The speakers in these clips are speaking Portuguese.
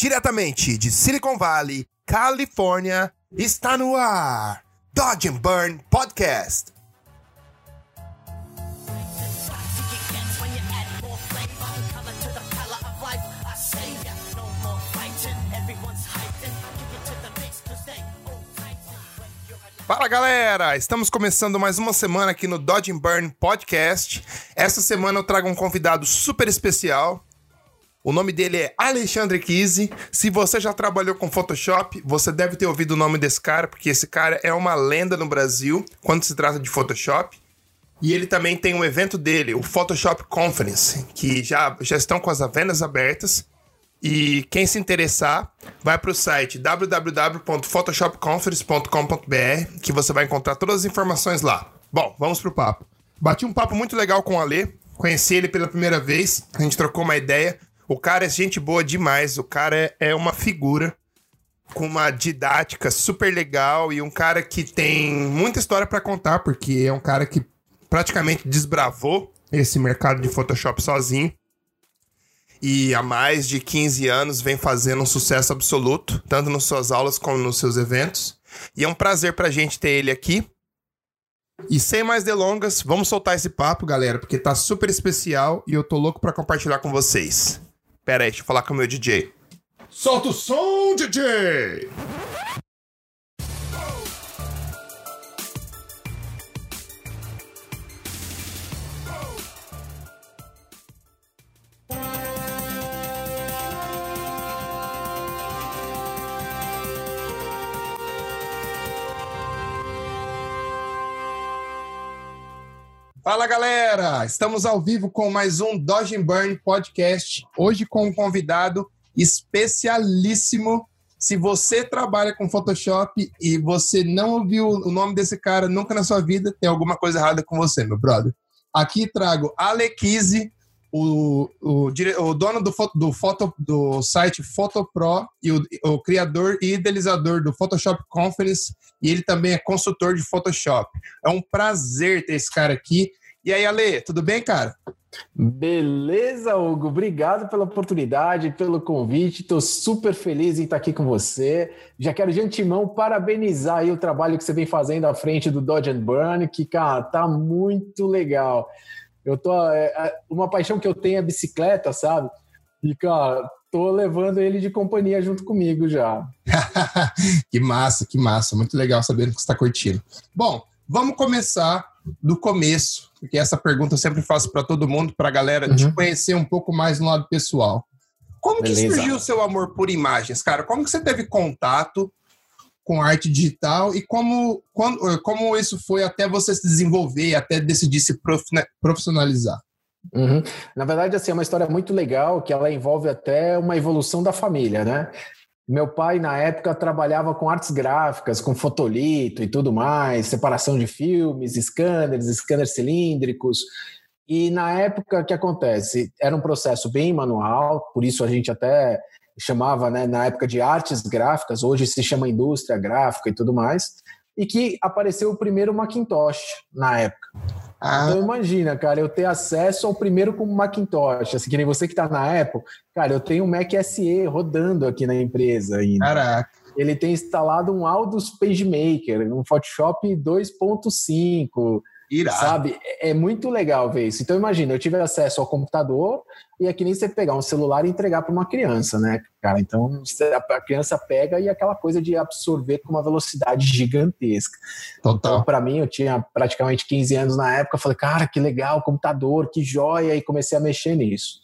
diretamente de Silicon Valley, Califórnia, está no ar Dodge and Burn Podcast. Fala galera, estamos começando mais uma semana aqui no Dodge and Burn Podcast. Essa semana eu trago um convidado super especial. O nome dele é Alexandre Kise. Se você já trabalhou com Photoshop, você deve ter ouvido o nome desse cara, porque esse cara é uma lenda no Brasil quando se trata de Photoshop. E ele também tem um evento dele, o Photoshop Conference, que já, já estão com as vendas abertas. E quem se interessar, vai para o site www.photoshopconference.com.br que você vai encontrar todas as informações lá. Bom, vamos pro papo. Bati um papo muito legal com o Ale, conheci ele pela primeira vez, a gente trocou uma ideia. O cara é gente boa demais, o cara é, é uma figura com uma didática super legal e um cara que tem muita história para contar, porque é um cara que praticamente desbravou esse mercado de Photoshop sozinho e há mais de 15 anos vem fazendo um sucesso absoluto, tanto nas suas aulas como nos seus eventos. E é um prazer pra gente ter ele aqui. E sem mais delongas, vamos soltar esse papo, galera, porque tá super especial e eu tô louco para compartilhar com vocês. Pera aí, deixa eu falar com o meu DJ. Solta o som, DJ! Fala galera, estamos ao vivo com mais um Dodge and Burn podcast. Hoje com um convidado especialíssimo. Se você trabalha com Photoshop e você não ouviu o nome desse cara nunca na sua vida, tem alguma coisa errada com você, meu brother. Aqui trago Alequise, o, o, o, dono do, do, foto, do site Photopro e o, o, criador e idealizador do Photoshop Conference, e ele também é consultor de Photoshop. É um prazer ter esse cara aqui. E aí, Ale, tudo bem, cara? Beleza, Hugo. Obrigado pela oportunidade, pelo convite. Estou super feliz em estar aqui com você. Já quero de antemão parabenizar aí o trabalho que você vem fazendo à frente do Dodge and Burn, que, cara, tá muito legal. Eu tô. É, é, uma paixão que eu tenho é bicicleta, sabe? E, cara, tô levando ele de companhia junto comigo já. que massa, que massa. Muito legal sabendo que você está curtindo. Bom, vamos começar do começo, porque essa pergunta eu sempre faço para todo mundo, para a galera uhum. te conhecer um pouco mais no lado pessoal. Como Beleza. que surgiu o seu amor por imagens, cara? Como que você teve contato com arte digital e como, quando, como isso foi até você se desenvolver, até decidir se profissionalizar? Uhum. Na verdade, assim, é uma história muito legal que ela envolve até uma evolução da família, né? Meu pai, na época, trabalhava com artes gráficas, com fotolito e tudo mais, separação de filmes, scanners, scanners cilíndricos. E na época, o que acontece? Era um processo bem manual, por isso a gente até chamava, né, na época de artes gráficas, hoje se chama indústria gráfica e tudo mais, e que apareceu o primeiro Macintosh na época. Ah. Então imagina, cara, eu ter acesso ao primeiro com Macintosh, assim, que nem você que está na Apple, cara, eu tenho um Mac SE rodando aqui na empresa ainda. Caraca. Ele tem instalado um Aldus PageMaker, um Photoshop 2.5, Irado. Sabe? É, é muito legal ver isso. Então, imagina, eu tive acesso ao computador e é que nem você pegar um celular e entregar para uma criança, né, cara? Então, a criança pega e aquela coisa de absorver com uma velocidade gigantesca. Total. Então, para mim, eu tinha praticamente 15 anos na época, falei, cara, que legal, computador, que joia, e comecei a mexer nisso.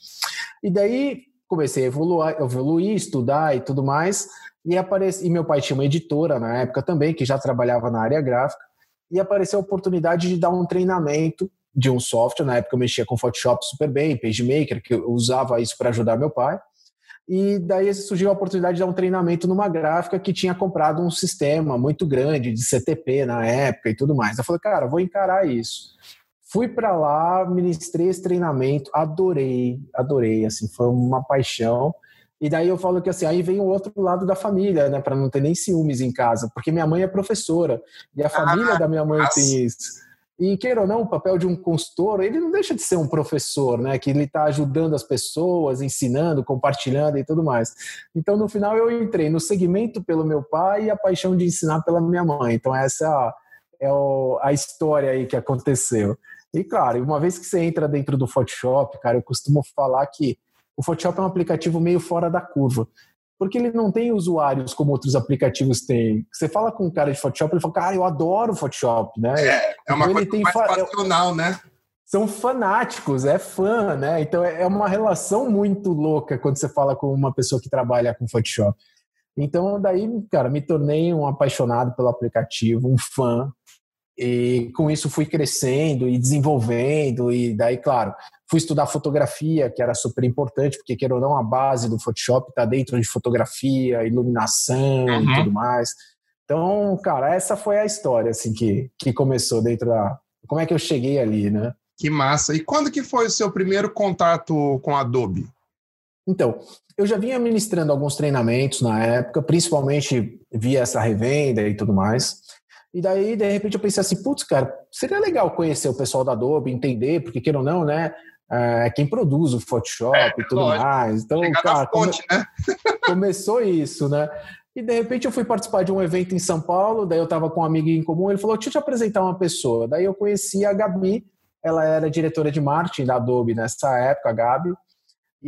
E daí, comecei a evoluir, evoluir estudar e tudo mais, e, apareci, e meu pai tinha uma editora na época também, que já trabalhava na área gráfica, e apareceu a oportunidade de dar um treinamento de um software. Na época eu mexia com Photoshop super bem, PageMaker, que eu usava isso para ajudar meu pai. E daí surgiu a oportunidade de dar um treinamento numa gráfica que tinha comprado um sistema muito grande de CTP na época e tudo mais. Eu falei, cara, vou encarar isso. Fui para lá, ministrei esse treinamento, adorei, adorei, assim, foi uma paixão. E daí eu falo que assim, aí vem o outro lado da família, né, para não ter nem ciúmes em casa, porque minha mãe é professora e a família ah, da minha mãe nossa. tem isso. E queira ou não, o papel de um consultor, ele não deixa de ser um professor, né? Que ele está ajudando as pessoas, ensinando, compartilhando e tudo mais. Então, no final, eu entrei no segmento pelo meu pai e a paixão de ensinar pela minha mãe. Então, essa é a história aí que aconteceu. E, claro, uma vez que você entra dentro do Photoshop, cara, eu costumo falar que o Photoshop é um aplicativo meio fora da curva porque ele não tem usuários como outros aplicativos têm. Você fala com um cara de Photoshop, ele fala, cara, eu adoro Photoshop, né? É, é uma então, coisa mais passional, né? São fanáticos, é fã, né? Então é, é uma relação muito louca quando você fala com uma pessoa que trabalha com Photoshop. Então daí, cara, me tornei um apaixonado pelo aplicativo, um fã. E com isso fui crescendo e desenvolvendo, e daí, claro, fui estudar fotografia, que era super importante, porque, queira ou não, a base do Photoshop está dentro de fotografia, iluminação uhum. e tudo mais. Então, cara, essa foi a história, assim, que, que começou dentro da... Como é que eu cheguei ali, né? Que massa. E quando que foi o seu primeiro contato com Adobe? Então, eu já vinha ministrando alguns treinamentos na época, principalmente via essa revenda e tudo mais. E daí, de repente, eu pensei assim, putz, cara, seria legal conhecer o pessoal da Adobe, entender, porque queira ou não, né? É quem produz o Photoshop é, e tudo lógico. mais. Então, Chegar cara, fonte, come... né? começou isso, né? E de repente eu fui participar de um evento em São Paulo, daí eu estava com um amigo em comum, ele falou: deixa eu te apresentar uma pessoa. Daí eu conheci a Gabi, ela era diretora de marketing da Adobe nessa época, a Gabi.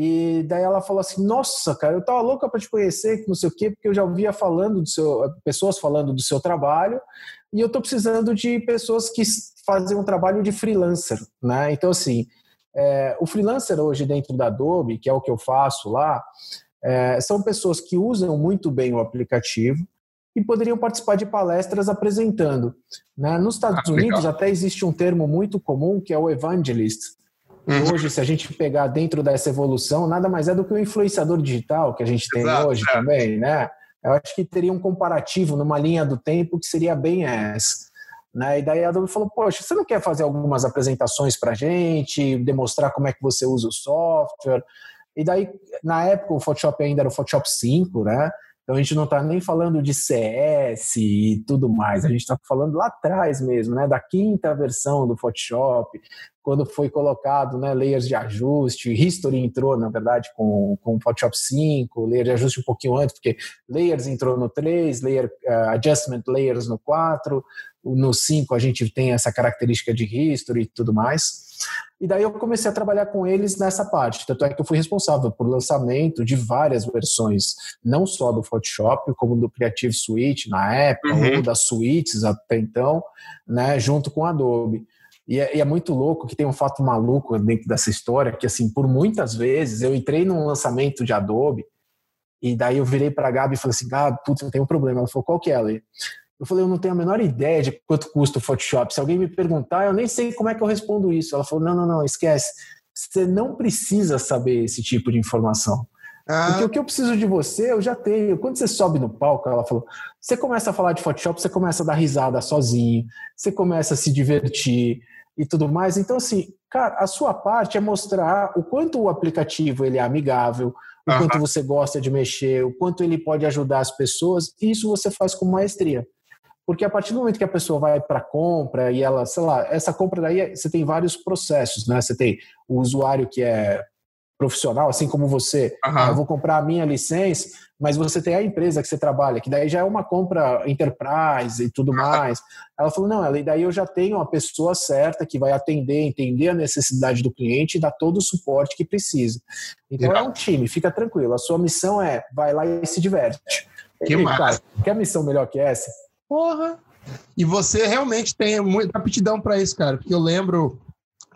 E daí ela falou assim: Nossa, cara, eu tava louca para te conhecer, não sei o quê, porque eu já ouvia falando do seu, pessoas falando do seu trabalho, e eu tô precisando de pessoas que fazem um trabalho de freelancer, né? Então, assim, é, o freelancer hoje dentro da Adobe, que é o que eu faço lá, é, são pessoas que usam muito bem o aplicativo e poderiam participar de palestras apresentando. Né? Nos Estados ah, Unidos até existe um termo muito comum que é o evangelist. Hoje, se a gente pegar dentro dessa evolução, nada mais é do que o influenciador digital que a gente tem Exato, hoje é. também, né? Eu acho que teria um comparativo numa linha do tempo que seria bem essa. Né? E daí a Adobe falou, poxa, você não quer fazer algumas apresentações para gente, demonstrar como é que você usa o software? E daí, na época, o Photoshop ainda era o Photoshop 5, né? Então a gente não está nem falando de CS e tudo mais, a gente está falando lá atrás mesmo, né, da quinta versão do Photoshop, quando foi colocado né, layers de ajuste, History entrou, na verdade, com, com o Photoshop 5, layer de ajuste um pouquinho antes, porque Layers entrou no 3, layer, uh, Adjustment Layers no 4, no 5 a gente tem essa característica de History e tudo mais. E daí eu comecei a trabalhar com eles nessa parte. Tanto é que eu fui responsável por lançamento de várias versões, não só do Photoshop, como do Creative Suite na época, uhum. ou das suítes até então, né, junto com a Adobe. E é, e é, muito louco que tem um fato maluco dentro dessa história, que assim, por muitas vezes eu entrei num lançamento de Adobe, e daí eu virei para a Gabi e falei assim, Gabi, putz, eu tenho um problema. Ela falou, qual que é, Ale? Eu falei, eu não tenho a menor ideia de quanto custa o Photoshop. Se alguém me perguntar, eu nem sei como é que eu respondo isso. Ela falou, não, não, não, esquece. Você não precisa saber esse tipo de informação. Ah. Porque o que eu preciso de você, eu já tenho. Quando você sobe no palco, ela falou, você começa a falar de Photoshop, você começa a dar risada sozinho, você começa a se divertir e tudo mais. Então, assim, cara, a sua parte é mostrar o quanto o aplicativo ele é amigável, o quanto você gosta de mexer, o quanto ele pode ajudar as pessoas, e isso você faz com maestria. Porque a partir do momento que a pessoa vai para compra e ela, sei lá, essa compra daí você tem vários processos, né? Você tem o usuário que é profissional, assim como você, uhum. eu vou comprar a minha licença, mas você tem a empresa que você trabalha, que daí já é uma compra enterprise e tudo mais. Ela falou, não, ela, daí eu já tenho uma pessoa certa que vai atender, entender a necessidade do cliente e dar todo o suporte que precisa. Então Legal. é um time, fica tranquilo. A sua missão é, vai lá e se diverte. Que e, cara, quer missão melhor que essa? Porra! E você realmente tem muita aptidão para isso, cara. Porque eu lembro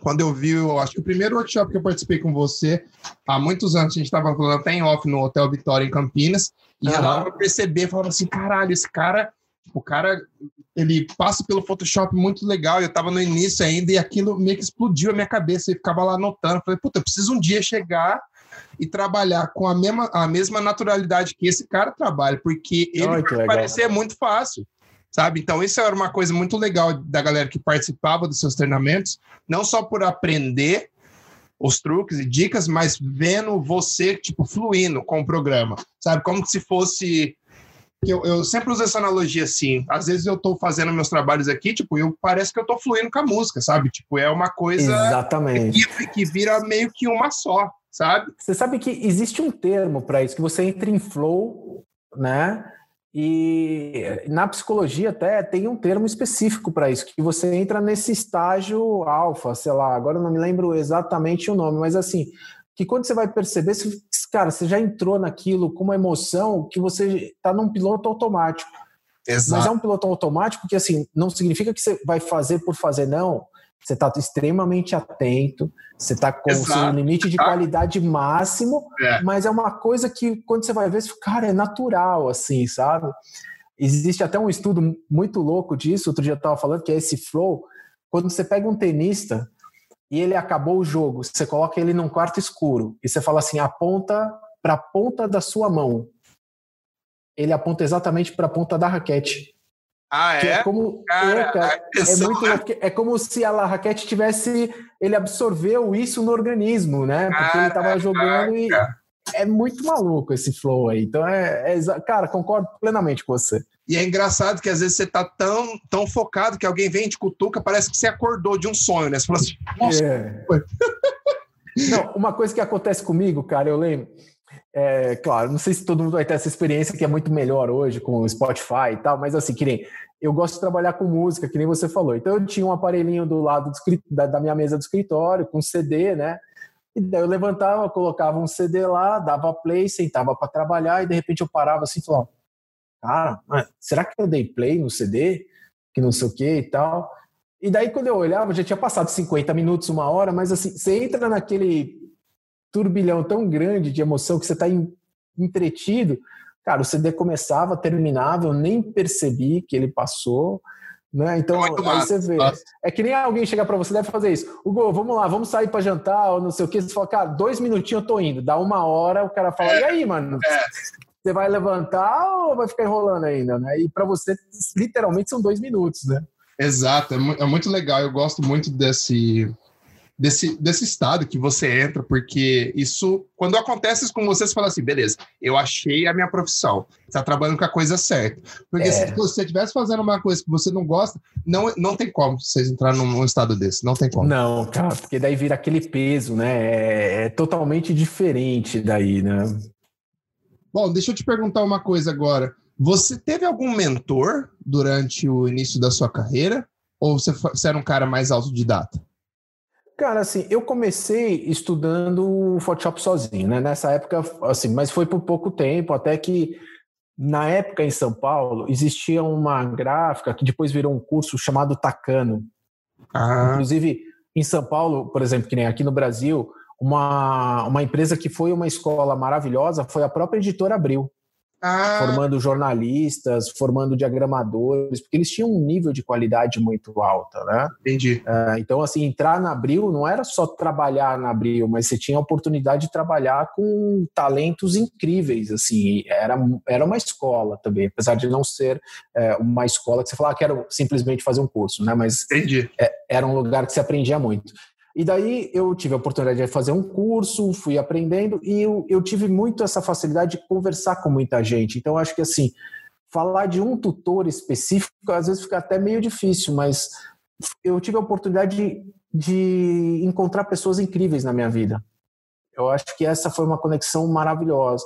quando eu vi, eu acho que o primeiro workshop que eu participei com você, há muitos anos, a gente estava falando até em off no Hotel Vitória, em Campinas, e uhum. ela perceber, falando assim, caralho, esse cara, o cara, ele passa pelo Photoshop muito legal, eu estava no início ainda, e aquilo meio que explodiu a minha cabeça, e ficava lá anotando, falei, puta, eu preciso um dia chegar e trabalhar com a mesma, a mesma naturalidade que esse cara trabalha, porque ele Ai, vai parecer muito fácil sabe? Então, isso era uma coisa muito legal da galera que participava dos seus treinamentos, não só por aprender os truques e dicas, mas vendo você, tipo, fluindo com o programa, sabe? Como se fosse eu, eu sempre uso essa analogia assim. Às vezes eu tô fazendo meus trabalhos aqui, tipo, eu parece que eu tô fluindo com a música, sabe? Tipo, é uma coisa Exatamente. Que, que vira meio que uma só, sabe? Você sabe que existe um termo para isso, que você entra em flow, né? E na psicologia até tem um termo específico para isso, que você entra nesse estágio alfa, sei lá, agora eu não me lembro exatamente o nome, mas assim, que quando você vai perceber, cara, você já entrou naquilo com uma emoção que você está num piloto automático. Exato. Mas é um piloto automático que, assim, não significa que você vai fazer por fazer, não. Você está extremamente atento, você está com o seu limite de qualidade máximo, é. mas é uma coisa que, quando você vai ver, você cara, é natural, assim, sabe? Existe até um estudo muito louco disso, outro dia eu estava falando, que é esse flow. Quando você pega um tenista e ele acabou o jogo, você coloca ele num quarto escuro e você fala assim, aponta para a ponta da sua mão. Ele aponta exatamente para a ponta da raquete. Ah, é? é como, cara, é, cara, é, muito é como se a raquete tivesse. Ele absorveu isso no organismo, né? Porque ele estava jogando e. É muito maluco esse flow aí. Então, é, é, Cara, concordo plenamente com você. E é engraçado que às vezes você tá tão, tão focado que alguém vem de cutuca, parece que você acordou de um sonho, né? Você fala assim, nossa. É. Não, uma coisa que acontece comigo, cara, eu lembro. É, claro, não sei se todo mundo vai ter essa experiência que é muito melhor hoje com o Spotify e tal, mas assim, que nem eu gosto de trabalhar com música, que nem você falou. Então eu tinha um aparelhinho do lado do, da, da minha mesa do escritório, com CD, né? E daí eu levantava, colocava um CD lá, dava play, sentava para trabalhar e de repente eu parava assim e falava: Cara, será que eu dei play no CD? Que não sei o que e tal. E daí quando eu olhava, já tinha passado 50 minutos, uma hora, mas assim, você entra naquele turbilhão tão grande de emoção que você está entretido. Cara, o CD começava, terminava, eu nem percebi que ele passou. Né? Então, é aí você vê. Nossa. É que nem alguém chegar para você, deve fazer isso. Hugo, vamos lá, vamos sair para jantar, ou não sei o que. Você fala, cara, dois minutinhos eu tô indo. Dá uma hora, o cara fala, é, e aí, mano? É. Você vai levantar ou vai ficar enrolando ainda? Né? E para você, literalmente, são dois minutos, né? Exato, é, é muito legal. Eu gosto muito desse, desse, desse estado que você entra, porque isso, quando acontece isso com você, você fala assim, beleza, eu achei a minha profissão, você tá trabalhando com a coisa certa. Porque é. se você estivesse fazendo uma coisa que você não gosta, não, não tem como vocês entrarem num, num estado desse, não tem como. Não, cara, porque daí vira aquele peso, né? É, é totalmente diferente daí, né? Bom, deixa eu te perguntar uma coisa agora. Você teve algum mentor durante o início da sua carreira? Ou você, você era um cara mais autodidata? Cara, assim, eu comecei estudando Photoshop sozinho, né? Nessa época, assim, mas foi por pouco tempo, até que na época em São Paulo existia uma gráfica que depois virou um curso chamado Tacano. Ah. Inclusive, em São Paulo, por exemplo, que nem aqui no Brasil, uma, uma empresa que foi uma escola maravilhosa foi a própria editora Abril ah. formando jornalistas, formando diagramadores, porque eles tinham um nível de qualidade muito alta, né? Entendi. Uh, então, assim, entrar na Abril não era só trabalhar na Abril, mas você tinha a oportunidade de trabalhar com talentos incríveis, assim, era, era uma escola também, apesar de não ser é, uma escola que você falava que era simplesmente fazer um curso, né? Mas Entendi. É, era um lugar que se aprendia muito. E daí eu tive a oportunidade de fazer um curso, fui aprendendo e eu, eu tive muito essa facilidade de conversar com muita gente. Então acho que assim, falar de um tutor específico às vezes fica até meio difícil, mas eu tive a oportunidade de, de encontrar pessoas incríveis na minha vida. Eu acho que essa foi uma conexão maravilhosa.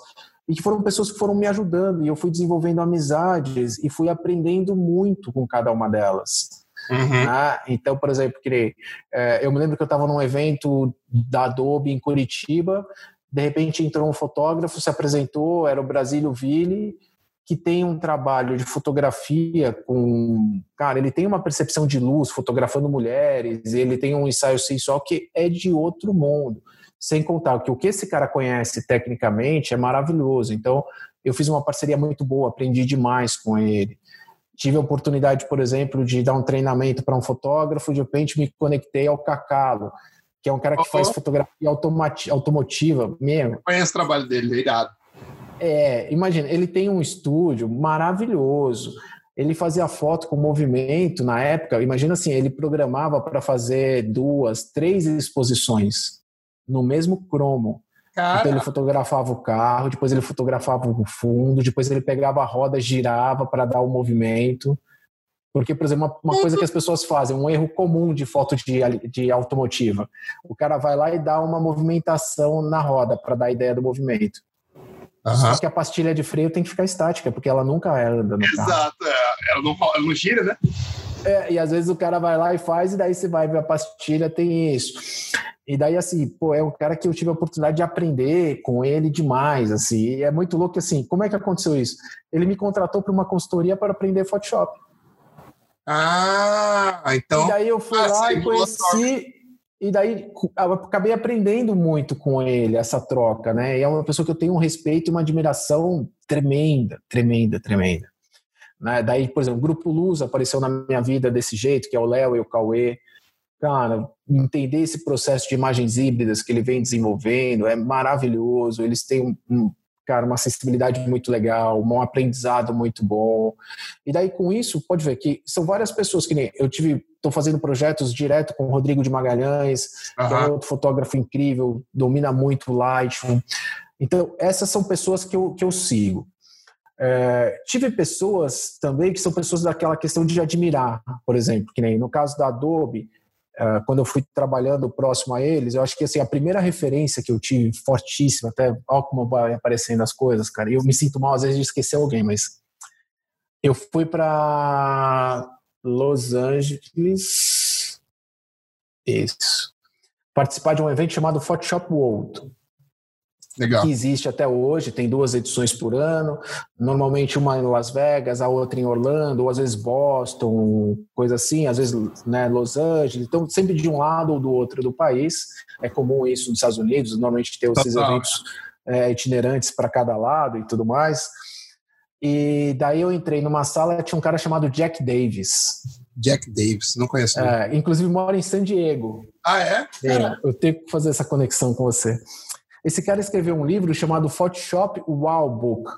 E que foram pessoas que foram me ajudando, e eu fui desenvolvendo amizades e fui aprendendo muito com cada uma delas. Uhum. Ah, então, por exemplo, que, é, eu me lembro que eu estava num evento da Adobe em Curitiba, de repente entrou um fotógrafo, se apresentou, era o Brasílio Ville, que tem um trabalho de fotografia com. Cara, ele tem uma percepção de luz fotografando mulheres, ele tem um ensaio só que é de outro mundo. Sem contar que o que esse cara conhece tecnicamente é maravilhoso. Então, eu fiz uma parceria muito boa, aprendi demais com ele. Tive a oportunidade, por exemplo, de dar um treinamento para um fotógrafo, de repente me conectei ao Cacalo, que é um cara que faz fotografia automotiva mesmo. Conheço o trabalho dele, é irado. É, imagina, ele tem um estúdio maravilhoso. Ele fazia foto com movimento na época. Imagina assim, ele programava para fazer duas, três exposições no mesmo cromo. Cara. Então ele fotografava o carro, depois ele fotografava o fundo, depois ele pegava a roda, girava para dar o movimento. Porque, por exemplo, uma, uma, coisa que as pessoas fazem, um erro comum de foto de, de automotiva. O cara vai lá e dá uma movimentação na roda para dar a ideia do movimento. Uhum. Só que a pastilha de freio tem que ficar estática, porque ela nunca anda no Exato, carro. É. Ela, não, ela não gira, né? É, e às vezes o cara vai lá e faz, e daí você vai ver a pastilha, tem isso. E daí, assim, pô, é um cara que eu tive a oportunidade de aprender com ele demais, assim. E é muito louco, assim, como é que aconteceu isso? Ele me contratou para uma consultoria para aprender Photoshop. Ah, então. E daí eu fui ah, lá e conheci. E daí acabei aprendendo muito com ele, essa troca, né? E é uma pessoa que eu tenho um respeito e uma admiração tremenda, tremenda, tremenda. Né? Daí, por exemplo, o Grupo Luz apareceu na minha vida desse jeito, que é o Léo e o Cauê. Cara, entender esse processo de imagens híbridas que ele vem desenvolvendo é maravilhoso. Eles têm um, um cara, uma acessibilidade muito legal, um aprendizado muito bom. E daí com isso, pode ver que são várias pessoas que nem eu tive, estou fazendo projetos direto com o Rodrigo de Magalhães, uhum. que é outro fotógrafo incrível, domina muito o Lightroom. Então, essas são pessoas que eu, que eu sigo. É, tive pessoas também que são pessoas daquela questão de admirar, por exemplo, que nem no caso da Adobe, quando eu fui trabalhando próximo a eles, eu acho que assim, a primeira referência que eu tive, fortíssima, até olha como vai aparecendo as coisas, cara, eu me sinto mal às vezes de esquecer alguém, mas eu fui para Los Angeles, isso, participar de um evento chamado Photoshop World. Legal. que existe até hoje, tem duas edições por ano, normalmente uma em Las Vegas, a outra em Orlando, ou às vezes Boston, coisa assim, às vezes né, Los Angeles, então sempre de um lado ou do outro do país, é comum isso nos Estados Unidos, normalmente ter esses Total. eventos é, itinerantes para cada lado e tudo mais, e daí eu entrei numa sala, tinha um cara chamado Jack Davis. Jack Davis, não conheço. É, inclusive mora em San Diego. Ah, é? é? Eu tenho que fazer essa conexão com você. Esse cara escreveu um livro chamado Photoshop Wow Book.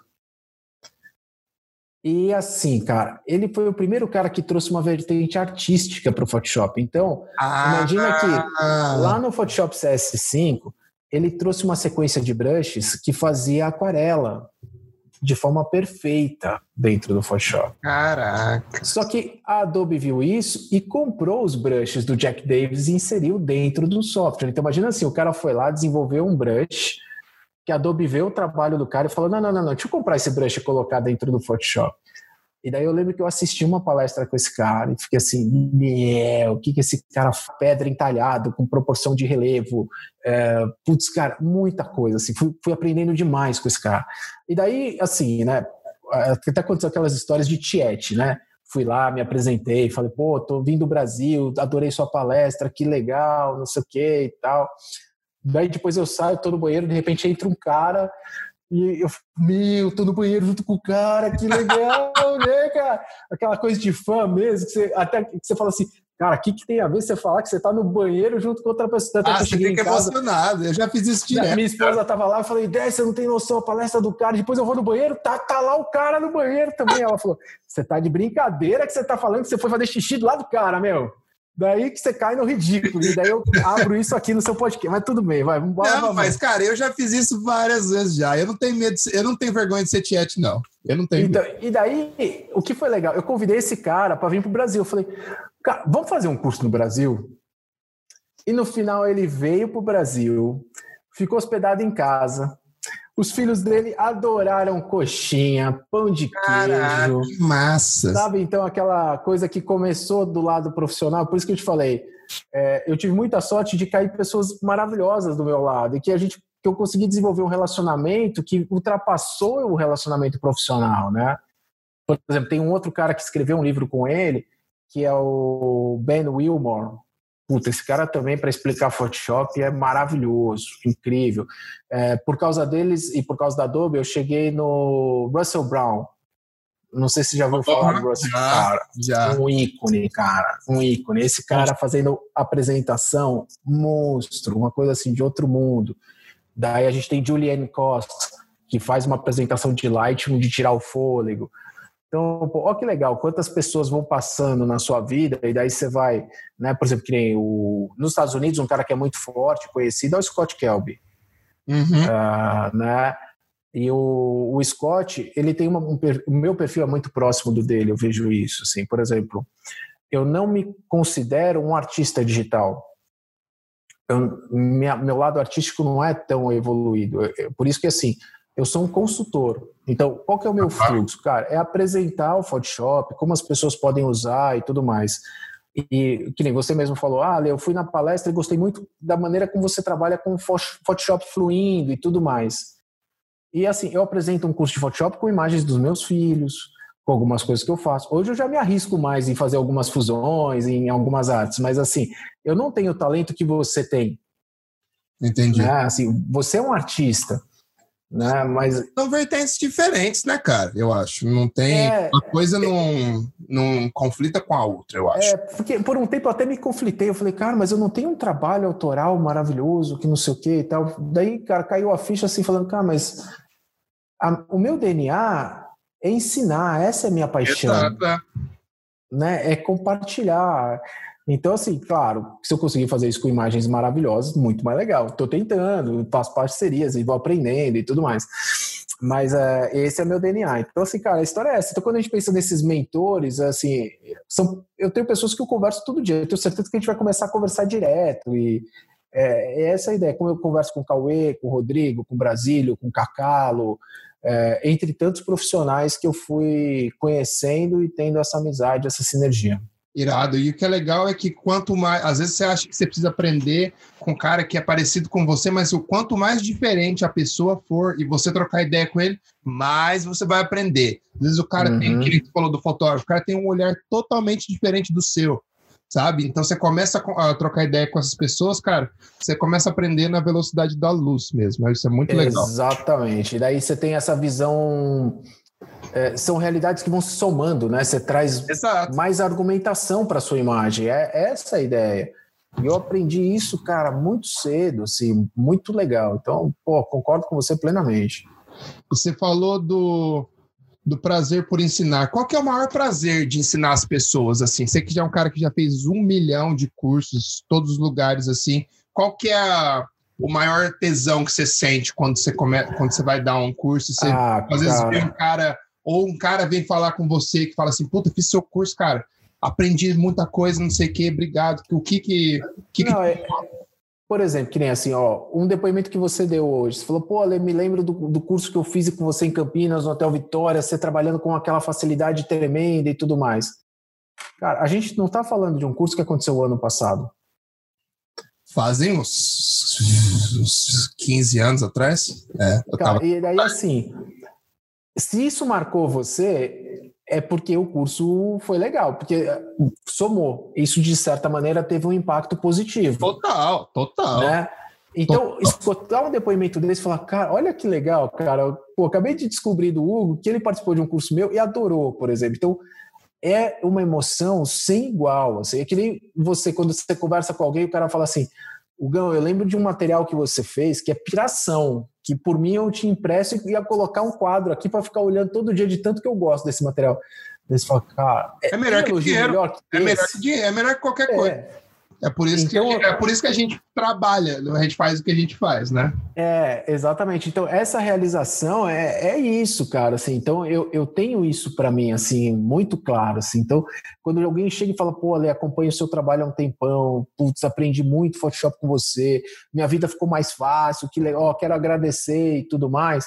E assim, cara, ele foi o primeiro cara que trouxe uma vertente artística para o Photoshop. Então, ah, imagina que lá no Photoshop CS5, ele trouxe uma sequência de brushes que fazia aquarela de forma perfeita dentro do Photoshop. Caraca! Só que a Adobe viu isso e comprou os brushes do Jack Davis e inseriu dentro do software. Então imagina assim, o cara foi lá, desenvolveu um brush, que a Adobe vê o trabalho do cara e falou, não, não, não, não, deixa eu comprar esse brush e colocar dentro do Photoshop. E daí eu lembro que eu assisti uma palestra com esse cara e fiquei assim, meu, o que que esse cara pedra entalhado com proporção de relevo, é, putz, cara, muita coisa, assim, fui, fui, aprendendo demais com esse cara. E daí, assim, né, até aconteceu aquelas histórias de Tiete, né, fui lá, me apresentei, falei, pô, tô vindo do Brasil, adorei sua palestra, que legal, não sei o que e tal. Daí depois eu saio, tô no banheiro, de repente entra um cara e eu, meu, tô no banheiro junto com o cara, que legal, né, cara? Aquela coisa de fã mesmo, que você, até que você fala assim, cara, o que, que tem a ver você falar que você tá no banheiro junto com outra pessoa? Ah, você fica emocionado, eu já fiz isso direto. Minha esposa tava lá, eu falei, Dé, você não tem noção, a palestra do cara, depois eu vou no banheiro, tá, tá lá o cara no banheiro também. Ela falou, você tá de brincadeira que você tá falando que você foi fazer xixi do lado do cara, meu. Daí que você cai no ridículo. E daí eu abro isso aqui no seu podcast. Mas tudo bem, vai. Vamos não, mas, cara, eu já fiz isso várias vezes já. Eu não tenho medo, de, eu não tenho vergonha de ser tiete, não. Eu não tenho. Então, e daí, o que foi legal? Eu convidei esse cara para vir pro Brasil. Eu falei, cara, vamos fazer um curso no Brasil? E no final ele veio pro Brasil, ficou hospedado em casa. Os filhos dele adoraram coxinha, pão de Caraca, queijo. Que massa! Sabe, então, aquela coisa que começou do lado profissional, por isso que eu te falei, é, eu tive muita sorte de cair pessoas maravilhosas do meu lado e que a gente que eu consegui desenvolver um relacionamento que ultrapassou o relacionamento profissional, né? Por exemplo, tem um outro cara que escreveu um livro com ele, que é o Ben Wilmore, Puta, esse cara também para explicar Photoshop é maravilhoso, incrível. É, por causa deles e por causa da Adobe, eu cheguei no Russell Brown. Não sei se já ouviu falar do Russell já, cara. Já. Um ícone, cara. Um ícone. Esse cara fazendo apresentação, monstro, uma coisa assim de outro mundo. Daí a gente tem Julianne Costa, que faz uma apresentação de Lightroom de tirar o fôlego. Então, pô, ó que legal, quantas pessoas vão passando na sua vida e daí você vai, né, por exemplo, que nem o, nos Estados Unidos, um cara que é muito forte, conhecido é o Scott Kelby. Uhum. Uh, né? E o, o Scott, ele tem uma, um, o meu perfil é muito próximo do dele, eu vejo isso. Assim, por exemplo, eu não me considero um artista digital. Eu, minha, meu lado artístico não é tão evoluído. por isso que assim, eu sou um consultor. Então, qual que é o meu fluxo, cara? É apresentar o Photoshop, como as pessoas podem usar e tudo mais. E que nem você mesmo falou, ah, eu fui na palestra e gostei muito da maneira como você trabalha com o Photoshop fluindo e tudo mais. E assim, eu apresento um curso de Photoshop com imagens dos meus filhos, com algumas coisas que eu faço. Hoje eu já me arrisco mais em fazer algumas fusões, em algumas artes, mas assim, eu não tenho o talento que você tem. Entendi. Né? Assim, você é um artista. Né? Mas são vertentes diferentes, né, cara? Eu acho. Não tem. É, uma coisa não, não conflita com a outra, eu acho. É, porque por um tempo eu até me conflitei. Eu falei, cara, mas eu não tenho um trabalho autoral maravilhoso, que não sei o que e tal. Daí, cara, caiu a ficha assim, falando, cara, mas a, o meu DNA é ensinar, essa é a minha paixão. Exato. É. Né? É compartilhar. Então, assim, claro, se eu conseguir fazer isso com imagens maravilhosas, muito mais legal. Estou tentando, faço parcerias e vou aprendendo e tudo mais. Mas uh, esse é meu DNA. Então, assim, cara, a história é essa. Então, quando a gente pensa nesses mentores, assim, são, eu tenho pessoas que eu converso todo dia. Eu tenho certeza que a gente vai começar a conversar direto. E é, é essa a ideia. Como eu converso com o Cauê, com o Rodrigo, com o Brasílio, com o Cacalo, é, entre tantos profissionais que eu fui conhecendo e tendo essa amizade, essa sinergia. Irado. E o que é legal é que quanto mais. Às vezes você acha que você precisa aprender com um cara que é parecido com você, mas o quanto mais diferente a pessoa for e você trocar ideia com ele, mais você vai aprender. Às vezes o cara uhum. tem, que falou do fotógrafo, o cara tem um olhar totalmente diferente do seu, sabe? Então você começa a trocar ideia com essas pessoas, cara, você começa a aprender na velocidade da luz mesmo. Isso é muito legal. Exatamente. E daí você tem essa visão é, são realidades que vão se somando, né? Você traz Exato. mais argumentação para sua imagem. É essa a ideia. E eu aprendi isso, cara, muito cedo, assim, muito legal. Então, pô, concordo com você plenamente. Você falou do, do prazer por ensinar. Qual que é o maior prazer de ensinar as pessoas, assim? Você que já é um cara que já fez um milhão de cursos, todos os lugares, assim. Qual que é a, o maior tesão que você sente quando você, come, quando você vai dar um curso? Você, ah, às vezes vê um cara ou um cara vem falar com você que fala assim, puta, fiz seu curso, cara, aprendi muita coisa, não sei o que, obrigado. O que que... que, não, que... É, por exemplo, que nem assim, ó, um depoimento que você deu hoje, você falou, pô, Ale, me lembro do, do curso que eu fiz com você em Campinas, no Hotel Vitória, você trabalhando com aquela facilidade tremenda e tudo mais. Cara, a gente não está falando de um curso que aconteceu ano passado. Fazem uns, uns 15 anos atrás. É, Cara, tava... E daí, assim, se isso marcou você, é porque o curso foi legal, porque somou. Isso, de certa maneira, teve um impacto positivo. Total, total. Né? Então, total. escutar um depoimento desse e falar, cara, olha que legal, cara. Pô, acabei de descobrir do Hugo que ele participou de um curso meu e adorou, por exemplo. Então, é uma emoção sem igual. Assim, é que nem você, quando você conversa com alguém, o cara fala assim: Hugão, eu lembro de um material que você fez que é piração, que por mim eu te impresso e ia colocar um quadro aqui para ficar olhando todo dia de tanto que eu gosto desse material. Daí você fala, cara, é, é melhor que dinheiro. Melhor que é, melhor que dinheiro, é melhor que qualquer é. coisa. É por isso então, que é por isso que a gente trabalha, a gente faz o que a gente faz, né? É, exatamente. Então essa realização é, é isso, cara. Assim, então eu, eu tenho isso para mim assim muito claro. Assim. Então quando alguém chega e fala, pô, Ale, acompanho o seu trabalho há um tempão, putz, aprendi muito Photoshop com você, minha vida ficou mais fácil, que legal, quero agradecer e tudo mais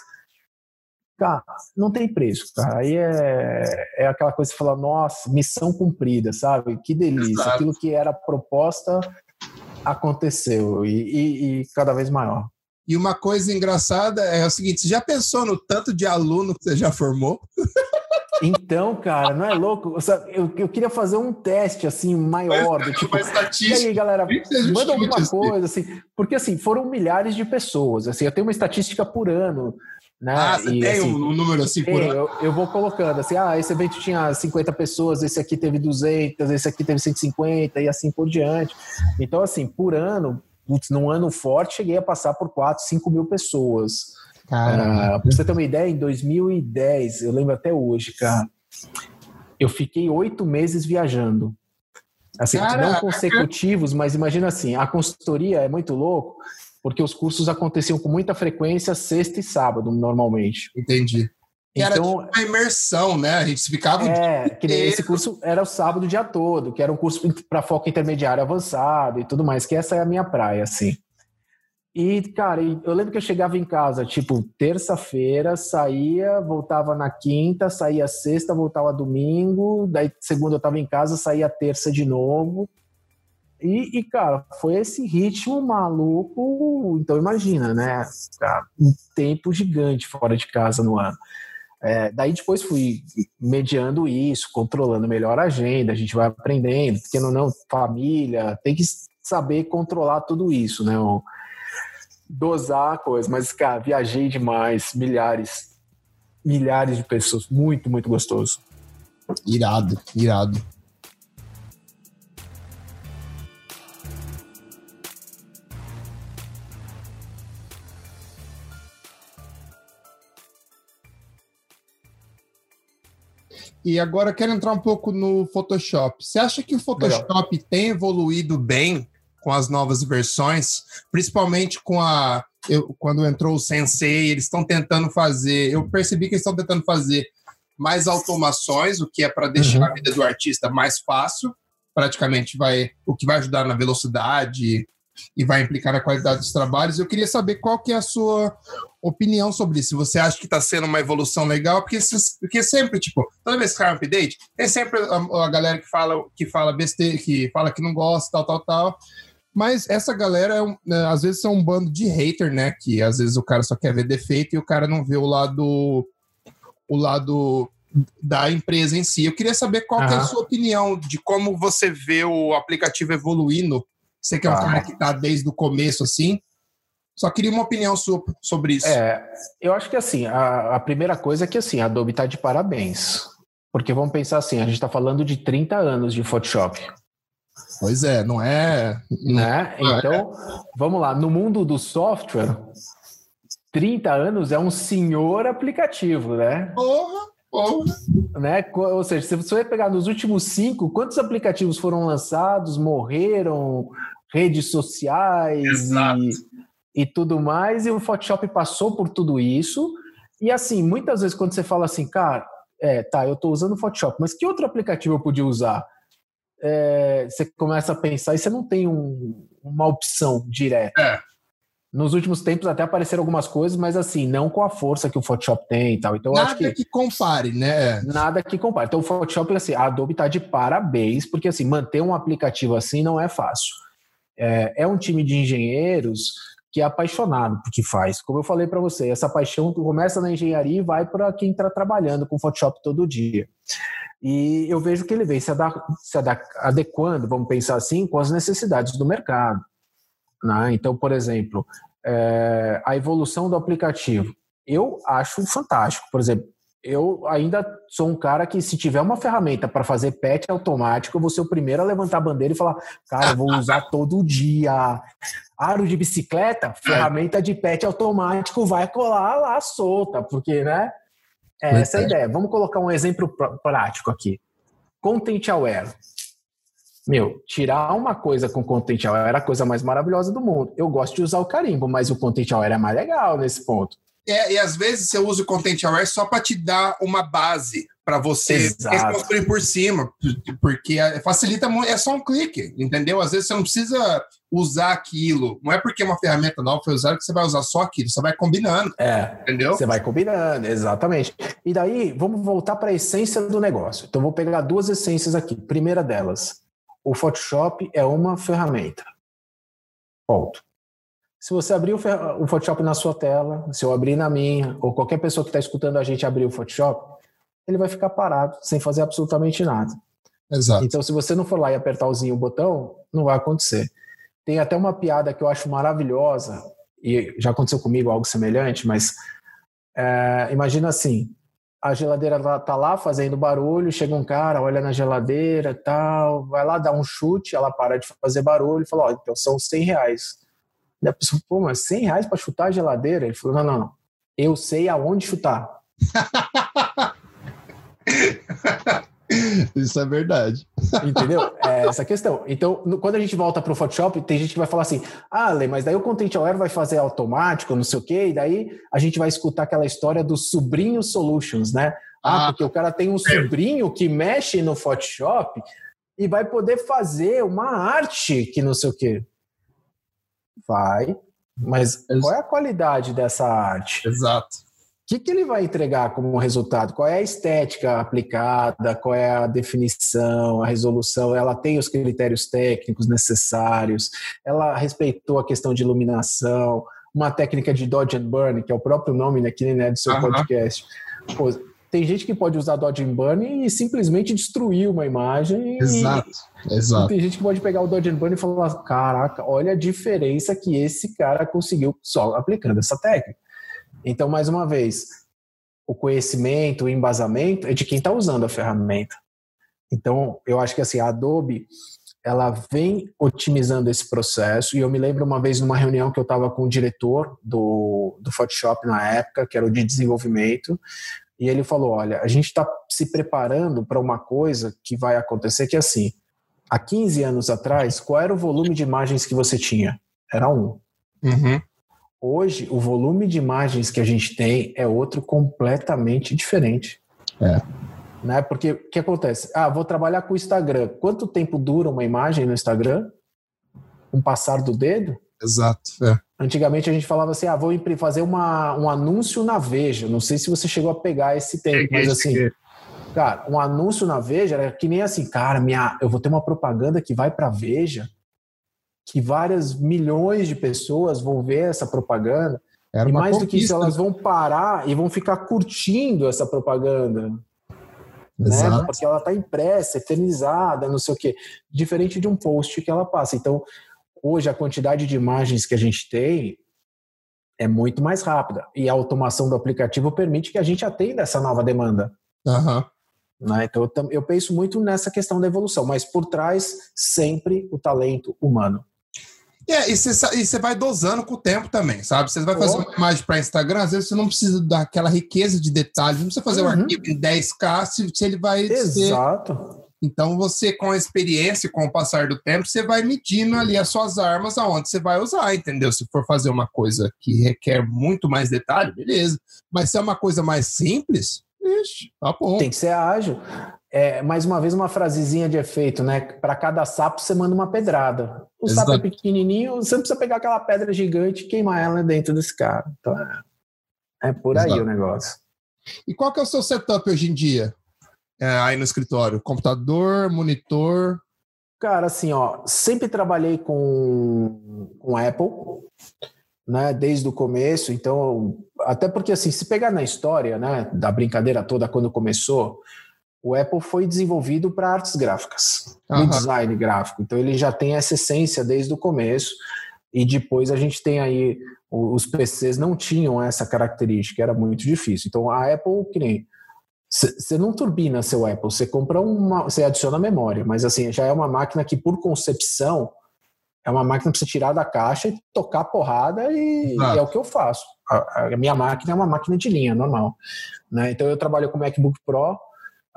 cara, não tem preço, cara. Aí é, é aquela coisa que fala, nossa, missão cumprida, sabe? Que delícia. Exato. Aquilo que era proposta aconteceu e, e, e, cada vez maior. E uma coisa engraçada é o seguinte: você já pensou no tanto de aluno que você já formou? Então, cara, não é louco? Eu, eu queria fazer um teste assim maior, do tipo, e aí, galera, manda alguma coisa assim, porque assim foram milhares de pessoas. Assim, eu tenho uma estatística por ano né? Ah, você e, tem assim, um, número assim por eu, eu, vou colocando assim, ah, esse evento tinha 50 pessoas, esse aqui teve 200, esse aqui teve 150 e assim por diante. Então, assim, por ano, putz, num ano forte, cheguei a passar por 4, 5 mil pessoas. Ah, pra você ter uma ideia, em 2010, eu lembro até hoje, cara, eu fiquei oito meses viajando. Assim, não consecutivos, mas imagina assim, a consultoria é muito louco, porque os cursos aconteciam com muita frequência sexta e sábado, normalmente. Entendi. Que então, era tipo uma imersão, né? A gente ficava. É, que esse curso era o sábado o dia todo, que era um curso para foco intermediário avançado e tudo mais, que essa é a minha praia, assim. E, cara, eu lembro que eu chegava em casa, tipo, terça-feira, saía, voltava na quinta, saía sexta, voltava domingo, daí segunda eu tava em casa, saía terça de novo. E, e, cara, foi esse ritmo maluco, então imagina, né? Um tempo gigante fora de casa no ano. É, daí depois fui mediando isso, controlando melhor a agenda, a gente vai aprendendo, porque não, família, tem que saber controlar tudo isso, né? O, dosar a coisa, mas, cara, viajei demais, milhares, milhares de pessoas, muito, muito gostoso. Irado, irado. E agora quero entrar um pouco no Photoshop. Você acha que o Photoshop Legal. tem evoluído bem com as novas versões, principalmente com a eu, quando entrou o Sensei, eles estão tentando fazer. Eu percebi que eles estão tentando fazer mais automações, o que é para deixar uhum. a vida do artista mais fácil. Praticamente vai o que vai ajudar na velocidade e vai implicar na qualidade dos trabalhos. Eu queria saber qual que é a sua opinião sobre isso. Você acha que está sendo uma evolução legal? Porque, porque sempre, tipo, toda vez que sai um update, tem sempre a, a, galera que fala que fala besteira, que fala que não gosta, tal, tal, tal. Mas essa galera, é um, né, às vezes, são um bando de hater, né? Que às vezes o cara só quer ver defeito e o cara não vê o lado, o lado da empresa em si. Eu queria saber qual é a sua opinião de como você vê o aplicativo evoluindo. Você que é um ah. cara que está desde o começo, assim. Só queria uma opinião sua sobre isso. É, eu acho que assim, a, a primeira coisa é que assim, a Adobe está de parabéns. Porque vamos pensar assim, a gente está falando de 30 anos de Photoshop. Pois é, não é. Né? É. Então, vamos lá. No mundo do software, 30 anos é um senhor aplicativo, né? Porra! Porra. Né? Ou seja, se você pegar nos últimos cinco, quantos aplicativos foram lançados, morreram, redes sociais e, e tudo mais, e o Photoshop passou por tudo isso. E assim, muitas vezes quando você fala assim, cara, é, tá, eu estou usando o Photoshop, mas que outro aplicativo eu podia usar? é, você começa a pensar e você não tem um, uma opção direta. É. Nos últimos tempos até apareceram algumas coisas, mas assim, não com a força que o Photoshop tem e tal. Então, nada que, que, compare, né? Nada que compare. Então, o Photoshop, assim, a Adobe tá de parabéns, porque assim, manter um aplicativo assim não é fácil. É, é um time de engenheiros que é apaixonado por que faz. Como eu falei para você, essa paixão começa na engenharia e vai para quem está trabalhando com Photoshop todo dia. E eu vejo que ele vem se, se adequando, vamos pensar assim, com as necessidades do mercado. Né? Então, por exemplo, é, a evolução do aplicativo. Eu acho fantástico. Por exemplo, eu ainda sou um cara que, se tiver uma ferramenta para fazer patch automático, eu vou ser o primeiro a levantar a bandeira e falar: cara, eu vou usar todo dia. Aro de bicicleta, ferramenta de patch automático vai colar lá solta, porque, né? É essa é a ideia. Vamos colocar um exemplo prático aqui. Content Aware. Meu, tirar uma coisa com Content Aware é a coisa mais maravilhosa do mundo. Eu gosto de usar o carimbo, mas o Content Aware é mais legal nesse ponto. É, e às vezes você usa o Content Aware só para te dar uma base para você construir por cima, porque facilita muito, é só um clique, entendeu? Às vezes você não precisa usar aquilo, não é porque uma ferramenta nova foi usada que você vai usar só aquilo, você vai combinando, é, entendeu? Você vai combinando, exatamente. E daí, vamos voltar para a essência do negócio. Então, vou pegar duas essências aqui. Primeira delas, o Photoshop é uma ferramenta. Ponto. Se você abrir o Photoshop na sua tela, se eu abrir na minha, ou qualquer pessoa que está escutando a gente abrir o Photoshop, ele vai ficar parado, sem fazer absolutamente nada. Exato. Então, se você não for lá e apertar o botão, não vai acontecer. Tem até uma piada que eu acho maravilhosa, e já aconteceu comigo algo semelhante, mas é, imagina assim: a geladeira tá, tá lá fazendo barulho, chega um cara, olha na geladeira tal, vai lá dar um chute, ela para de fazer barulho fala: Ó, oh, então são 100 reais. E a pessoa, pô, mas 100 reais para chutar a geladeira? Ele falou: não, não, não. Eu sei aonde chutar. Isso é verdade. Entendeu? É essa questão. Então, no, quando a gente volta para o Photoshop, tem gente que vai falar assim: ah, Lê, mas daí o Content Aware vai fazer automático, não sei o quê, e daí a gente vai escutar aquela história dos sobrinho solutions, né? Ah, ah porque o cara tem um sobrinho que mexe no Photoshop e vai poder fazer uma arte que não sei o quê. Vai, mas qual é a qualidade dessa arte? Exato que, que ele vai entregar como resultado? Qual é a estética aplicada? Qual é a definição, a resolução? Ela tem os critérios técnicos necessários? Ela respeitou a questão de iluminação? Uma técnica de dodge and burn, que é o próprio nome né, que nem é do seu podcast. Pô, tem gente que pode usar dodge and burn e simplesmente destruir uma imagem. Exato, e, exato. tem gente que pode pegar o dodge and burn e falar: caraca, olha a diferença que esse cara conseguiu só aplicando essa técnica. Então, mais uma vez, o conhecimento, o embasamento é de quem está usando a ferramenta. Então, eu acho que assim, a Adobe ela vem otimizando esse processo. E eu me lembro uma vez numa reunião que eu estava com o diretor do, do Photoshop na época, que era o de desenvolvimento, e ele falou: Olha, a gente está se preparando para uma coisa que vai acontecer que é assim. Há 15 anos atrás, qual era o volume de imagens que você tinha? Era um. Uhum. Hoje, o volume de imagens que a gente tem é outro completamente diferente. É. Né? Porque o que acontece? Ah, vou trabalhar com o Instagram. Quanto tempo dura uma imagem no Instagram? Um passar do dedo? Exato. É. Antigamente a gente falava assim: ah, vou fazer uma, um anúncio na Veja. Não sei se você chegou a pegar esse tempo, mas assim. Cara, um anúncio na Veja era que nem assim, cara, minha, eu vou ter uma propaganda que vai para Veja que várias milhões de pessoas vão ver essa propaganda. Era e mais do que isso, elas vão parar e vão ficar curtindo essa propaganda. Né? Porque ela está impressa, eternizada, não sei o quê. Diferente de um post que ela passa. Então, hoje, a quantidade de imagens que a gente tem é muito mais rápida. E a automação do aplicativo permite que a gente atenda essa nova demanda. Uhum. Né? Então, eu, eu penso muito nessa questão da evolução, mas por trás, sempre o talento humano. É, e você vai dosando com o tempo também, sabe? Você vai fazer oh. uma imagem para Instagram, às vezes você não precisa daquela riqueza de detalhes, não precisa fazer uhum. um arquivo em 10K se, se ele vai Exato. Ser... Então você, com a experiência, com o passar do tempo, você vai medindo ali as suas armas aonde você vai usar, entendeu? Se for fazer uma coisa que requer muito mais detalhe, beleza. Mas se é uma coisa mais simples, ixi, tá bom. Tem que ser ágil. É, mais uma vez, uma frasezinha de efeito, né? Para cada sapo, você manda uma pedrada. O Exato. sapo é pequenininho, você não precisa pegar aquela pedra gigante e queimar ela dentro desse cara. Então, é, é por aí Exato. o negócio. E qual que é o seu setup hoje em dia? É, aí no escritório? Computador, monitor? Cara, assim, ó, sempre trabalhei com, com Apple, né, desde o começo, então, até porque, assim, se pegar na história, né, da brincadeira toda quando começou, o Apple foi desenvolvido para artes gráficas, uhum. design gráfico. Então ele já tem essa essência desde o começo. E depois a gente tem aí os PCs não tinham essa característica, era muito difícil. Então a Apple, que nem você não turbina seu Apple, você compra uma, você adiciona memória, mas assim já é uma máquina que por concepção é uma máquina para você tirar da caixa e tocar porrada e, e, é o que eu faço. A, a, minha máquina é uma máquina de linha normal, né? Então eu trabalho com MacBook Pro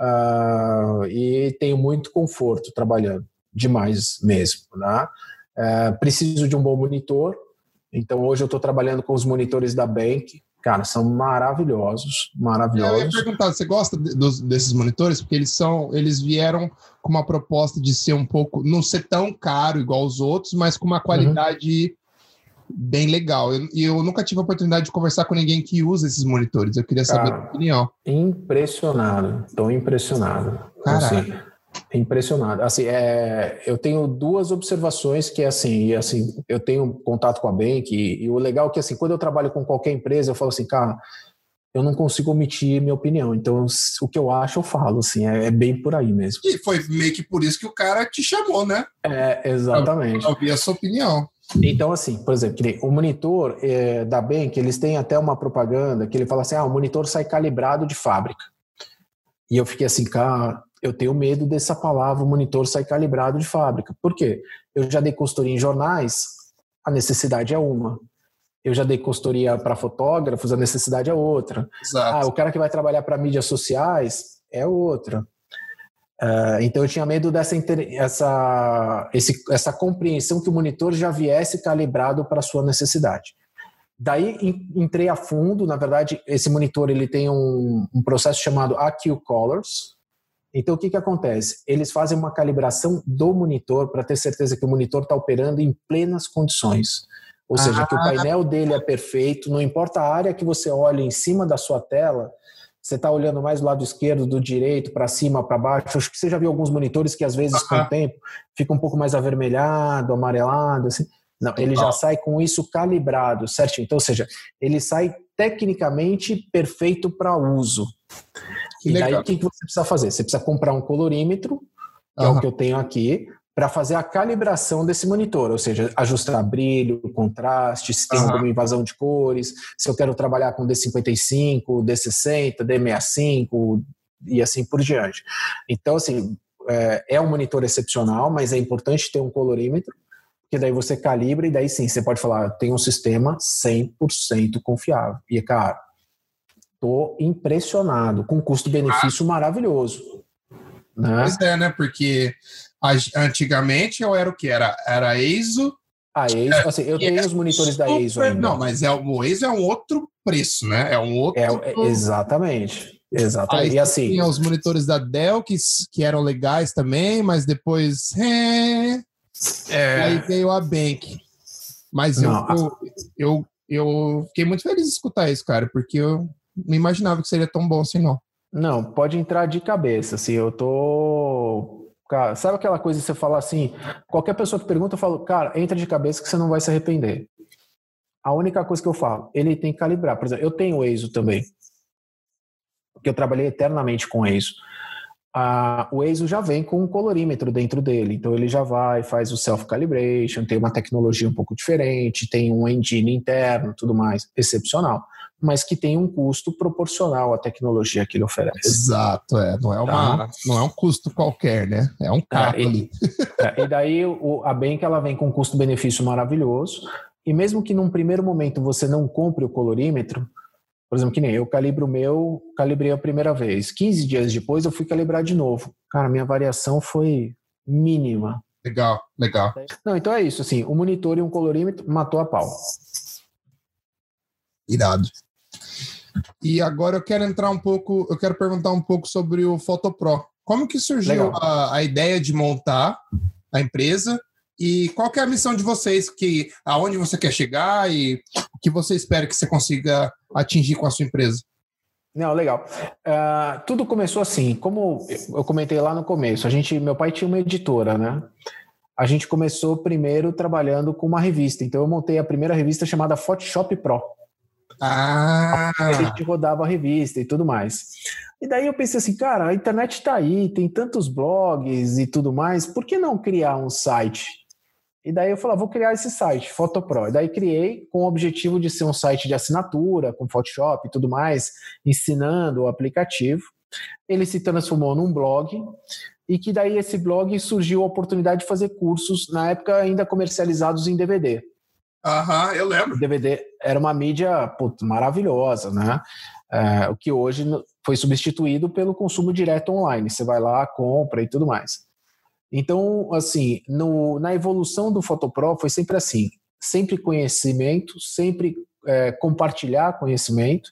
uh, e tenho muito conforto trabalhando, demais mesmo. Né? Uh, preciso de um bom monitor, então hoje eu estou trabalhando com os monitores da Bank, cara, são maravilhosos, maravilhosos. Eu ia perguntar, você gosta dos, desses monitores? Porque eles são, eles vieram com uma proposta de ser um pouco, não ser tão caro igual os outros, mas com uma qualidade uhum bem legal. E eu, eu, nunca tive a oportunidade de conversar com ninguém que usa esses monitores. Eu queria saber Cara, a opinião. Impressionado, estou impressionado. Assim, impressionado. Assim, é, eu tenho duas observações que assim, e assim, eu tenho contato com a Bank e, e o legal é que assim, quando eu trabalho com qualquer empresa, eu falo assim, cara, eu não consigo omitir minha opinião. Então, o que eu acho, eu falo, assim, é, é, bem por aí mesmo. E foi meio que por isso que o cara te chamou, né? É, exatamente. Pra ouvir a sua opinião. Então, assim, por exemplo, o monitor é, da Bank, eles têm até uma propaganda que ele fala assim: ah, o monitor sai calibrado de fábrica. E eu fiquei assim, cara, eu tenho medo dessa palavra, o monitor sai calibrado de fábrica. Por quê? Eu já dei consultoria em jornais, a necessidade é uma. Eu já dei consultoria para fotógrafos, a necessidade é outra. Exato. Ah, o cara que vai trabalhar para mídias sociais é outra. Uh, então eu tinha medo dessa essa, esse, essa compreensão que o monitor já viesse calibrado para a sua necessidade. Daí entrei a fundo, na verdade esse monitor ele tem um, um processo chamado AQ Colors. Então o que, que acontece? Eles fazem uma calibração do monitor para ter certeza que o monitor está operando em plenas condições. Ou seja, ah. que o ah. painel dele é perfeito, não importa a área que você olha em cima da sua tela, você está olhando mais do lado esquerdo, do direito, para cima, para baixo. Acho que você já viu alguns monitores que às vezes com o tempo fica um pouco mais avermelhado, amarelado, assim. Não, ele já sai com isso calibrado, certinho. Então, ou seja, ele sai tecnicamente perfeito para uso. Que e legal. daí o que você precisa fazer? Você precisa comprar um colorímetro, que uhum. é o que eu tenho aqui, para fazer a calibração desse monitor, ou seja, ajustar brilho, contraste, se tem uhum. alguma invasão de cores, se eu quero trabalhar com D55, D60, D65 e assim por diante. Então, assim, é, é um monitor excepcional, mas é importante ter um colorímetro, porque daí você calibra e daí sim, você pode falar, tem um sistema 100% confiável. E, cara, tô impressionado, com custo-benefício maravilhoso. Né? Pois é, né? Porque Antigamente, ou era o que? Era, era EISO? A EISO, assim, eu tenho é os monitores super, da EISO ainda. Não, mas é, o EISO é um outro preço, né? É um outro... É, exatamente. Exatamente. Aí, e assim... Tinha os monitores da Dell que, que eram legais também, mas depois... É... É. Aí veio a Bank. Mas eu, eu, eu, eu fiquei muito feliz de escutar isso, cara, porque eu não imaginava que seria tão bom assim, não. Não, pode entrar de cabeça, assim, eu tô Cara, sabe aquela coisa que você fala assim? Qualquer pessoa que pergunta, eu falo, cara, entra de cabeça que você não vai se arrepender. A única coisa que eu falo, ele tem que calibrar. Por exemplo, eu tenho o EISO também. Porque eu trabalhei eternamente com o EISO. Ah, o EISO já vem com um colorímetro dentro dele, então ele já vai, faz o self-calibration, tem uma tecnologia um pouco diferente, tem um engine interno, tudo mais, excepcional mas que tem um custo proporcional à tecnologia que ele oferece. Exato, é. Não é, uma, tá? não é um custo qualquer, né? É um carro é, ali. É, e daí o, a Bank ela vem com um custo-benefício maravilhoso. E mesmo que num primeiro momento você não compre o colorímetro, por exemplo, que nem eu calibro o meu, calibrei a primeira vez. 15 dias depois eu fui calibrar de novo. Cara, minha variação foi mínima. Legal, legal. Não, então é isso, assim, o monitor e um colorímetro matou a pau. Irado. E agora eu quero entrar um pouco, eu quero perguntar um pouco sobre o Photopro. Como que surgiu a, a, ideia de montar a empresa e qual é a missão de vocês, que aonde você quer chegar e o que você espera que você consiga atingir com a sua empresa? Não, legal. Uh, tudo começou assim, como eu comentei lá no começo, a gente, meu pai tinha uma editora, né? A gente começou primeiro trabalhando com uma revista, então eu montei a primeira revista chamada Photoshop Pro. Ah. A gente rodava a revista e tudo mais. E daí eu pensei assim, cara, a internet está aí, tem tantos blogs e tudo mais, por que não criar um site? E daí eu falei, ah, vou criar esse site, Photopro. E daí criei com o objetivo de ser um site de assinatura, com Photoshop e tudo mais, ensinando o aplicativo. Ele se transformou num blog e que daí esse blog surgiu a oportunidade de fazer cursos, na época ainda comercializados em DVD. Aham, eu lembro. O DVD era uma mídia putz, maravilhosa, né? É, o que hoje foi substituído pelo consumo direto online. Você vai lá, compra e tudo mais. Então, assim, no, na evolução do Photopro foi sempre assim: sempre conhecimento, sempre é, compartilhar conhecimento,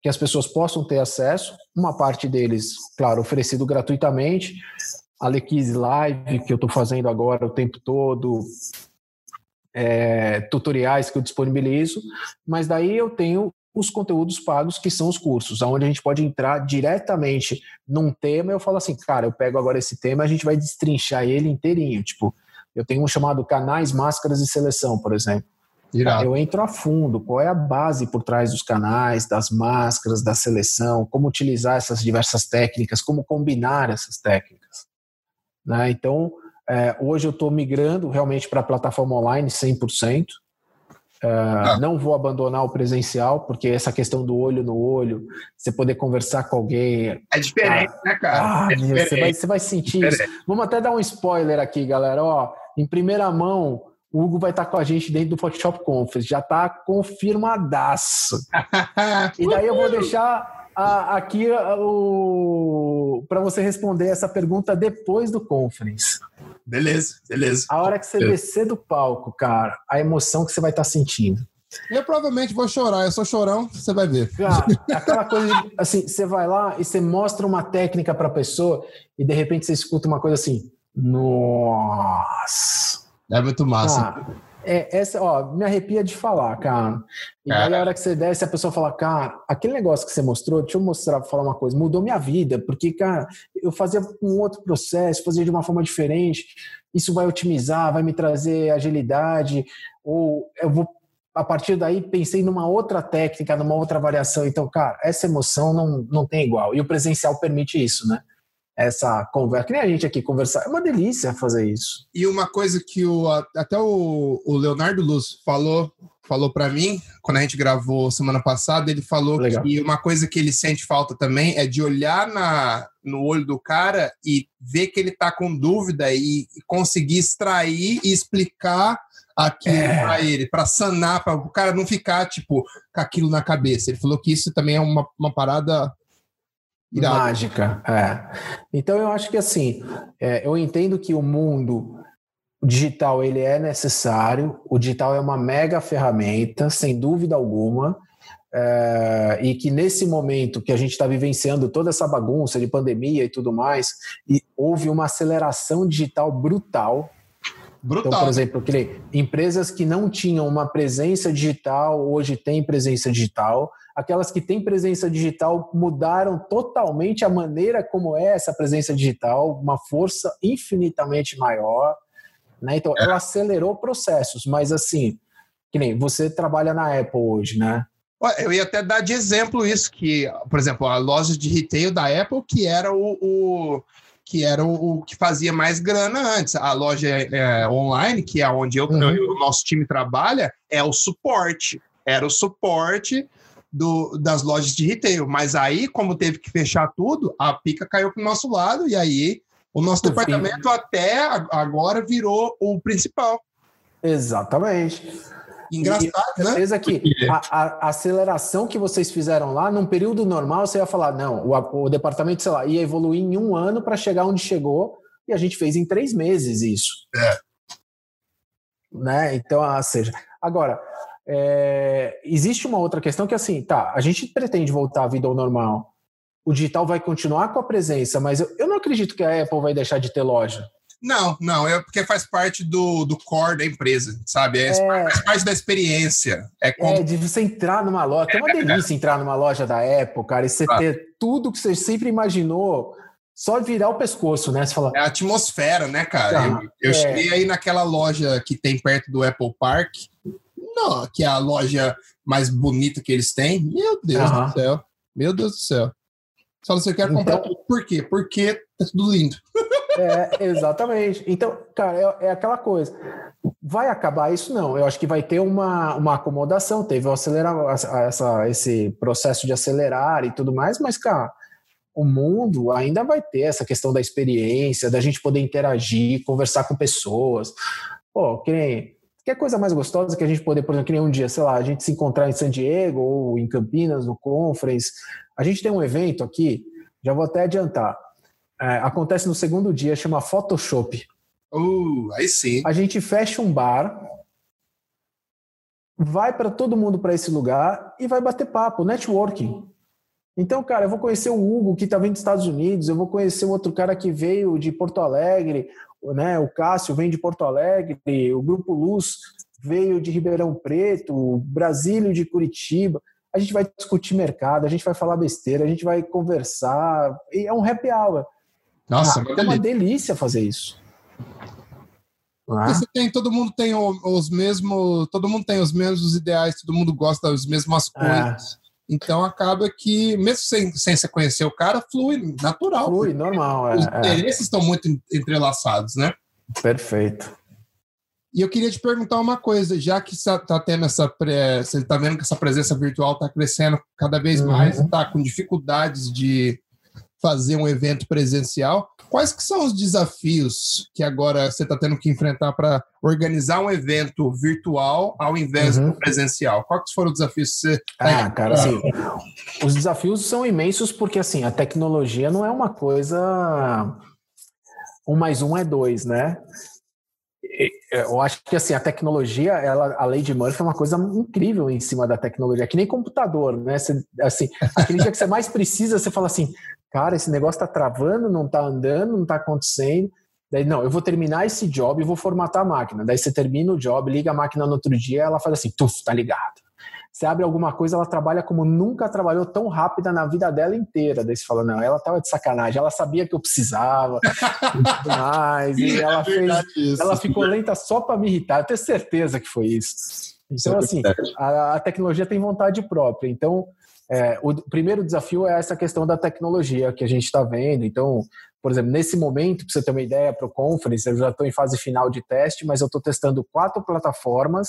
que as pessoas possam ter acesso. Uma parte deles, claro, oferecido gratuitamente. A Lequise Live, que eu estou fazendo agora o tempo todo, é, tutoriais que eu disponibilizo, mas daí eu tenho os conteúdos pagos, que são os cursos, onde a gente pode entrar diretamente num tema. Eu falo assim, cara, eu pego agora esse tema, a gente vai destrinchar ele inteirinho. Tipo, eu tenho um chamado canais, máscaras e seleção, por exemplo. Irado. Eu entro a fundo, qual é a base por trás dos canais, das máscaras, da seleção, como utilizar essas diversas técnicas, como combinar essas técnicas. Né? Então, é, hoje eu estou migrando realmente para a plataforma online 100%. É, ah. Não vou abandonar o presencial, porque essa questão do olho no olho, você poder conversar com alguém. É diferente, ah, né, cara? Ah, é você, vai, você vai sentir isso. Vamos até dar um spoiler aqui, galera. Ó, em primeira mão, o Hugo vai estar com a gente dentro do Photoshop Conference. Já está confirmadaço. e daí eu vou deixar aqui o para você responder essa pergunta depois do conference. Beleza, beleza. A hora que você beleza. descer do palco, cara, a emoção que você vai estar tá sentindo. Eu provavelmente vou chorar, eu sou chorão, você vai ver. Cara, aquela coisa de, assim, você vai lá e você mostra uma técnica para a pessoa e de repente você escuta uma coisa assim, nossa. É muito massa. Ah, é, essa, ó, me arrepia de falar, cara. E daí, na hora que você desce, a pessoa fala, cara, aquele negócio que você mostrou, deixa eu mostrar, falar uma coisa, mudou minha vida, porque, cara, eu fazia um outro processo, fazia de uma forma diferente, isso vai otimizar, vai me trazer agilidade, ou eu vou, a partir daí, pensei numa outra técnica, numa outra variação. Então, cara, essa emoção não, não tem igual. E o presencial permite isso, né? Essa conversa, que nem a gente aqui conversar, é uma delícia fazer isso. E uma coisa que o, até o, o Leonardo Luz falou falou para mim, quando a gente gravou semana passada, ele falou Legal. que uma coisa que ele sente falta também é de olhar na, no olho do cara e ver que ele tá com dúvida e, e conseguir extrair e explicar aquilo é. para ele, para sanar, para o cara não ficar, tipo, com aquilo na cabeça. Ele falou que isso também é uma, uma parada Irado. Mágica, é. Então eu acho que assim, é, eu entendo que o mundo digital ele é necessário, o digital é uma mega ferramenta, sem dúvida alguma, é, e que nesse momento que a gente está vivenciando toda essa bagunça de pandemia e tudo mais, e houve uma aceleração digital brutal. Brutal. Então, por exemplo, empresas que não tinham uma presença digital hoje têm presença digital aquelas que têm presença digital mudaram totalmente a maneira como é essa presença digital, uma força infinitamente maior. Né? Então, ela acelerou processos, mas assim, que nem você trabalha na Apple hoje, né? Eu ia até dar de exemplo isso, que, por exemplo, a loja de retail da Apple, que era o, o que era o, o, que fazia mais grana antes. A loja é, online, que é onde eu, uhum. o nosso time trabalha, é o suporte. Era o suporte do, das lojas de retail. Mas aí, como teve que fechar tudo, a pica caiu para o nosso lado e aí o nosso departamento até agora virou o principal. Exatamente. Engraçado, e, né? Certeza que a, a, aceleração que vocês fizeram lá, num período normal, você ia falar, não, o, o departamento, sei lá, ia evoluir em um ano para chegar onde chegou, e a gente fez em três meses isso. É. Né? Então, ou seja, agora, é, existe uma outra questão que assim, tá, a gente pretende voltar à vida ao normal. O digital vai continuar com a presença, mas eu, eu não acredito que a Apple vai deixar de ter loja. Não, não, é porque faz parte do, do core da empresa, sabe? É, é, faz parte da experiência. É, como... é de você entrar numa loja. É, é uma delícia entrar numa loja da Apple, cara, e você ah. ter tudo que você sempre imaginou só virar o pescoço, né? Você fala... É a atmosfera, né, cara? Tá, eu, eu é. cheguei aí naquela loja que tem perto do Apple Park, não, que é a loja mais bonita que eles têm. Meu Deus uhum. do céu. Meu Deus do céu. Só você quer comprar então, tudo. Por quê? Porque é tudo lindo. É, exatamente. Então, cara, é, é, aquela coisa. Vai acabar isso? Não. Eu acho que vai ter uma, uma acomodação. Teve o acelerar, essa, esse processo de acelerar e tudo mais, mas, cara, o mundo ainda vai ter essa questão da experiência, da gente poder interagir, conversar com pessoas. Pô, que nem que coisa mais gostosa que a gente poder, por exemplo, que nem um dia, sei lá, a gente se encontrar em San Diego ou em Campinas, no Conference. A gente tem um evento aqui, já vou até adiantar. É, acontece no segundo dia, chama Photoshop. Uh, aí sim. A gente fecha um bar, vai para todo mundo para esse lugar e vai bater papo, networking. Então, cara, eu vou conhecer o Hugo, que está vindo dos Estados Unidos, eu vou conhecer o outro cara que veio de Porto Alegre, né? O Cássio vem de Porto Alegre, o Grupo Luz veio de Ribeirão Preto, o Brasílio de Curitiba. A gente vai discutir mercado, a gente vai falar besteira, a gente vai conversar. E é um happy hour. Nossa, ah, é uma delícia fazer isso. Ah. Você tem, todo mundo tem os mesmos, todo mundo tem os mesmos ideais, todo mundo gosta das mesmas é. Então acaba que, mesmo sem, sem você conhecer o cara, flui natural. Flui, normal. É, Os é, interesses é. estão muito entrelaçados, né? Perfeito. E eu queria te perguntar uma coisa, já que está tá tendo essa. Você está vendo que essa presença virtual está crescendo cada vez uhum. mais, está com dificuldades de fazer um evento presencial. Quais que são os desafios que agora você está tendo que enfrentar para organizar um evento virtual ao invés uhum. do presencial? Quais foram os desafios que você tá Ah, cara, assim, os desafios são imensos porque assim, a tecnologia não é uma coisa um mais um é dois, né? eu acho que assim a tecnologia, ela, a lei de Murphy é uma coisa incrível em cima da tecnologia, é que nem computador, né? Você, assim, aquele dia que você mais precisa, você fala assim, cara, esse negócio tá travando, não tá andando, não tá acontecendo. Daí, não, eu vou terminar esse job e vou formatar a máquina. Daí você termina o job, liga a máquina no outro dia, ela faz assim, tuf, tá ligado. Você abre alguma coisa, ela trabalha como nunca trabalhou tão rápida na vida dela inteira. Daí você fala, não, ela tava de sacanagem, ela sabia que eu precisava, e mais, e ela é fez. Isso, ela ficou lenta só para me irritar. Eu tenho certeza que foi isso. Então, assim, a, a tecnologia tem vontade própria. Então, é, o primeiro desafio é essa questão da tecnologia que a gente está vendo. Então, por exemplo, nesse momento, para você ter uma ideia para o conference, eu já estou em fase final de teste, mas eu estou testando quatro plataformas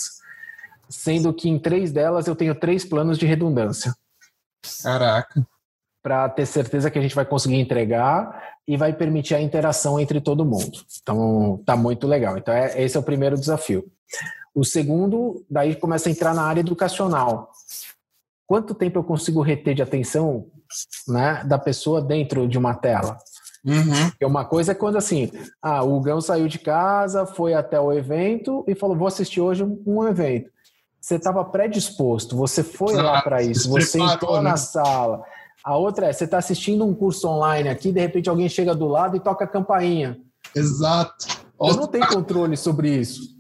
sendo que em três delas eu tenho três planos de redundância. Caraca. Para ter certeza que a gente vai conseguir entregar e vai permitir a interação entre todo mundo. Então, tá muito legal. Então, é, esse é o primeiro desafio. O segundo, daí começa a entrar na área educacional. Quanto tempo eu consigo reter de atenção né, da pessoa dentro de uma tela? Uhum. Porque uma coisa é quando assim, ah, o Gão saiu de casa, foi até o evento e falou: vou assistir hoje um evento você estava predisposto, você foi lá para isso, você entrou né? na sala. A outra é, você está assistindo um curso online aqui, de repente alguém chega do lado e toca a campainha. Exato. Eu não tenho controle sobre isso.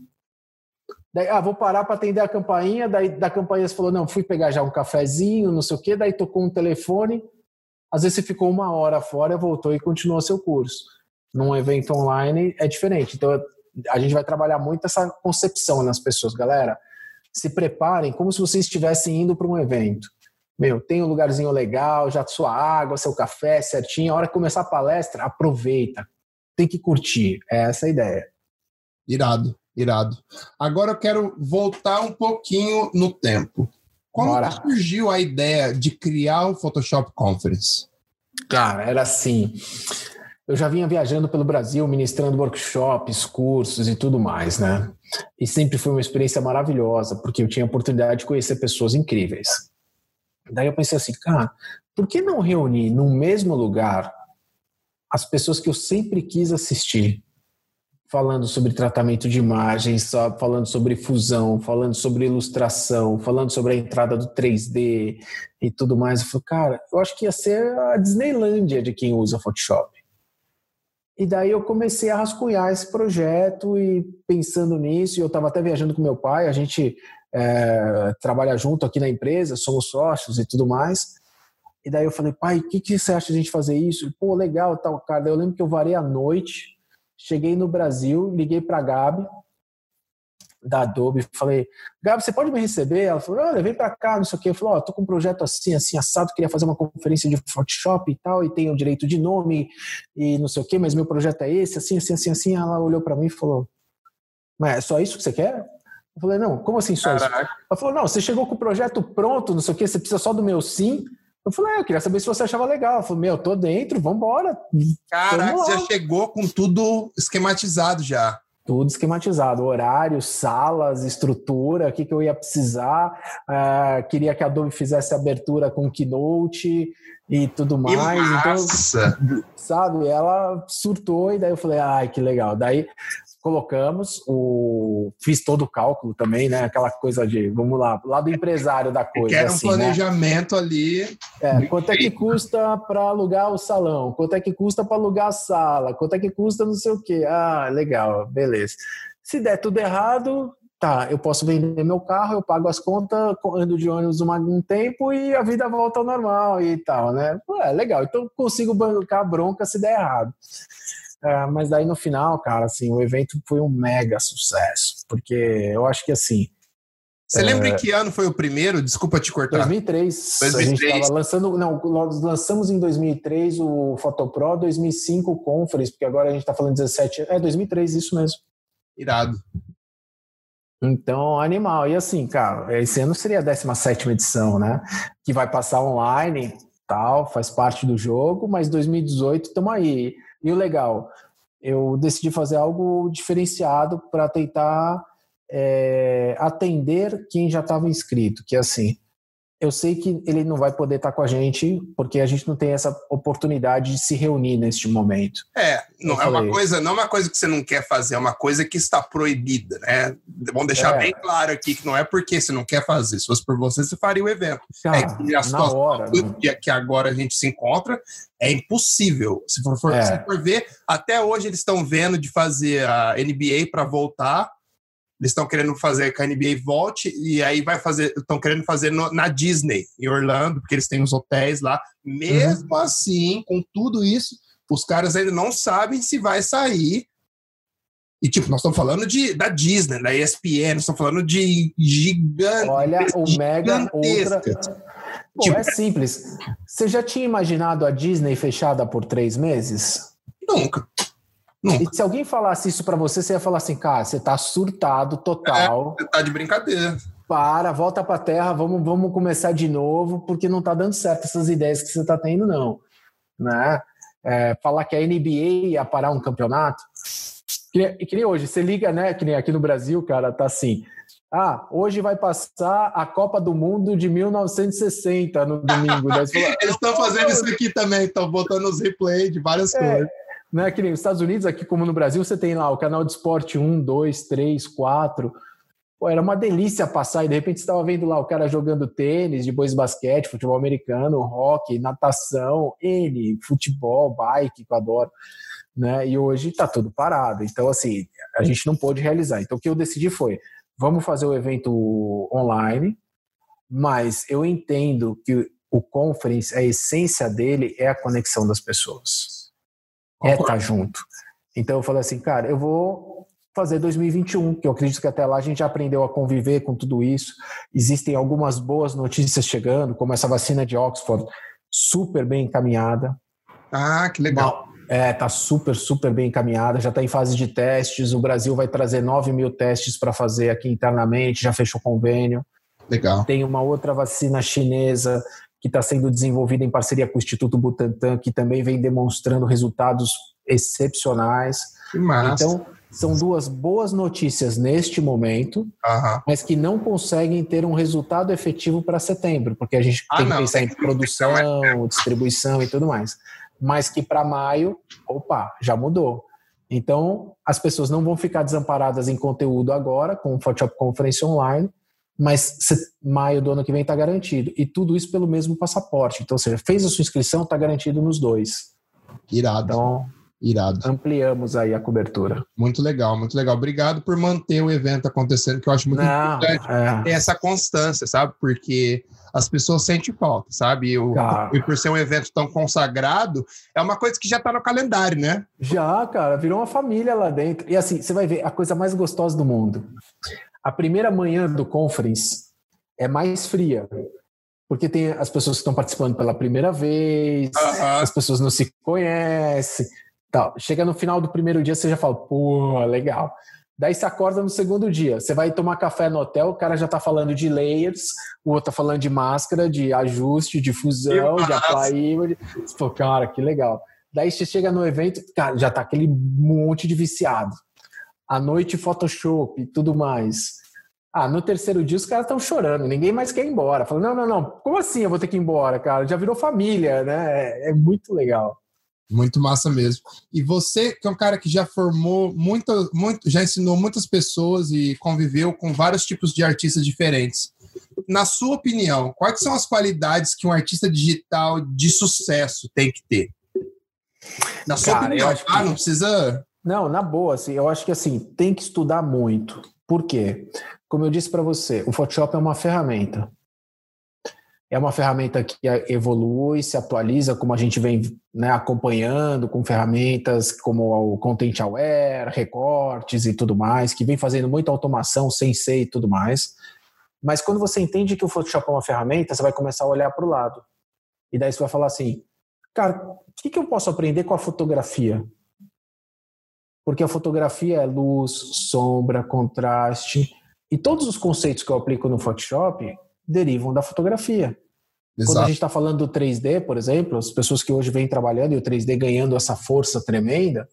Daí, ah, vou parar para atender a campainha, daí da campainha você falou, não, fui pegar já um cafezinho, não sei o quê, daí tocou um telefone, às vezes você ficou uma hora fora, voltou e continuou seu curso. Num evento online é diferente. Então, a gente vai trabalhar muito essa concepção nas pessoas, galera se preparem como se vocês estivessem indo para um evento. Meu, tem um lugarzinho legal, já sua água, seu café certinho. A hora que começar a palestra, aproveita. Tem que curtir. É essa a ideia. Irado, irado. Agora eu quero voltar um pouquinho no tempo. Como surgiu a ideia de criar o Photoshop Conference? Cara, era assim. Eu já vinha viajando pelo Brasil, ministrando workshops, cursos e tudo mais, né? E sempre foi uma experiência maravilhosa, porque eu tinha a oportunidade de conhecer pessoas incríveis. Daí eu pensei assim, cara, por que não reunir no mesmo lugar as pessoas que eu sempre quis assistir? Falando sobre tratamento de imagens, falando sobre fusão, falando sobre ilustração, falando sobre a entrada do 3D e tudo mais. Eu falei, cara, eu acho que ia ser a Disneylândia de quem usa Photoshop. E daí eu comecei a rascunhar esse projeto e pensando nisso, eu estava até viajando com meu pai, a gente é, trabalha junto aqui na empresa, somos sócios e tudo mais. E daí eu falei, pai, o que, que você acha de a gente fazer isso? Pô, legal, tal, cara. Eu lembro que eu varei a noite, cheguei no Brasil, liguei para a Gabi, da Adobe, falei, Gabi, você pode me receber? Ela falou, olha, vem para cá, não sei o quê. Eu falei, ó, oh, tô com um projeto assim, assim, assado, queria fazer uma conferência de Photoshop e tal, e tenho direito de nome e não sei o quê, mas meu projeto é esse, assim, assim, assim, assim. Ela olhou para mim e falou, mas é só isso que você quer? Eu falei, não, como assim só Caraca. isso? Ela falou, não, você chegou com o projeto pronto, não sei o quê, você precisa só do meu sim. Eu falei, ah, eu queria saber se você achava legal. Ela falou, meu, tô dentro, vambora. Caraca, você chegou com tudo esquematizado já. Tudo esquematizado, horário, salas, estrutura, o que, que eu ia precisar. Uh, queria que a Adobe fizesse abertura com Keynote e tudo mais. Então, sabe, ela surtou e daí eu falei, ai, que legal. Daí colocamos, o, fiz todo o cálculo também, né? Aquela coisa de, vamos lá, lado empresário da coisa. Que era um assim, né? planejamento né? ali. É, quanto é que custa para alugar o salão? Quanto é que custa para alugar a sala? Quanto é que custa não sei o quê? Ah, legal, beleza. Se der tudo errado, tá, eu posso vender meu carro, eu pago as contas, ando de ônibus um tempo e a vida volta ao normal e tal, né? É legal, então consigo bancar a bronca se der errado. É, mas daí no final, cara, assim, o evento foi um mega sucesso, porque eu acho que assim. Você é... lembra em que ano foi o primeiro? Desculpa te cortar. 2003. 2003. A gente lançando, não, lançamos em 2003 o Photopro, 2005 o Conference, porque agora a gente está falando 17, é 2003, isso mesmo. Irado. Então, animal. E assim, cara, esse ano seria a 17 edição, né? Que vai passar online tal, faz parte do jogo, mas 2018 estamos aí. E o legal, eu decidi fazer algo diferenciado para tentar é, atender quem já estava inscrito, que é assim, eu sei que ele não vai poder estar com a gente porque a gente não tem essa oportunidade de se reunir neste momento. É, não é uma coisa, não é uma coisa que você não quer fazer, é uma coisa que está proibida, né? Vamos deixar é. bem claro aqui que não é porque você não quer fazer. Se fosse por você, você faria o evento. Ah, é que a situação hora, que, que agora a gente se encontra é impossível. Se for, for, é. se for ver, até hoje eles estão vendo de fazer a NBA para voltar eles estão querendo fazer que a NBA volte e aí vai fazer, estão querendo fazer no, na Disney, em Orlando, porque eles têm os hotéis lá. Mesmo uhum. assim, com tudo isso, os caras ainda não sabem se vai sair. E, tipo, nós estamos falando de, da Disney, da ESPN, nós estamos falando de gigante. Olha, o Mega Ultra. Pô, tipo, é simples. Você já tinha imaginado a Disney fechada por três meses? Nunca. Nunca. E se alguém falasse isso para você, você ia falar assim, cara, você tá surtado total. É, você tá de brincadeira. Para, volta pra terra, vamos, vamos começar de novo, porque não tá dando certo essas ideias que você tá tendo, não. Né? É, falar que a NBA ia parar um campeonato. Que, que nem hoje, você liga, né? Que nem aqui no Brasil, cara, tá assim. Ah, hoje vai passar a Copa do Mundo de 1960 no domingo. Eles estão fazendo isso aqui também, estão botando os replays de várias é, coisas. Né, que nem os Estados Unidos, aqui como no Brasil, você tem lá o canal de esporte 1, 2, 3, 4. Pô, era uma delícia passar e de repente você estava vendo lá o cara jogando tênis, depois basquete, futebol americano, hockey, natação, N, futebol, bike, que eu adoro. Né? E hoje está tudo parado. Então, assim, a gente não pôde realizar. Então, o que eu decidi foi: vamos fazer o evento online, mas eu entendo que o conference, a essência dele é a conexão das pessoas é estar tá junto. Então eu falei assim, cara, eu vou fazer 2021, que eu acredito que até lá a gente já aprendeu a conviver com tudo isso. Existem algumas boas notícias chegando, como essa vacina de Oxford, super bem encaminhada. Ah, que legal. É, tá super, super bem encaminhada, já está em fase de testes. O Brasil vai trazer 9 mil testes para fazer aqui internamente, já fechou convênio. Legal. Tem uma outra vacina chinesa que está sendo desenvolvida em parceria com o Instituto Butantan, que também vem demonstrando resultados excepcionais. Que massa. Então, são duas boas notícias neste momento, uhum. mas que não conseguem ter um resultado efetivo para setembro, porque a gente ah, tem que pensar em produção, é. distribuição e tudo mais. Mas que para maio, opa, já mudou. Então, as pessoas não vão ficar desamparadas em conteúdo agora, com o Photoshop Conference Online, mas maio do ano que vem está garantido. E tudo isso pelo mesmo passaporte. Então, ou seja, fez a sua inscrição, está garantido nos dois. Irado. Então, Irado. Ampliamos aí a cobertura. Muito legal, muito legal. Obrigado por manter o evento acontecendo, que eu acho muito Não, importante é. essa constância, sabe? Porque as pessoas sentem falta, sabe? Eu, e por ser um evento tão consagrado, é uma coisa que já está no calendário, né? Já, cara, virou uma família lá dentro. E assim, você vai ver a coisa mais gostosa do mundo. A primeira manhã do conference é mais fria, porque tem as pessoas que estão participando pela primeira vez, uh -huh. as pessoas não se conhecem. Tal. Chega no final do primeiro dia, você já fala, pô, legal. Daí você acorda no segundo dia, você vai tomar café no hotel, o cara já está falando de layers, o outro está falando de máscara, de ajuste, de fusão, de apply. Você fala, cara, que legal. Daí você chega no evento, cara, já tá aquele monte de viciado à noite Photoshop e tudo mais. Ah, no terceiro dia os caras estão chorando, ninguém mais quer ir embora. Falando, não, não, não, como assim eu vou ter que ir embora, cara? Já virou família, né? É, é muito legal. Muito massa mesmo. E você, que é um cara que já formou muito, muito, já ensinou muitas pessoas e conviveu com vários tipos de artistas diferentes. Na sua opinião, quais são as qualidades que um artista digital de sucesso tem que ter? Na sua cara, opinião, ah, que... não precisa não, na boa, assim, eu acho que assim, tem que estudar muito. Por quê? Como eu disse para você, o Photoshop é uma ferramenta. É uma ferramenta que evolui, se atualiza, como a gente vem né, acompanhando com ferramentas como o Content Aware, recortes e tudo mais, que vem fazendo muita automação, sensei e tudo mais. Mas quando você entende que o Photoshop é uma ferramenta, você vai começar a olhar para o lado. E daí você vai falar assim, cara, o que, que eu posso aprender com a fotografia? Porque a fotografia é luz, sombra, contraste, e todos os conceitos que eu aplico no Photoshop derivam da fotografia. Exato. Quando a gente está falando do 3D, por exemplo, as pessoas que hoje vêm trabalhando e o 3D ganhando essa força tremenda,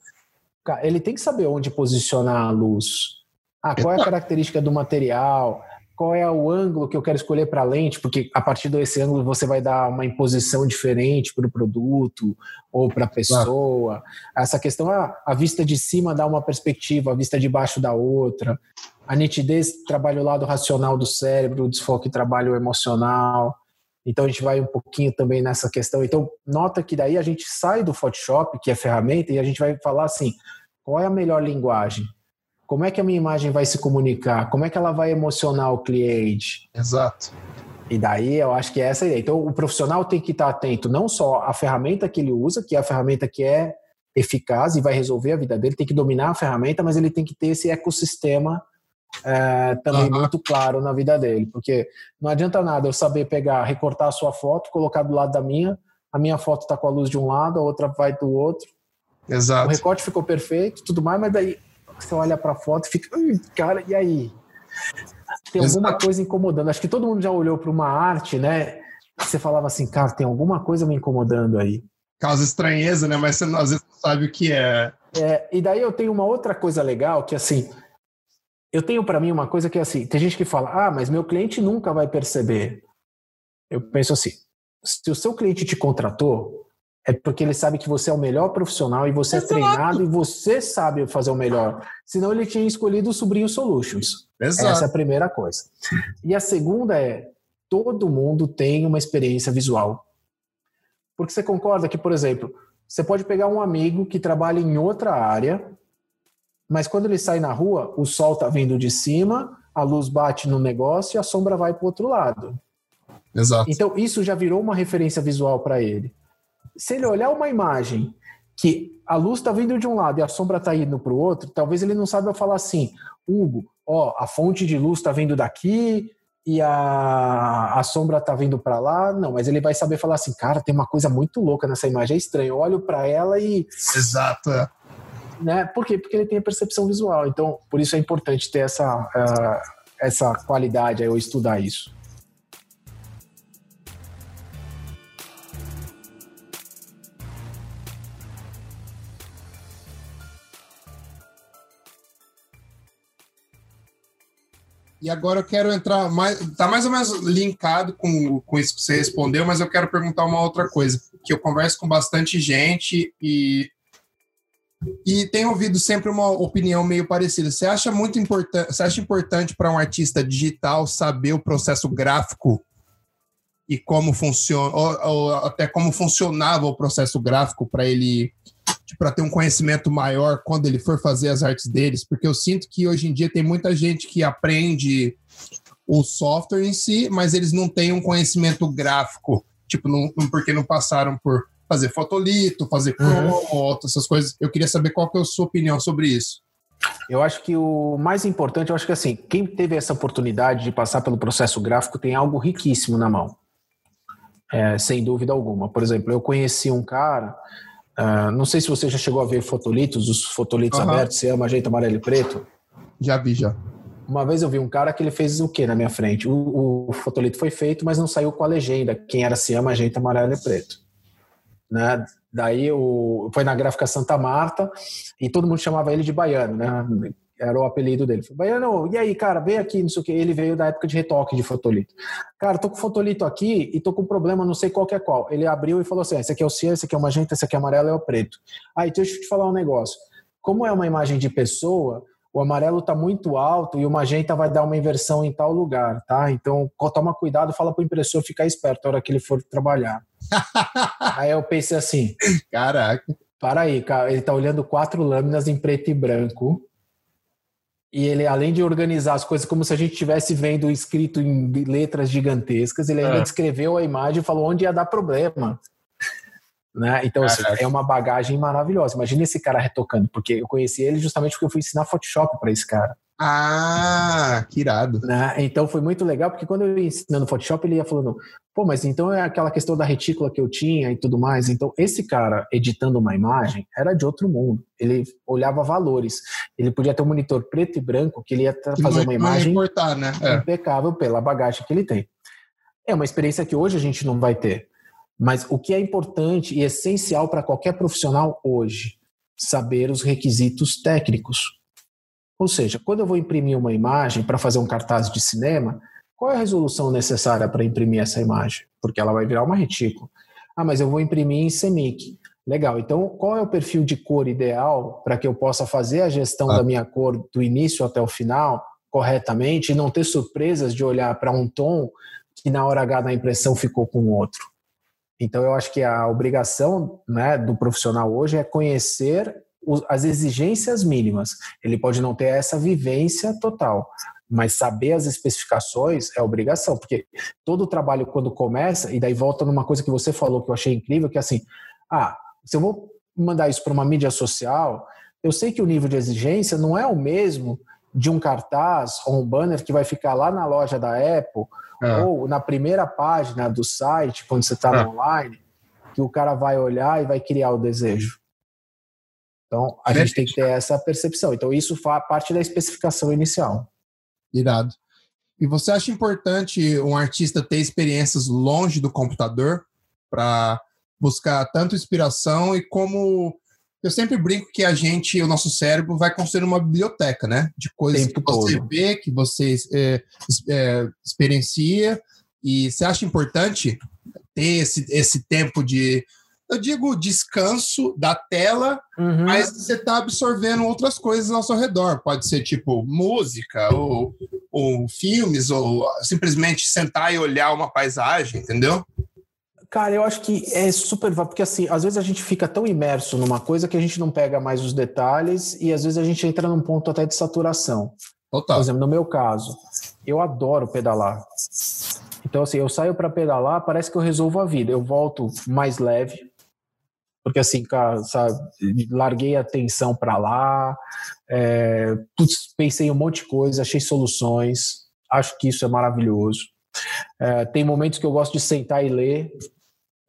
ele tem que saber onde posicionar a luz. Ah, qual é a característica do material? Qual é o ângulo que eu quero escolher para a lente? Porque a partir desse ângulo você vai dar uma imposição diferente para o produto ou para a pessoa. Essa questão, ah, a vista de cima dá uma perspectiva, a vista de baixo dá outra. A nitidez trabalha o lado racional do cérebro, o desfoque trabalha o emocional. Então a gente vai um pouquinho também nessa questão. Então, nota que daí a gente sai do Photoshop, que é ferramenta, e a gente vai falar assim: qual é a melhor linguagem? Como é que a minha imagem vai se comunicar? Como é que ela vai emocionar o cliente? Exato. E daí eu acho que é essa a ideia. Então o profissional tem que estar atento não só à ferramenta que ele usa, que é a ferramenta que é eficaz e vai resolver a vida dele, tem que dominar a ferramenta, mas ele tem que ter esse ecossistema é, também uhum. muito claro na vida dele. Porque não adianta nada eu saber pegar, recortar a sua foto, colocar do lado da minha, a minha foto está com a luz de um lado, a outra vai do outro. Exato. O recorte ficou perfeito, tudo mais, mas daí você olha para a foto e fica, cara, e aí? Tem alguma coisa incomodando. Acho que todo mundo já olhou para uma arte, né? Você falava assim, cara, tem alguma coisa me incomodando aí. Causa estranheza, né? Mas você às vezes não sabe o que é. é. E daí eu tenho uma outra coisa legal que assim, eu tenho para mim uma coisa que é assim, tem gente que fala, ah, mas meu cliente nunca vai perceber. Eu penso assim, se o seu cliente te contratou, é porque ele sabe que você é o melhor profissional e você Exato. é treinado e você sabe fazer o melhor. Senão ele tinha escolhido o Sobrinho Solutions. Exato. Essa é a primeira coisa. E a segunda é, todo mundo tem uma experiência visual. Porque você concorda que, por exemplo, você pode pegar um amigo que trabalha em outra área, mas quando ele sai na rua, o sol está vindo de cima, a luz bate no negócio e a sombra vai para o outro lado. Exato. Então, isso já virou uma referência visual para ele se ele olhar uma imagem que a luz está vindo de um lado e a sombra está indo para o outro, talvez ele não saiba falar assim, Hugo, ó, a fonte de luz está vindo daqui e a, a sombra está vindo para lá. Não, mas ele vai saber falar assim, cara, tem uma coisa muito louca nessa imagem, é estranho. Eu olho para ela e. Exato. É. Né? Por quê? Porque ele tem a percepção visual. Então, por isso é importante ter essa, uh, essa qualidade, aí, eu estudar isso. E agora eu quero entrar mais. Tá mais ou menos linkado com, com isso que você respondeu, mas eu quero perguntar uma outra coisa. Que eu converso com bastante gente e. E tenho ouvido sempre uma opinião meio parecida. Você acha muito importante, você acha importante para um artista digital saber o processo gráfico e como funciona, ou, ou até como funcionava o processo gráfico para ele para ter um conhecimento maior quando ele for fazer as artes deles, porque eu sinto que hoje em dia tem muita gente que aprende o software em si, mas eles não têm um conhecimento gráfico, tipo, não, porque não passaram por fazer fotolito, fazer cromo, uhum. essas coisas. Eu queria saber qual que é a sua opinião sobre isso. Eu acho que o mais importante, eu acho que assim, quem teve essa oportunidade de passar pelo processo gráfico tem algo riquíssimo na mão. É, sem dúvida alguma. Por exemplo, eu conheci um cara Uh, não sei se você já chegou a ver fotolitos, os fotolitos uhum. abertos, se ama jeito amarelo e preto. Já vi, já. Uma vez eu vi um cara que ele fez o que na minha frente? O, o, fotolito foi feito, mas não saiu com a legenda, quem era se ama jeito amarelo e preto. Né? Daí o, foi na gráfica Santa Marta e todo mundo chamava ele de baiano, né? Era o apelido dele. Baiano, e aí, cara, vem aqui, não sei o que. Ele veio da época de retoque de fotolito. Cara, tô com fotolito aqui e tô com um problema, não sei qual que é qual. Ele abriu e falou assim: ah, esse aqui é o cian, esse aqui é o magenta, esse aqui é o amarelo, é o preto. Aí, deixa eu te falar um negócio. Como é uma imagem de pessoa, o amarelo tá muito alto e o magenta vai dar uma inversão em tal lugar, tá? Então, toma cuidado, fala pro impressor ficar esperto na hora que ele for trabalhar. aí eu pensei assim: caraca. Para aí, cara, ele tá olhando quatro lâminas em preto e branco e ele, além de organizar as coisas como se a gente estivesse vendo escrito em letras gigantescas, ele ainda é. descreveu a imagem e falou onde ia dar problema. Né? Então, assim, é uma bagagem maravilhosa. Imagina esse cara retocando, porque eu conheci ele justamente porque eu fui ensinar Photoshop para esse cara. Ah, que irado. Né? Então foi muito legal, porque quando eu ia ensinando Photoshop, ele ia falando, pô, mas então é aquela questão da retícula que eu tinha e tudo mais. Então, esse cara editando uma imagem era de outro mundo. Ele olhava valores. Ele podia ter um monitor preto e branco que ele ia fazer uma imagem importar, né? é. impecável pela bagagem que ele tem. É uma experiência que hoje a gente não vai ter. Mas o que é importante e essencial para qualquer profissional hoje? Saber os requisitos técnicos. Ou seja, quando eu vou imprimir uma imagem para fazer um cartaz de cinema, qual é a resolução necessária para imprimir essa imagem? Porque ela vai virar uma retícula. Ah, mas eu vou imprimir em CMYK. Legal. Então, qual é o perfil de cor ideal para que eu possa fazer a gestão ah. da minha cor do início até o final corretamente e não ter surpresas de olhar para um tom que na hora H da impressão ficou com outro? Então, eu acho que a obrigação né, do profissional hoje é conhecer as exigências mínimas. Ele pode não ter essa vivência total, mas saber as especificações é obrigação, porque todo o trabalho quando começa, e daí volta numa coisa que você falou que eu achei incrível, que é assim, ah, se eu vou mandar isso para uma mídia social, eu sei que o nível de exigência não é o mesmo de um cartaz ou um banner que vai ficar lá na loja da Apple é. ou na primeira página do site, quando você está é. online, que o cara vai olhar e vai criar o desejo. Então, a gente tem que ter essa percepção. Então, isso faz parte da especificação inicial. Irado. E você acha importante um artista ter experiências longe do computador para buscar tanto inspiração e como eu sempre brinco que a gente, o nosso cérebro, vai construir uma biblioteca, né? De coisas Tempo que você todo. vê, que você é, é, experiencia. E você acha importante ter esse, esse tempo de, eu digo, descanso da tela, uhum. mas você está absorvendo outras coisas ao seu redor. Pode ser tipo música, ou, ou filmes, ou simplesmente sentar e olhar uma paisagem, entendeu? Cara, eu acho que é super. Porque, assim, às vezes a gente fica tão imerso numa coisa que a gente não pega mais os detalhes e às vezes a gente entra num ponto até de saturação. Total. Por exemplo, no meu caso, eu adoro pedalar. Então, assim, eu saio para pedalar, parece que eu resolvo a vida. Eu volto mais leve, porque assim, cara, sabe, larguei a tensão para lá, é, pensei em um monte de coisa, achei soluções, acho que isso é maravilhoso. É, tem momentos que eu gosto de sentar e ler,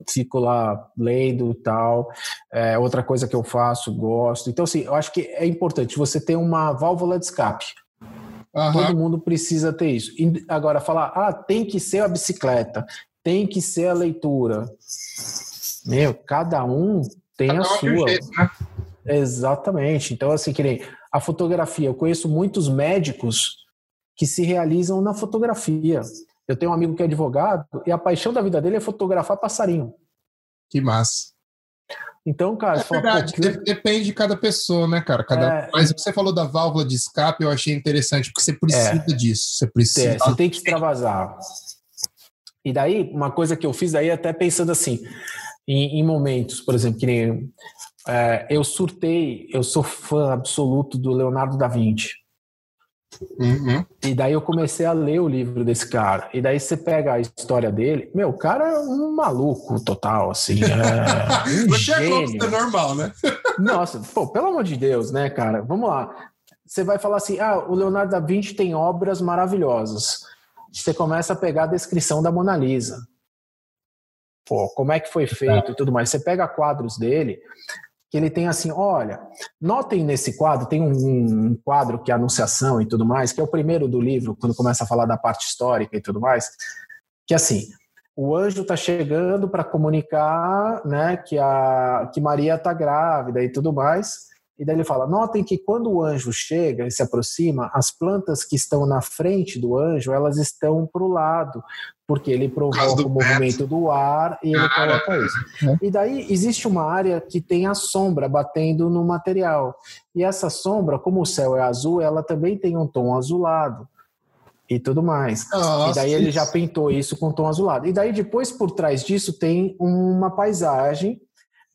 fico lá lendo tal. É, outra coisa que eu faço, gosto. Então, assim, eu acho que é importante você ter uma válvula de escape. Uhum. Todo mundo precisa ter isso. E agora, falar, ah, tem que ser a bicicleta, tem que ser a leitura. Meu, cada um tem cada a um sua. Jeito, né? Exatamente. Então, assim, que nem a fotografia. Eu conheço muitos médicos que se realizam na fotografia. Eu tenho um amigo que é advogado e a paixão da vida dele é fotografar passarinho. Que massa. Então, cara, é verdade, fala, depende de cada pessoa, né, cara? Cada... É... Mas o que você falou da válvula de escape, eu achei interessante, porque você precisa é... disso. Você precisa. É, você tem que extravasar. E daí, uma coisa que eu fiz daí, até pensando assim, em, em momentos, por exemplo, que nem é, eu surtei, eu sou fã absoluto do Leonardo da Vinci. Uhum. E daí eu comecei a ler o livro desse cara. E daí você pega a história dele. Meu, o cara é um maluco total, assim. É um você é gênio. normal, né? Nossa, pô, pelo amor de Deus, né, cara? Vamos lá. Você vai falar assim: ah, o Leonardo da Vinci tem obras maravilhosas. Você começa a pegar a descrição da Mona Lisa. Pô, como é que foi feito e tudo mais. Você pega quadros dele, que ele tem assim, olha, notem nesse quadro, tem um, um, quadro que é Anunciação e tudo mais, que é o primeiro do livro, quando começa a falar da parte histórica e tudo mais, que assim, o anjo está chegando para comunicar, né, que a que Maria está grávida e tudo mais, e daí ele fala: notem que quando o anjo chega e se aproxima, as plantas que estão na frente do anjo elas estão para o lado, porque ele provoca o movimento do ar e ele coloca isso. É. E daí existe uma área que tem a sombra batendo no material. E essa sombra, como o céu é azul, ela também tem um tom azulado e tudo mais. Nossa, e daí ele já pintou isso com tom azulado. E daí depois por trás disso tem uma paisagem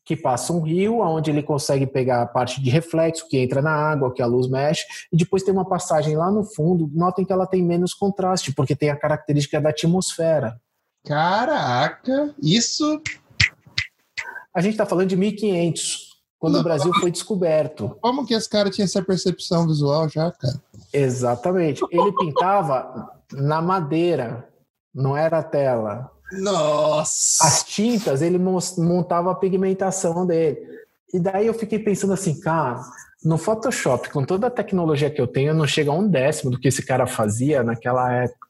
que passa um rio, onde ele consegue pegar a parte de reflexo que entra na água, que a luz mexe, e depois tem uma passagem lá no fundo. Notem que ela tem menos contraste, porque tem a característica da atmosfera. Caraca, isso. A gente está falando de 1500, quando Não, o Brasil foi descoberto. Como que esse cara tinha essa percepção visual já, cara? Exatamente. Ele pintava na madeira, não era tela. Nossa! As tintas, ele montava a pigmentação dele. E daí eu fiquei pensando assim, cara, no Photoshop, com toda a tecnologia que eu tenho, não chega a um décimo do que esse cara fazia naquela época.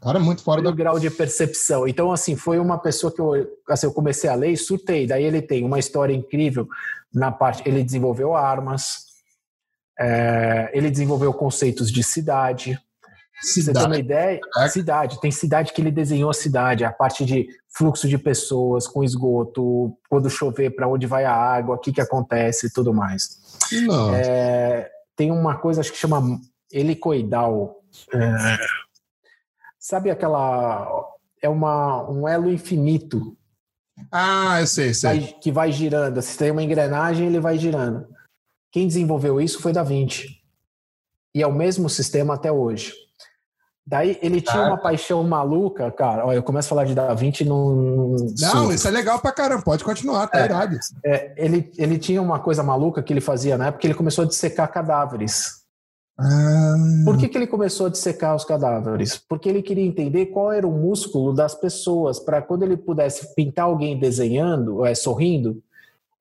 Cara, muito fora do grau de percepção. Então, assim, foi uma pessoa que eu, assim, eu comecei a ler e surtei. Daí ele tem uma história incrível na parte. Ele desenvolveu armas, é, ele desenvolveu conceitos de cidade. Cidade. Você tem uma ideia? É. Cidade. Tem cidade que ele desenhou a cidade, a parte de fluxo de pessoas com esgoto, quando chover, para onde vai a água, o que, que acontece e tudo mais. É, tem uma coisa, acho que chama helicoidal. É, sabe aquela. É uma, um elo infinito. Ah, eu sei, sei. Vai, que vai girando. Se tem uma engrenagem, ele vai girando. Quem desenvolveu isso foi Da Vinci. E é o mesmo sistema até hoje. Daí ele tinha uma paixão maluca, cara. Olha, eu começo a falar de Da Vinci num. Não, isso é legal pra caramba, pode continuar, tá é, É, ele, ele tinha uma coisa maluca que ele fazia na época que ele começou a dissecar cadáveres. Ah. Por que, que ele começou a dissecar os cadáveres? Porque ele queria entender qual era o músculo das pessoas, para quando ele pudesse pintar alguém desenhando, é, sorrindo,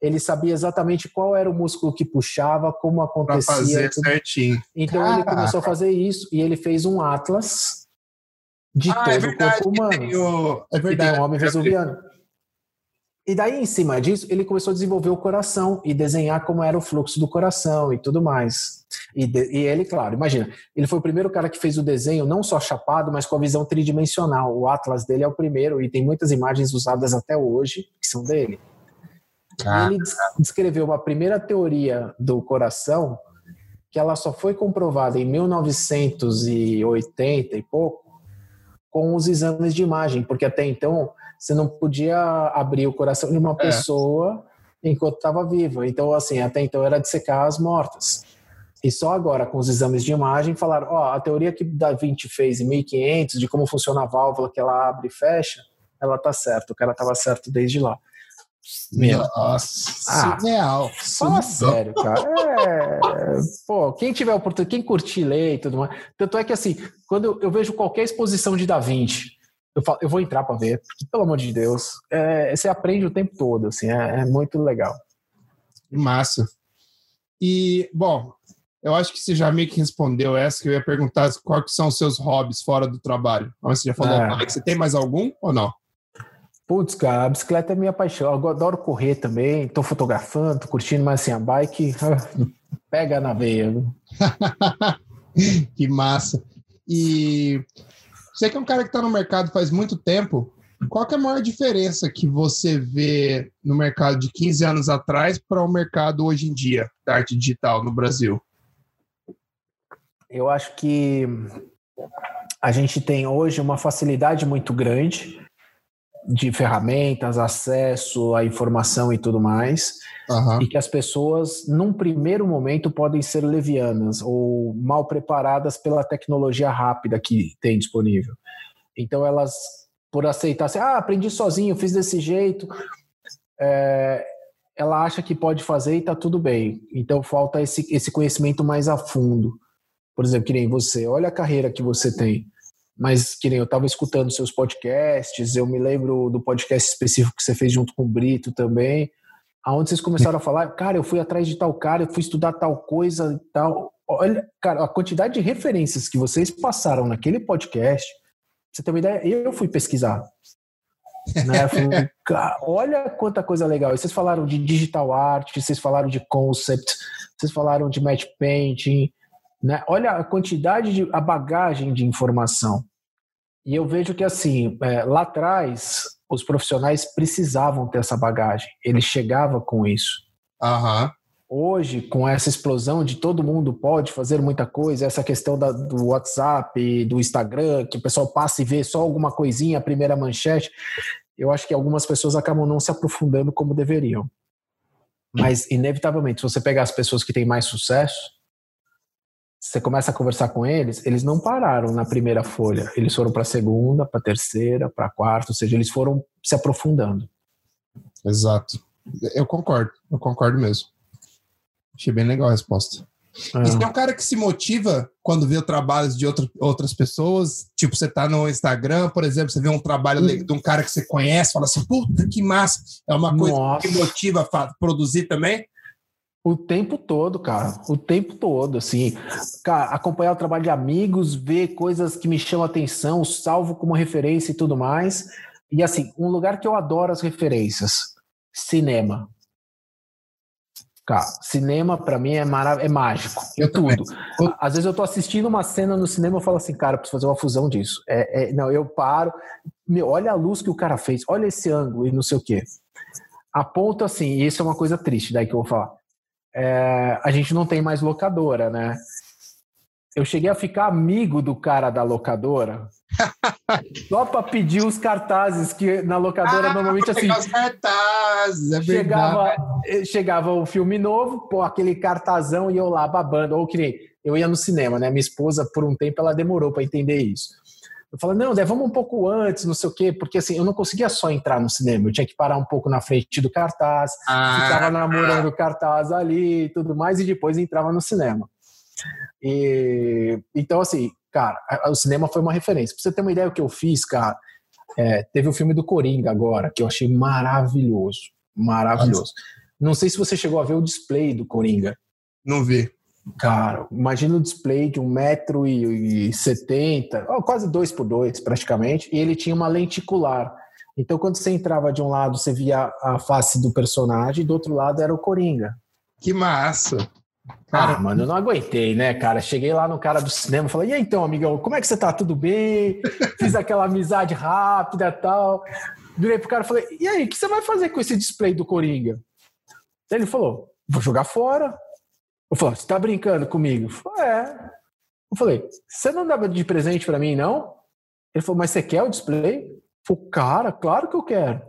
ele sabia exatamente qual era o músculo que puxava, como acontecia. Pra fazer certinho. Então Caraca. ele começou a fazer isso e ele fez um atlas de ah, é todo é verdade, o corpo humano. O... É verdade. tem um homem vesuviano. E daí, em cima disso, ele começou a desenvolver o coração e desenhar como era o fluxo do coração e tudo mais. E, de, e, ele, claro, imagina, ele foi o primeiro cara que fez o desenho não só chapado, mas com a visão tridimensional. O Atlas dele é o primeiro e tem muitas imagens usadas até hoje que são dele. Ah. Ele descreveu uma primeira teoria do coração que ela só foi comprovada em 1980 e pouco com os exames de imagem, porque até então você não podia abrir o coração de uma é. pessoa enquanto estava viva. Então, assim, até então era de secar as mortas. E só agora, com os exames de imagem, falaram: ó, a teoria que Da Vinci fez em 1500 de como funciona a válvula que ela abre e fecha, ela tá certa. O cara estava certo desde lá. Meu. Nossa, ah, surreal. Fala sério, cara. É, pô, quem tiver oportunidade, quem curtir ler e tudo mais. Tanto é que, assim, quando eu, eu vejo qualquer exposição de Da Vinci, eu, falo, eu vou entrar para ver, porque, pelo amor de Deus, é, você aprende o tempo todo, assim, é, é muito legal. Massa. E, bom, eu acho que você já meio que respondeu essa, que eu ia perguntar quais são os seus hobbies fora do trabalho. Você já falou, é. você tem mais algum ou não? Putz, cara, a bicicleta é minha paixão. Eu adoro correr também, tô fotografando, tô curtindo, mas assim, a bike pega na veia. que massa. E você que é um cara que está no mercado faz muito tempo, qual é a maior diferença que você vê no mercado de 15 anos atrás para o mercado hoje em dia da arte digital no Brasil? Eu acho que a gente tem hoje uma facilidade muito grande de ferramentas, acesso à informação e tudo mais, uhum. e que as pessoas, num primeiro momento, podem ser levianas ou mal preparadas pela tecnologia rápida que tem disponível. Então, elas, por aceitar, assim, ah, aprendi sozinho, fiz desse jeito, é, ela acha que pode fazer e está tudo bem. Então, falta esse, esse conhecimento mais a fundo. Por exemplo, que nem você, olha a carreira que você tem mas que nem eu estava escutando seus podcasts, eu me lembro do podcast específico que você fez junto com o Brito também, aonde vocês começaram a falar, cara, eu fui atrás de tal cara, eu fui estudar tal coisa e tal. Olha, cara, a quantidade de referências que vocês passaram naquele podcast, você tem uma ideia, eu fui pesquisar. né? Falei, cara, olha quanta coisa legal. E vocês falaram de digital art, vocês falaram de concept, vocês falaram de match painting, né? Olha a quantidade de a bagagem de informação. E eu vejo que assim, é, lá atrás, os profissionais precisavam ter essa bagagem. Ele chegava com isso. Uhum. Hoje, com essa explosão de todo mundo pode fazer muita coisa, essa questão da, do WhatsApp, do Instagram, que o pessoal passa e vê só alguma coisinha, a primeira manchete, eu acho que algumas pessoas acabam não se aprofundando como deveriam. Mas, inevitavelmente, se você pegar as pessoas que têm mais sucesso, você começa a conversar com eles, eles não pararam na primeira folha, eles foram para a segunda, para a terceira, para a quarta, ou seja, eles foram se aprofundando. Exato. Eu concordo, eu concordo mesmo. Achei bem legal a resposta. Ah. E é um cara que se motiva quando vê trabalhos de outra, outras pessoas? Tipo, você tá no Instagram, por exemplo, você vê um trabalho hum. de um cara que você conhece, fala assim, puta que massa. É uma coisa Nossa. que motiva a produzir também? O tempo todo, cara. O tempo todo, assim. Cara, acompanhar o trabalho de amigos, ver coisas que me chamam a atenção, salvo como referência e tudo mais. E assim, um lugar que eu adoro as referências: cinema. Cara, cinema para mim é, marav é mágico. É tudo. Às vezes eu tô assistindo uma cena no cinema e falo assim, cara, preciso fazer uma fusão disso. É, é, não, eu paro. Meu, olha a luz que o cara fez, olha esse ângulo e não sei o quê. A ponto assim, e isso é uma coisa triste, daí que eu vou falar. É, a gente não tem mais locadora, né? Eu cheguei a ficar amigo do cara da locadora só para pedir os cartazes que na locadora ah, normalmente assim. Os cartazes, é chegava, eh, chegava o filme novo, pô, aquele cartazão e eu lá babando. Ou que nem eu ia no cinema, né? Minha esposa, por um tempo, ela demorou para entender isso. Eu falei, não, vamos um pouco antes, não sei o quê, porque assim, eu não conseguia só entrar no cinema, eu tinha que parar um pouco na frente do cartaz, ah, ficava namorando o cartaz ali e tudo mais, e depois entrava no cinema. E, então, assim, cara, o cinema foi uma referência. Pra você ter uma ideia do que eu fiz, cara, é, teve o filme do Coringa agora, que eu achei maravilhoso. Maravilhoso. Não sei se você chegou a ver o display do Coringa. Não vi. Cara, imagina o display de 1,70m, oh, quase 2 por 2 praticamente, e ele tinha uma lenticular. Então, quando você entrava de um lado, você via a face do personagem, e do outro lado era o Coringa. Que massa! Cara, ah, mano, eu não aguentei, né, cara? Cheguei lá no cara do cinema e falei, e aí, então, amigão, como é que você tá? Tudo bem? Fiz aquela amizade rápida e tal. Virei pro cara e falei, e aí, o que você vai fazer com esse display do Coringa? Ele falou, vou jogar fora. Eu falei, você tá brincando comigo? Eu falei, é. Eu falei, você não dava de presente para mim, não? Ele falou, mas você quer o display? Eu falei, cara, claro que eu quero.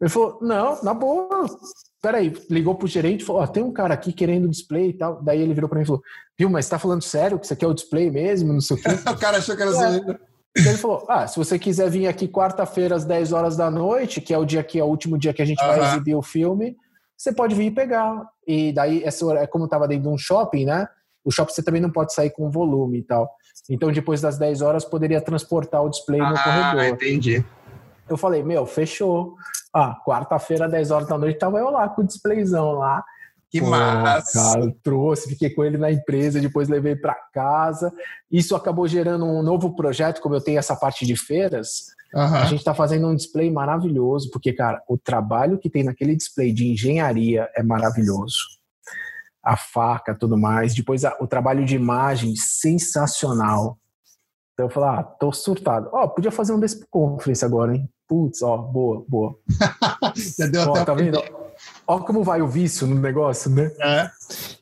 Ele falou, não, na boa. Peraí, ligou pro gerente e falou, ó, tem um cara aqui querendo display e tal. Daí ele virou para mim e falou, viu, mas você tá falando sério que você quer o display mesmo, não sei o quê? o cara achou que era é. Ele falou, ah, se você quiser vir aqui quarta-feira às 10 horas da noite, que é o dia que é o último dia que a gente vai exibir o filme, você pode vir e pegar. E daí, essa hora, é como estava dentro de um shopping, né? O shopping você também não pode sair com volume e tal. Então, depois das 10 horas, poderia transportar o display ah, no corredor. Ah, entendi. Eu falei, meu, fechou. Ah, quarta-feira, 10 horas da noite, tava eu lá com o displayzão lá. Que Pô, massa! Cara, trouxe, fiquei com ele na empresa, depois levei para casa. Isso acabou gerando um novo projeto, como eu tenho essa parte de feiras. Uhum. A gente está fazendo um display maravilhoso, porque, cara, o trabalho que tem naquele display de engenharia é maravilhoso. A faca, tudo mais. Depois, a, o trabalho de imagem, sensacional. Então eu falei, ah, tô surtado. Ó, oh, podia fazer um desse conference agora, hein? Putz, ó, boa, boa. Já deu ó, até tá vendo? Ó como vai o vício no negócio, né? É.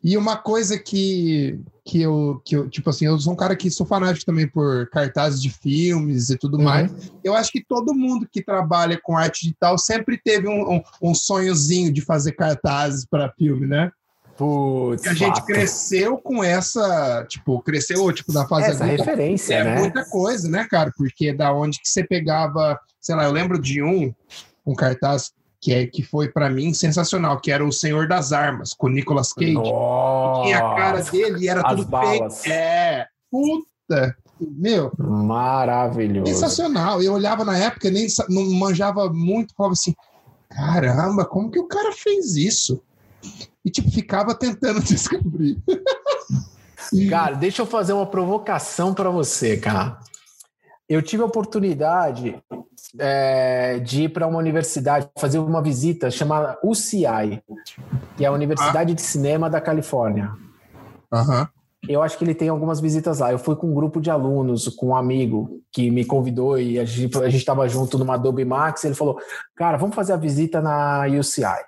E uma coisa que, que, eu, que eu, tipo assim, eu sou um cara que sou fanático também por cartazes de filmes e tudo uhum. mais. Eu acho que todo mundo que trabalha com arte digital sempre teve um, um, um sonhozinho de fazer cartazes para filme, né? Putz, a gente cresceu com essa, tipo, cresceu tipo na fase essa adulta, referência, é né? muita coisa, né, cara? Porque da onde que você pegava, sei lá, eu lembro de um um cartaz que é que foi para mim sensacional, que era o Senhor das Armas com Nicolas Cage. Nossa, tinha a cara dele e era tudo balas. feito. É, puta, meu, maravilhoso. Sensacional. Eu olhava na época, nem não manjava muito, falava assim: "Caramba, como que o cara fez isso?" e tipo, ficava tentando descobrir. cara, deixa eu fazer uma provocação para você, cara. Eu tive a oportunidade é, de ir para uma universidade, fazer uma visita chamada UCI, que é a Universidade ah. de Cinema da Califórnia. Uhum. Eu acho que ele tem algumas visitas lá. Eu fui com um grupo de alunos, com um amigo que me convidou e a gente estava junto numa Adobe Max. ele falou: Cara, vamos fazer a visita na UCI.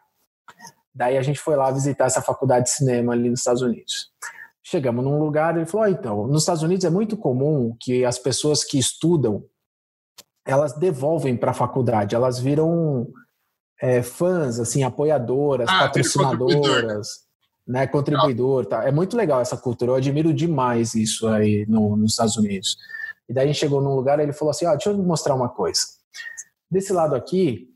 Daí a gente foi lá visitar essa faculdade de cinema ali nos Estados Unidos. Chegamos num lugar e ele falou: então, nos Estados Unidos é muito comum que as pessoas que estudam elas devolvem para a faculdade, elas viram é, fãs, assim, apoiadoras, ah, patrocinadoras, né, contribuidor, tá? É muito legal essa cultura. Eu admiro demais isso aí no, nos Estados Unidos. E daí a gente chegou num lugar e ele falou assim: ah, deixa eu mostrar uma coisa. Desse lado aqui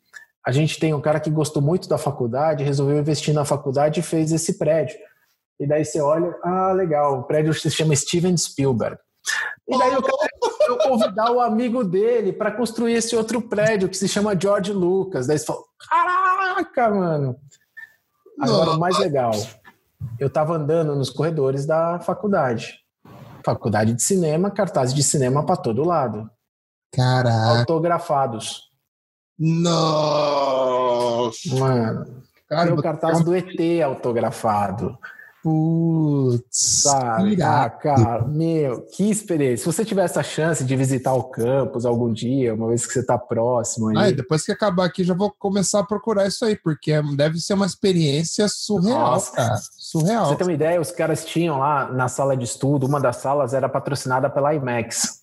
a gente tem um cara que gostou muito da faculdade, resolveu investir na faculdade e fez esse prédio. E daí você olha, ah, legal, o prédio se chama Steven Spielberg. E daí eu quero convidar o amigo dele para construir esse outro prédio que se chama George Lucas. Daí você fala, caraca, mano. Agora, o mais legal, eu estava andando nos corredores da faculdade. Faculdade de cinema, cartazes de cinema para todo lado. Caraca. Autografados. Nossa! Mano. Cara, o cartaz do ET autografado. Putz. Sabe? Ah, cara, meu, que experiência. Se você tiver essa chance de visitar o campus algum dia, uma vez que você está próximo. Aí... Ah, depois que acabar aqui, já vou começar a procurar isso aí, porque deve ser uma experiência surreal, Nossa. cara. Surreal. Você tem uma ideia? Os caras tinham lá na sala de estudo, uma das salas era patrocinada pela IMAX.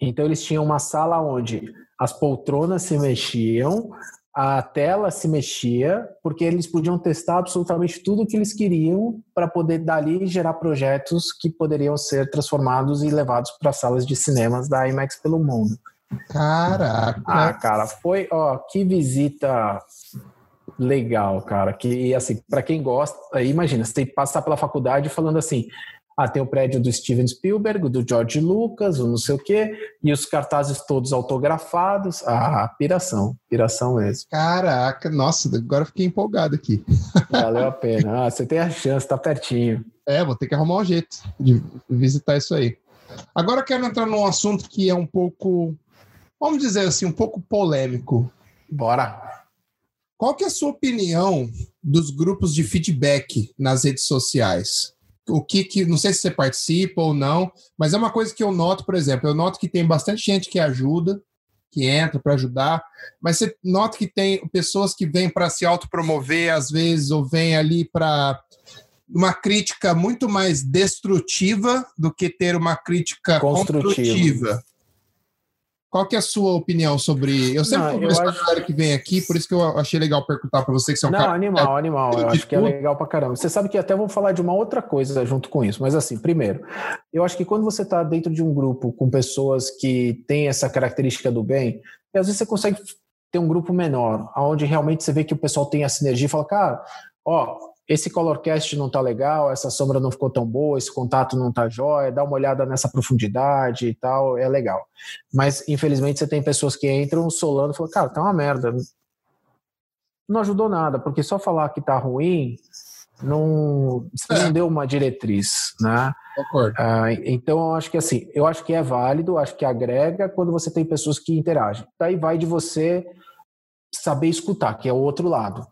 Então eles tinham uma sala onde as poltronas se mexiam, a tela se mexia, porque eles podiam testar absolutamente tudo o que eles queriam para poder dali gerar projetos que poderiam ser transformados e levados para salas de cinemas da IMAX pelo mundo. Caraca! Ah, cara, foi, ó, que visita legal, cara. Que assim, para quem gosta, imagina, você tem que passar pela faculdade falando assim: ah, tem o prédio do Steven Spielberg, do George Lucas, o não sei o quê, e os cartazes todos autografados. Ah, piração, piração mesmo. Caraca, nossa, agora fiquei empolgado aqui. Valeu a pena. Ah, você tem a chance, tá pertinho. É, vou ter que arrumar um jeito de visitar isso aí. Agora eu quero entrar num assunto que é um pouco, vamos dizer assim, um pouco polêmico. Bora. Qual que é a sua opinião dos grupos de feedback nas redes sociais? O que, que não sei se você participa ou não, mas é uma coisa que eu noto, por exemplo, eu noto que tem bastante gente que ajuda, que entra para ajudar, mas você nota que tem pessoas que vêm para se autopromover às vezes ou vêm ali para uma crítica muito mais destrutiva do que ter uma crítica construtiva. Qual que é a sua opinião sobre. Eu sempre não, converso com acho... a galera que vem aqui, por isso que eu achei legal perguntar para você que você é um não, cara. animal, é, animal. Eu acho que é legal para caramba. Você sabe que até vou falar de uma outra coisa junto com isso, mas assim, primeiro, eu acho que quando você está dentro de um grupo com pessoas que têm essa característica do bem, às vezes você consegue ter um grupo menor, onde realmente você vê que o pessoal tem a sinergia e fala, cara, ó, esse colorcast não tá legal, essa sombra não ficou tão boa, esse contato não tá jóia, dá uma olhada nessa profundidade e tal, é legal. Mas, infelizmente, você tem pessoas que entram solando e falam, cara, tá uma merda. Não ajudou nada, porque só falar que tá ruim não, é. não deu uma diretriz, né? Concordo. Ah, então, eu acho que assim, eu acho que é válido, acho que agrega quando você tem pessoas que interagem. Daí vai de você saber escutar, que é o outro lado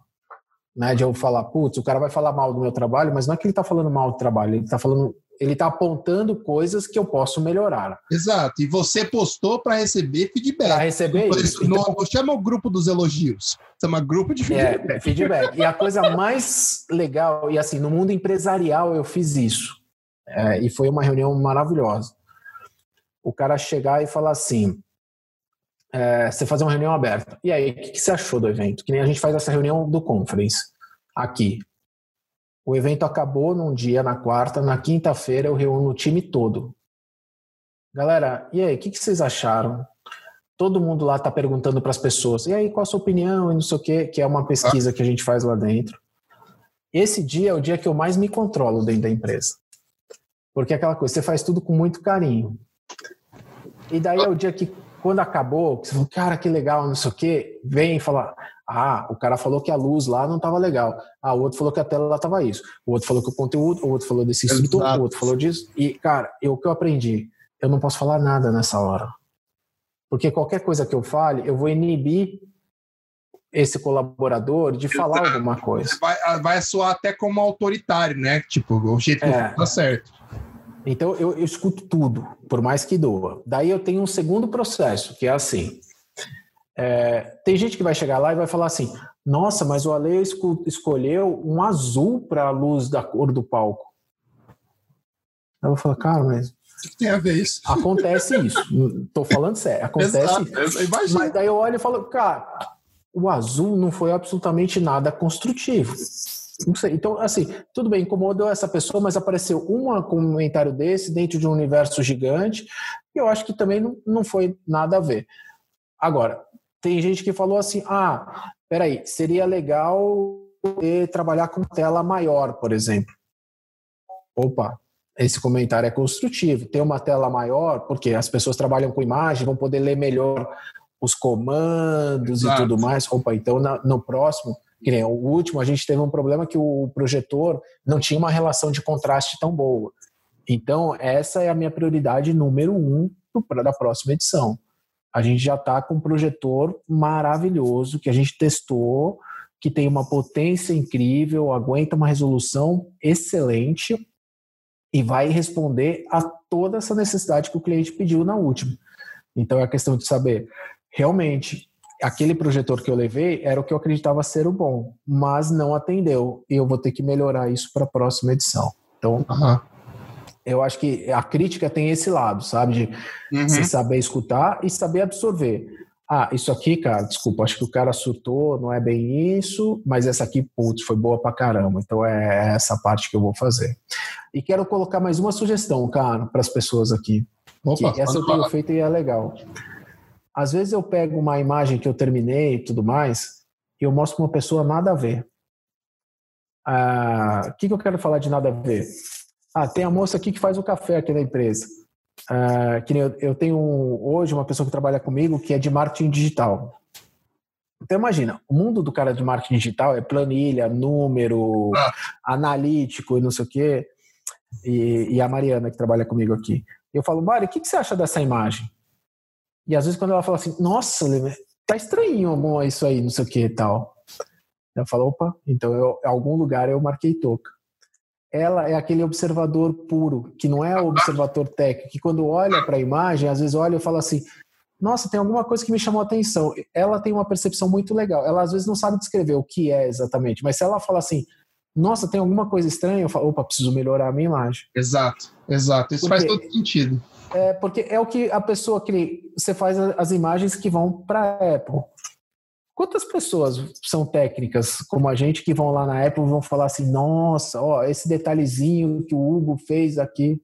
né, de eu falar, putz, o cara vai falar mal do meu trabalho, mas não é que ele está falando mal do trabalho, ele está falando, ele está apontando coisas que eu posso melhorar. Exato. E você postou para receber feedback. Para receber isso. Então, não chama o grupo dos elogios, chama grupo de feedback. É, feedback. E a coisa mais legal, e assim, no mundo empresarial eu fiz isso. É, e foi uma reunião maravilhosa. O cara chegar e falar assim: é, você fazer uma reunião aberta. E aí, o que, que, você achou do evento? Que nem a gente faz essa reunião do conference aqui. O evento acabou num dia, na quarta, na quinta-feira eu reúno o time todo. Galera, e aí, o que, que vocês acharam? Todo mundo lá está perguntando para as pessoas, e aí, qual a sua opinião? E não sei o quê, que é uma pesquisa que a gente faz lá dentro. Esse dia é o dia que eu mais me controlo dentro da empresa. Porque é aquela coisa, você faz tudo com muito carinho. E daí é o dia que quando acabou, você falou, cara, que legal, não sei o quê, vem e fala, ah, o cara falou que a luz lá não estava legal. Ah, o outro falou que a tela lá estava isso. O outro falou que o conteúdo, o outro falou desse instrutor, o outro falou disso. E, cara, eu, o que eu aprendi? Eu não posso falar nada nessa hora. Porque qualquer coisa que eu fale, eu vou inibir esse colaborador de falar alguma coisa. Vai, vai soar até como autoritário, né? Tipo, o jeito que é. tá certo. Então eu, eu escuto tudo, por mais que doa. Daí eu tenho um segundo processo, que é assim. É, tem gente que vai chegar lá e vai falar assim: nossa, mas o Ale escolheu um azul para a luz da cor do palco. Eu vou falar, cara, mas. Tem a ver isso? Acontece isso. Tô falando sério. Acontece Exato, isso. Mas daí eu olho e falo, cara, o azul não foi absolutamente nada construtivo. Não sei. Então, assim, tudo bem, incomodou essa pessoa, mas apareceu um comentário desse dentro de um universo gigante, e eu acho que também não, não foi nada a ver. Agora, tem gente que falou assim: ah, peraí, seria legal trabalhar com tela maior, por exemplo. Opa, esse comentário é construtivo. Ter uma tela maior, porque as pessoas trabalham com imagem, vão poder ler melhor os comandos Exato. e tudo mais. Opa, então no próximo O último, a gente teve um problema que o projetor não tinha uma relação de contraste tão boa. Então, essa é a minha prioridade número um da próxima edição. A gente já está com um projetor maravilhoso que a gente testou, que tem uma potência incrível, aguenta uma resolução excelente e vai responder a toda essa necessidade que o cliente pediu na última. Então é a questão de saber, realmente, aquele projetor que eu levei era o que eu acreditava ser o bom, mas não atendeu. E eu vou ter que melhorar isso para a próxima edição. Então, uhum. eu acho que a crítica tem esse lado, sabe? De uhum. você saber escutar e saber absorver. Ah, isso aqui, cara, desculpa, acho que o cara surtou, não é bem isso, mas essa aqui, putz, foi boa pra caramba. Então é essa parte que eu vou fazer. E quero colocar mais uma sugestão, cara, para as pessoas aqui. Opa, essa eu tenho falar. feito e é legal. Às vezes eu pego uma imagem que eu terminei e tudo mais, e eu mostro para uma pessoa nada a ver. Ah, o que, que eu quero falar de nada a ver? Ah, tem a moça aqui que faz o café aqui na empresa. Uh, que eu, eu tenho hoje uma pessoa que trabalha comigo que é de marketing digital. Então imagina, o mundo do cara de marketing digital é planilha, número, ah. analítico e não sei o quê. E, e, a Mariana que trabalha comigo aqui. Eu falo, Mari, o que, que você acha dessa imagem? E às vezes quando ela fala assim, nossa, tá estranho isso aí, não sei o que e tal. Eu falo, opa, então eu, em algum lugar eu marquei toca ela é aquele observador puro, que não é o observador técnico, que quando olha para a imagem, às vezes olha e fala assim: nossa, tem alguma coisa que me chamou a atenção. Ela tem uma percepção muito legal. Ela às vezes não sabe descrever o que é exatamente, mas se ela fala assim: nossa, tem alguma coisa estranha, eu falo: opa, preciso melhorar a minha imagem. Exato, exato. Isso porque, faz todo sentido. É, porque é o que a pessoa que você faz as imagens que vão para a Apple. Quantas pessoas são técnicas como a gente que vão lá na Apple e vão falar assim: nossa, ó, esse detalhezinho que o Hugo fez aqui?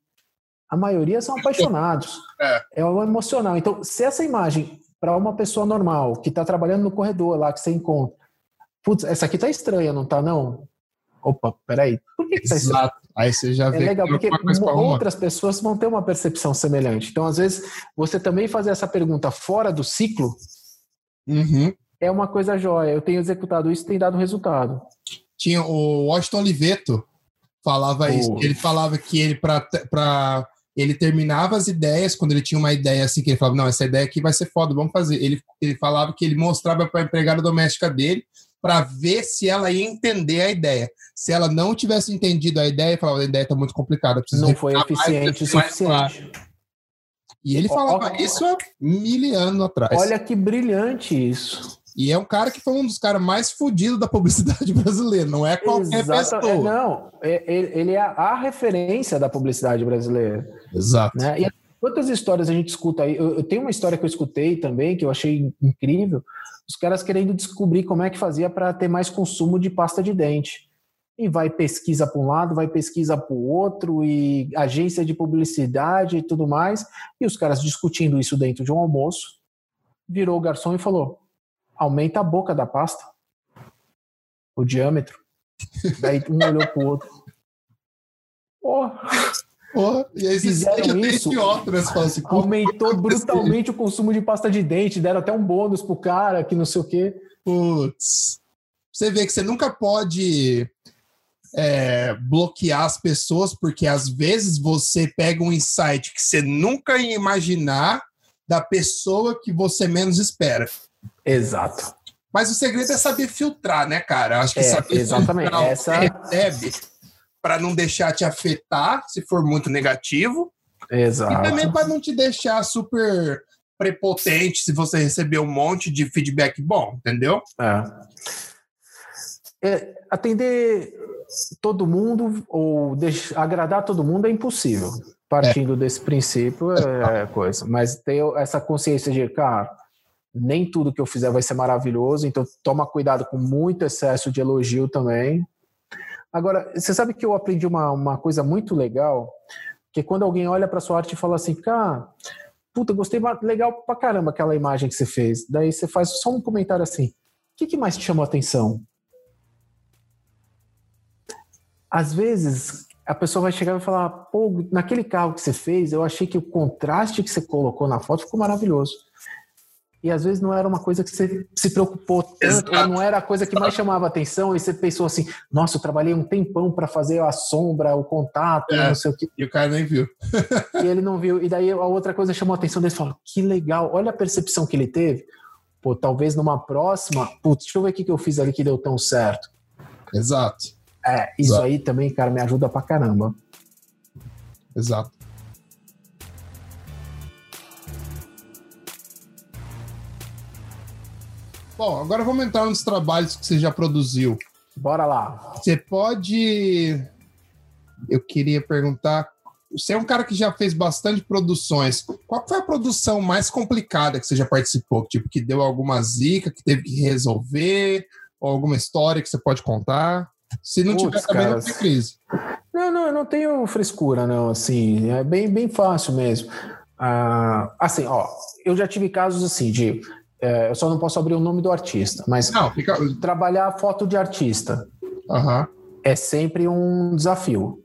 A maioria são apaixonados. É, é o emocional. Então, se essa imagem, para uma pessoa normal, que está trabalhando no corredor lá, que você encontra, putz, essa aqui tá estranha, não tá, não? Opa, peraí. Por que, que tá estranha? Aí você já é vê. É legal, porque outras pessoas vão ter uma percepção semelhante. Então, às vezes, você também fazer essa pergunta fora do ciclo. Uhum é uma coisa jóia. Eu tenho executado isso e tem dado resultado. Tinha o Washington Oliveto falava isso. Ele falava que ele para ele terminava as ideias quando ele tinha uma ideia assim que ele falava não essa ideia aqui vai ser foda vamos fazer ele, ele falava que ele mostrava para a empregada doméstica dele para ver se ela ia entender a ideia se ela não tivesse entendido a ideia falava a ideia está muito complicada não foi eficiente o suficiente e ele falava isso há mil anos atrás olha que brilhante isso e é um cara que foi um dos caras mais fodidos da publicidade brasileira, não é qualquer Exato, pessoa. É, não, é, ele é a referência da publicidade brasileira. Exato. Né? E quantas histórias a gente escuta aí? Eu, eu, tenho uma história que eu escutei também, que eu achei incrível, os caras querendo descobrir como é que fazia para ter mais consumo de pasta de dente. E vai pesquisa para um lado, vai pesquisa para o outro, e agência de publicidade e tudo mais. E os caras discutindo isso dentro de um almoço. Virou o garçom e falou: aumenta a boca da pasta, o diâmetro. Daí um olhou pro outro. Porra! Porra, e aí fizeram isso, assim, aumentou brutalmente o consumo de pasta de dente, deram até um bônus pro cara, que não sei o quê. Putz. Você vê que você nunca pode é, bloquear as pessoas, porque às vezes você pega um insight que você nunca ia imaginar da pessoa que você menos espera. Exato. Mas o segredo é saber filtrar, né, cara? Acho que é, saber exatamente. filtrar Essa... recebe para não deixar te afetar se for muito negativo. Exato. E também para não te deixar super prepotente se você receber um monte de feedback bom, entendeu? É. é atender todo mundo ou deixar, agradar todo mundo é impossível. Partindo é. desse princípio é coisa. Mas ter essa consciência de, cara, nem tudo que eu fizer vai ser maravilhoso, então toma cuidado com muito excesso de elogio também. Agora, você sabe que eu aprendi uma, uma coisa muito legal, que quando alguém olha para sua arte e fala assim, cara, puta, gostei legal pra caramba aquela imagem que você fez. Daí você faz só um comentário assim, o que, que mais te chamou a atenção? Às vezes, a pessoa vai chegar e falar, pô, naquele carro que você fez, eu achei que o contraste que você colocou na foto ficou maravilhoso. E às vezes não era uma coisa que você se preocupou tanto, ou não era a coisa que mais chamava atenção, e você pensou assim, nossa, eu trabalhei um tempão para fazer a sombra, o contato, é, não sei o que. E o cara nem viu. e ele não viu. E daí a outra coisa chamou a atenção dele falou: que legal, olha a percepção que ele teve. Pô, talvez numa próxima, putz, deixa eu ver o que eu fiz ali que deu tão certo. Exato. É, isso Exato. aí também, cara, me ajuda pra caramba. Exato. Bom, agora vamos entrar nos trabalhos que você já produziu. Bora lá. Você pode. Eu queria perguntar. Você é um cara que já fez bastante produções. Qual foi a produção mais complicada que você já participou? Tipo, que deu alguma zica, que teve que resolver? Ou alguma história que você pode contar? Se não Puts, tiver, também não tem crise. Não, não, eu não tenho frescura, não. Assim, é bem, bem fácil mesmo. Ah, assim, ó, eu já tive casos assim de é, eu só não posso abrir o nome do artista, mas não, fica... trabalhar foto de artista uhum. é sempre um desafio,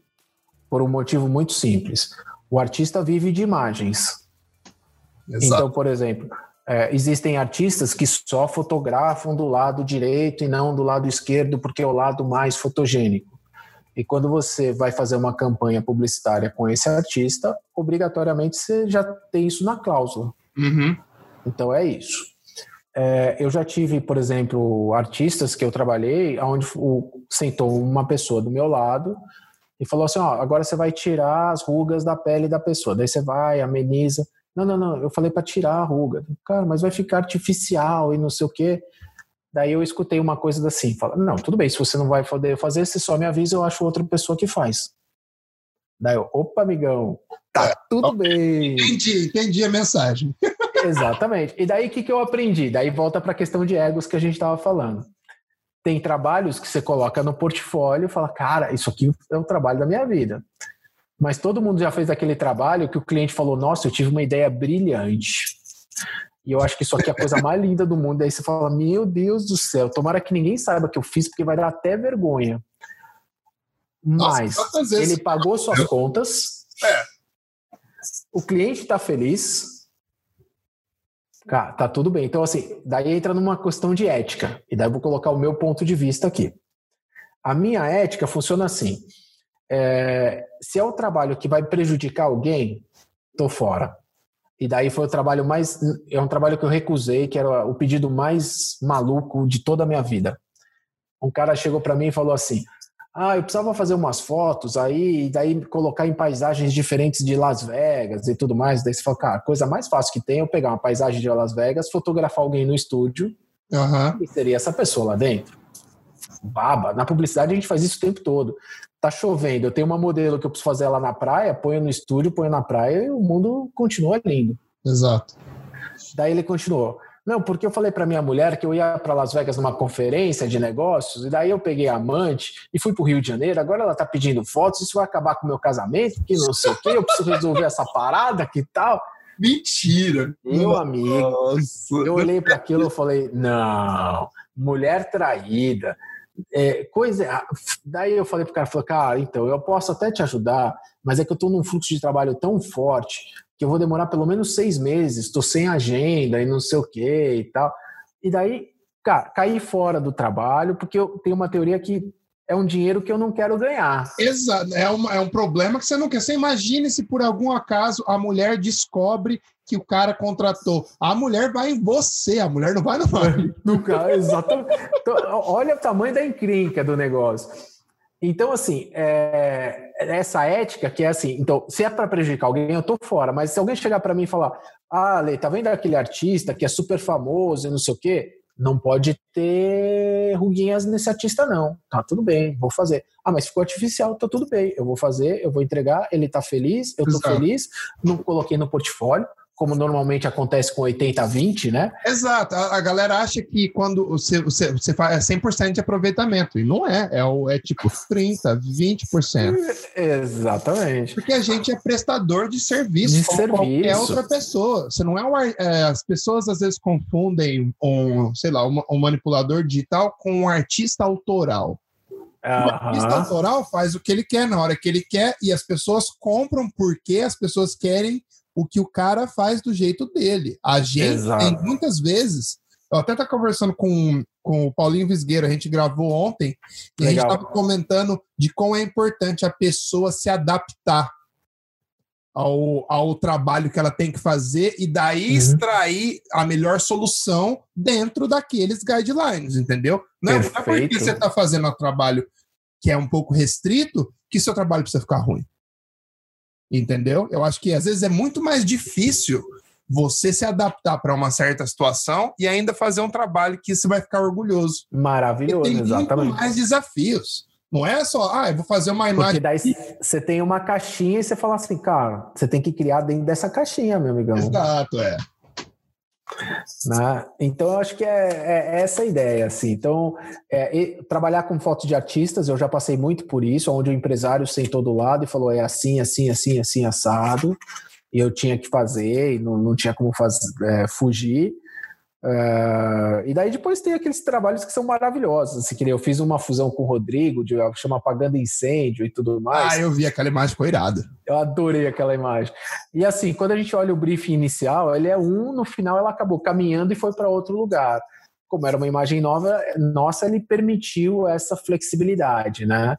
por um motivo muito simples. O artista vive de imagens. Exato. Então, por exemplo, é, existem artistas que só fotografam do lado direito e não do lado esquerdo, porque é o lado mais fotogênico. E quando você vai fazer uma campanha publicitária com esse artista, obrigatoriamente você já tem isso na cláusula. Uhum. Então é isso. É, eu já tive, por exemplo, artistas que eu trabalhei, onde o, sentou uma pessoa do meu lado e falou assim: ó, agora você vai tirar as rugas da pele da pessoa. Daí você vai, ameniza. Não, não, não, eu falei para tirar a ruga. Cara, mas vai ficar artificial e não sei o quê. Daí eu escutei uma coisa assim: fala, não, tudo bem, se você não vai poder fazer, você só me avisa, eu acho outra pessoa que faz. Daí eu, opa, amigão, tá tudo bem. Entendi, entendi a mensagem. Exatamente. E daí o que, que eu aprendi? Daí volta para a questão de egos que a gente estava falando. Tem trabalhos que você coloca no portfólio e fala, cara, isso aqui é o trabalho da minha vida. Mas todo mundo já fez aquele trabalho que o cliente falou, nossa, eu tive uma ideia brilhante. E eu acho que isso aqui é a coisa mais linda do mundo. Aí você fala, meu Deus do céu, tomara que ninguém saiba que eu fiz, porque vai dar até vergonha. Mas nossa, ele pagou suas contas. É. O cliente está feliz Tá tudo bem. Então, assim, daí entra numa questão de ética. E daí eu vou colocar o meu ponto de vista aqui. A minha ética funciona assim. É, se é o trabalho que vai prejudicar alguém, tô fora. E daí foi o trabalho mais. É um trabalho que eu recusei, que era o pedido mais maluco de toda a minha vida. Um cara chegou para mim e falou assim: ah, eu precisava fazer umas fotos aí, e daí colocar em paisagens diferentes de Las Vegas e tudo mais. Daí você fala, cara, a coisa mais fácil que tem é eu pegar uma paisagem de Las Vegas, fotografar alguém no estúdio uhum. e seria essa pessoa lá dentro. Baba. Na publicidade a gente faz isso o tempo todo. Tá chovendo, eu tenho uma modelo que eu preciso fazer lá na praia, ponho no estúdio, ponho na praia e o mundo continua lindo. Exato. Daí ele continuou. Não, porque eu falei para minha mulher que eu ia para Las Vegas numa conferência de negócios, e daí eu peguei a amante e fui para o Rio de Janeiro. Agora ela está pedindo fotos, isso vai acabar com o meu casamento, que não sei o quê, eu preciso resolver essa parada, que tal. Mentira! Meu Nossa. amigo, eu olhei para aquilo e falei: não, mulher traída. É, coisa. Daí eu falei pro cara, falei, cara, então eu posso até te ajudar, mas é que eu estou num fluxo de trabalho tão forte que eu vou demorar pelo menos seis meses, estou sem agenda e não sei o que e tal. E daí, cara, caí fora do trabalho, porque eu tenho uma teoria que é um dinheiro que eu não quero ganhar. Exato, é, uma, é um problema que você não quer. Você imagine se por algum acaso a mulher descobre que o cara contratou. A mulher vai em você, a mulher não vai no. No cara, exatamente. Então, olha o tamanho da encrenca do negócio. Então, assim, é, essa ética que é assim, então, se é para prejudicar alguém, eu tô fora, mas se alguém chegar para mim e falar, ah, Lê, tá vendo aquele artista que é super famoso e não sei o quê? Não pode ter ruguinhas nesse artista, não. Tá tudo bem, vou fazer. Ah, mas ficou artificial, tá tudo bem. Eu vou fazer, eu vou entregar, ele tá feliz, eu tô Exato. feliz, não coloquei no portfólio, como normalmente acontece com 80-20, né? Exato. A, a, galera acha que quando você, você, você faz é 100% de aproveitamento. E não é. É, o, é tipo 30%, 20%. Exatamente. Porque a gente é prestador de serviço de como serviço. qualquer outra pessoa. Você não é, um, é As pessoas às vezes confundem um, sei lá, um, um manipulador digital com um artista autoral. O artista autoral faz o que ele quer na hora que ele quer e as pessoas compram porque as pessoas querem o que o cara faz do jeito dele. A gente Exato. tem muitas vezes. Eu até estava conversando com, com o Paulinho Visgueiro, a gente gravou ontem, e Legal. a gente estava comentando de como é importante a pessoa se adaptar ao, ao trabalho que ela tem que fazer e daí uhum. extrair a melhor solução dentro daqueles guidelines, entendeu? Não, não é porque você está fazendo um trabalho que é um pouco restrito que seu trabalho precisa ficar ruim. Entendeu? Eu acho que às vezes é muito mais difícil você se adaptar para uma certa situação e ainda fazer um trabalho que você vai ficar orgulhoso. Maravilhoso, tem exatamente. mais desafios. Não é só, ah, eu vou fazer uma imagem. Porque daí você tem uma caixinha e você fala assim, cara, você tem que criar dentro dessa caixinha, meu amigão. Exato, é. Né? Então, eu acho que é, é, é essa a ideia. Assim. Então, é, trabalhar com fotos de artistas, eu já passei muito por isso, onde o empresário sentou do lado e falou: é assim, assim, assim, assim, assado. E eu tinha que fazer, e não, não tinha como é, fugir. Uh, e daí depois tem aqueles trabalhos que são maravilhosos. Assim, que eu fiz uma fusão com o Rodrigo, de chama Apagando Incêndio e tudo mais. Ah, eu vi aquela imagem, foi irada. Eu adorei aquela imagem. E assim, quando a gente olha o briefing inicial, ele é um, no final ela acabou caminhando e foi para outro lugar. Como era uma imagem nova, nossa, ele permitiu essa flexibilidade, né?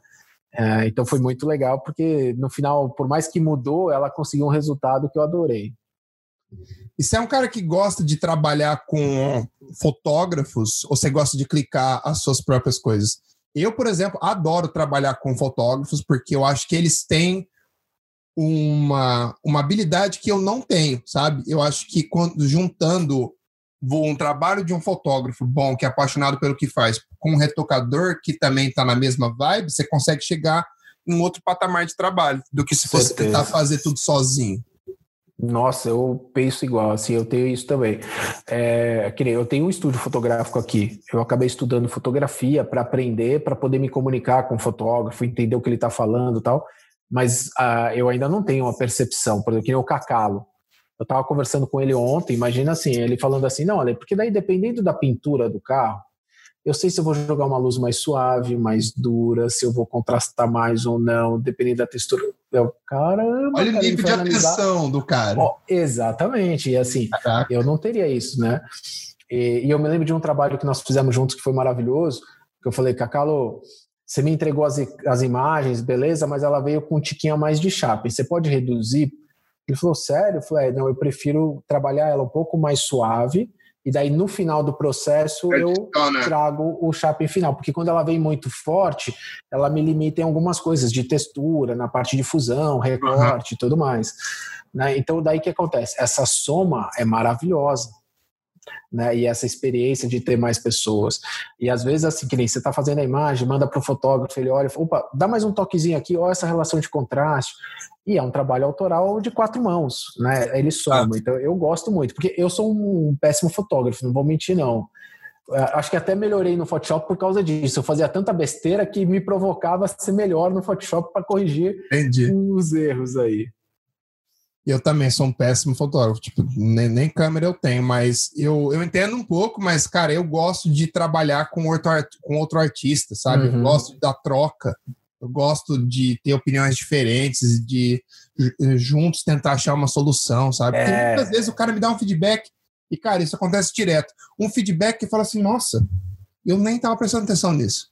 Uh, então foi muito legal, porque no final, por mais que mudou, ela conseguiu um resultado que eu adorei. E você é um cara que gosta de trabalhar com fotógrafos ou você gosta de clicar as suas próprias coisas? Eu, por exemplo, adoro trabalhar com fotógrafos porque eu acho que eles têm uma, uma habilidade que eu não tenho, sabe? Eu acho que quando juntando um trabalho de um fotógrafo bom, que é apaixonado pelo que faz, com um retocador que também está na mesma vibe, você consegue chegar em um outro patamar de trabalho do que se fosse tentar fazer tudo sozinho. Nossa, eu penso igual, assim, eu tenho isso também. É, eu tenho um estúdio fotográfico aqui. Eu acabei estudando fotografia para aprender, para poder me comunicar com o fotógrafo, entender o que ele está falando tal. Mas uh, eu ainda não tenho uma percepção, por exemplo, que nem o Cacalo. Eu estava conversando com ele ontem, imagina assim, ele falando assim, não, olha, porque daí dependendo da pintura do carro, eu sei se eu vou jogar uma luz mais suave, mais dura, se eu vou contrastar mais ou não, dependendo da textura. Eu, caramba, Olha cara, o nível de atenção do cara. Oh, exatamente, e assim, Caraca. eu não teria isso, né? E, e, eu me lembro de um trabalho que nós fizemos juntos que foi maravilhoso, que eu falei, Cacalo, você me entregou as, as imagens, beleza, mas ela veio com um tiquinho a mais de chapa, você pode reduzir? Ele falou, sério? Eu falei, é, não, eu prefiro trabalhar ela um pouco mais suave, e daí no final do processo eu trago o shopping final, porque quando ela vem muito forte, ela me limita em algumas coisas de textura, na parte de fusão, recorte e uhum. tudo mais. Né? Então daí que acontece? Essa soma é maravilhosa. Né, e essa experiência de ter mais pessoas. E às vezes, assim, que nem você está fazendo a imagem, manda para o fotógrafo, ele olha opa, dá mais um toquezinho aqui, olha essa relação de contraste. E é um trabalho autoral de quatro mãos, né? Ele soma. Então eu gosto muito, porque eu sou um péssimo fotógrafo, não vou mentir, não. É, acho que até melhorei no Photoshop por causa disso. Eu fazia tanta besteira que me provocava a ser melhor no Photoshop para corrigir Entendi. os erros aí. Eu também sou um péssimo fotógrafo, tipo, nem, nem, câmera eu tenho, mas eu, eu entendo um pouco, mas, cara, eu gosto de trabalhar com outro, com outro artista, sabe? Uhum. Eu gosto da troca. Eu gosto de ter opiniões diferentes, de juntos tentar achar uma solução, sabe? Porque é... muitas vezes o cara me dá um feedback e, cara, isso acontece direto. Um feedback que fala assim, nossa, eu nem estava prestando atenção nisso.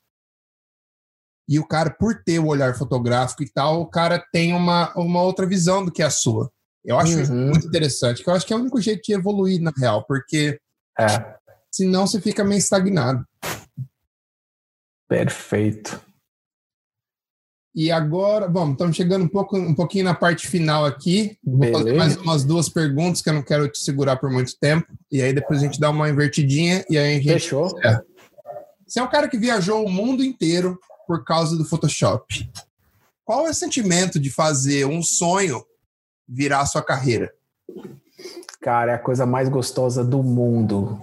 E o cara, por ter o olhar fotográfico e tal, o cara tem uma, uma outra visão do que a sua. Eu acho uhum. muito interessante, que eu acho que é o único jeito de evoluir, na real, porque é. senão você fica meio estagnado. Perfeito. E agora, bom, estamos chegando um, pouco, um pouquinho na parte final aqui. Vou Beleza. fazer mais umas duas perguntas que eu não quero te segurar por muito tempo. E aí depois a gente dá uma invertidinha e aí a gente. Fechou. É. Você é um cara que viajou o mundo inteiro por causa do Photoshop. Qual é o sentimento de fazer um sonho virar a sua carreira? Cara, é a coisa mais gostosa do mundo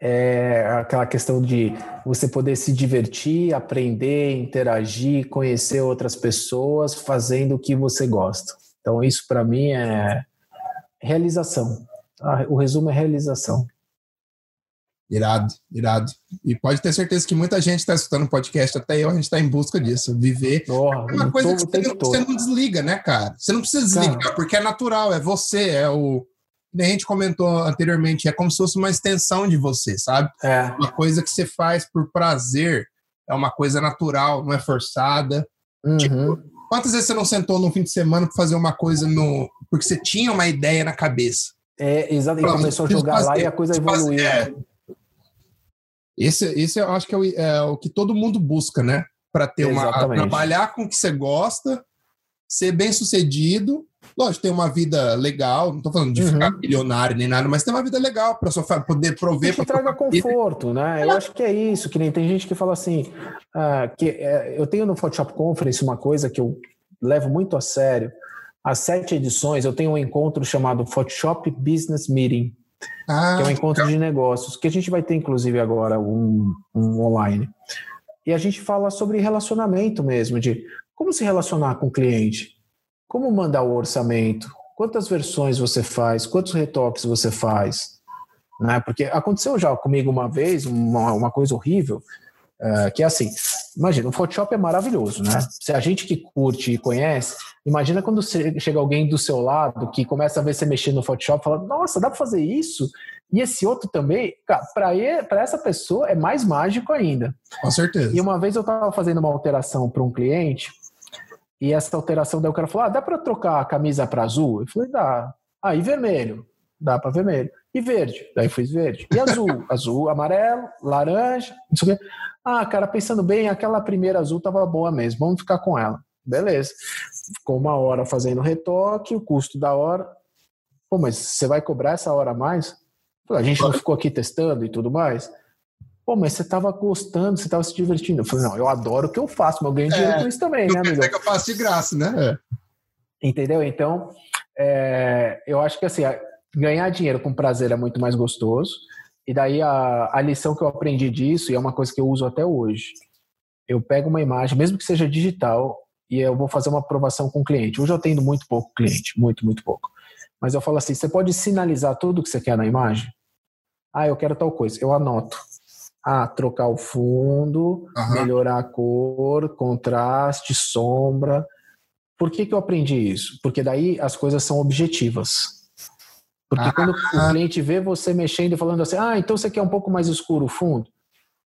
é aquela questão de você poder se divertir, aprender, interagir, conhecer outras pessoas fazendo o que você gosta. Então, isso para mim é realização. O resumo é realização. Irado, irado. E pode ter certeza que muita gente está escutando o podcast, até eu, a gente está em busca disso. Viver. Oh, é uma coisa que você não, você não, desliga, né, cara? Você não precisa desligar, cara. porque é natural, é você, é o. A gente comentou anteriormente, é como se fosse uma extensão de você, sabe? É. Uma coisa que você faz por prazer, é uma coisa natural, não é forçada. Uhum. Tipo, quantas vezes você não sentou no fim de semana para fazer uma coisa no. porque você tinha uma ideia na cabeça? É, exato, e começou a jogar fazer, lá e a coisa evoluiu. É, esse, esse eu acho que é o, é o que todo mundo busca, né? Para ter uma trabalhar com o que você gosta, ser bem sucedido. Lógico, ter uma vida legal, não estou falando de uhum. ficar milionário nem nada, mas ter uma vida legal para só poder prover. Que traga conforto, né? Eu acho que é isso, que nem tem gente que fala assim, uh, que uh, eu tenho no Photoshop Conference uma coisa que eu levo muito a sério. As sete edições, eu tenho um encontro chamado Photoshop Business Meeting, ah, que é um encontro de negócios, que a gente vai ter, inclusive, agora um, um online. E a gente fala sobre relacionamento mesmo, de como se relacionar com o cliente, como mandar o orçamento, quantas versões você faz, quantos retoques você faz. Né? Porque aconteceu já comigo uma vez uma, uma coisa horrível, uh, que é assim, imagina, o Photoshop é maravilhoso, né? Se a gente que curte e conhece, imagina quando chega alguém do seu lado que começa a ver você mexer no Photoshop, fala, nossa, dá para fazer isso? E esse outro também, para essa pessoa é mais mágico ainda. Com certeza. E uma vez eu estava fazendo uma alteração para um cliente, e essa alteração daí o cara falou: ah, dá para trocar a camisa para azul? Eu falei: dá. Ah, e vermelho? Dá para vermelho. E verde? Daí fiz verde. E azul? azul, amarelo, laranja, não sei o quê. Ah, cara, pensando bem, aquela primeira azul tava boa mesmo, vamos ficar com ela. Beleza. Ficou uma hora fazendo retoque, o custo da hora. Pô, mas você vai cobrar essa hora a mais? A gente não ficou aqui testando e tudo mais? Pô, mas você estava gostando, você estava se divertindo. Eu falei, não, eu adoro o que eu faço, mas eu ganho dinheiro é, com isso também, né, amigo? É que eu faço de graça, né? É. Entendeu? Então, é, eu acho que assim, ganhar dinheiro com prazer é muito mais gostoso. E daí a, a lição que eu aprendi disso, e é uma coisa que eu uso até hoje, eu pego uma imagem, mesmo que seja digital, e eu vou fazer uma aprovação com o cliente. Hoje eu atendo muito pouco cliente, muito, muito pouco. Mas eu falo assim: você pode sinalizar tudo que você quer na imagem? Ah, eu quero tal coisa. Eu anoto. Ah, trocar o fundo, uhum. melhorar a cor, contraste, sombra. Por que, que eu aprendi isso? Porque daí as coisas são objetivas. Porque quando o cliente vê você mexendo e falando assim, ah, então você quer um pouco mais escuro o fundo?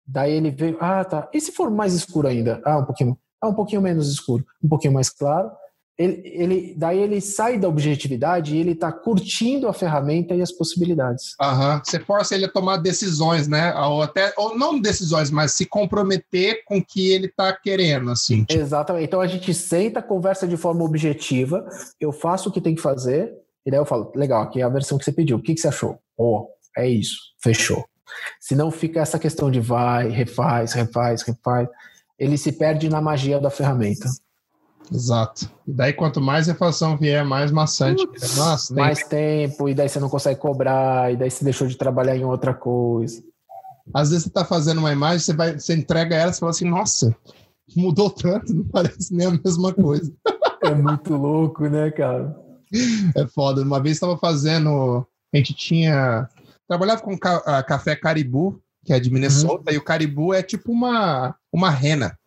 Daí ele vê, ah, tá. E se for mais escuro ainda? Ah, um pouquinho, ah, um pouquinho menos escuro, um pouquinho mais claro. Ele, ele, daí ele sai da objetividade e ele está curtindo a ferramenta e as possibilidades. Uhum. Você força ele a tomar decisões, né? Ou até, ou não decisões, mas se comprometer com o que ele está querendo, assim. Tipo. Exatamente. Então a gente senta, conversa de forma objetiva, eu faço o que tem que fazer, e daí eu falo, legal, aqui é a versão que você pediu. O que, que você achou? Oh, é isso, fechou. Senão fica essa questão de vai, refaz, refaz, refaz. Ele se perde na magia da ferramenta. Exato. E daí, quanto mais refeição vier, mais maçante. Nossa, mais tempo, e daí você não consegue cobrar, e daí você deixou de trabalhar em outra coisa. Às vezes você está fazendo uma imagem, você, vai, você entrega ela e fala assim, nossa, mudou tanto, não parece nem a mesma coisa. é muito louco, né, cara? É foda. Uma vez estava fazendo. A gente tinha. Trabalhava com ca... café Caribu, que é de Minnesota, uhum. e o Caribu é tipo uma, uma rena.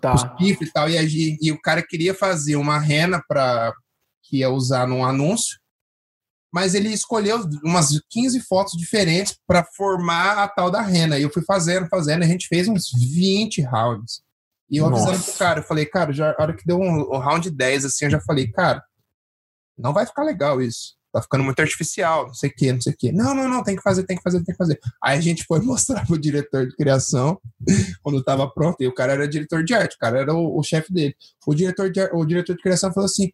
Tá. Os e tal. E, e, e, o cara queria fazer uma rena para que ia usar num anúncio, mas ele escolheu umas 15 fotos diferentes para formar a tal da rena. E eu fui fazendo, fazendo, e a gente fez uns 20 rounds. E eu Nossa. avisando pro cara, eu falei, cara, já, a hora que deu um, o round 10, assim, eu já falei, cara, não vai ficar legal isso. Tá ficando muito artificial, não sei o quê, não sei o quê. Não, não, não, tem que fazer, tem que fazer, tem que fazer. Aí a gente foi mostrar pro diretor de criação quando tava pronto, e o cara era diretor de arte, o cara era o, o chefe dele. O diretor, de, o diretor de criação falou assim: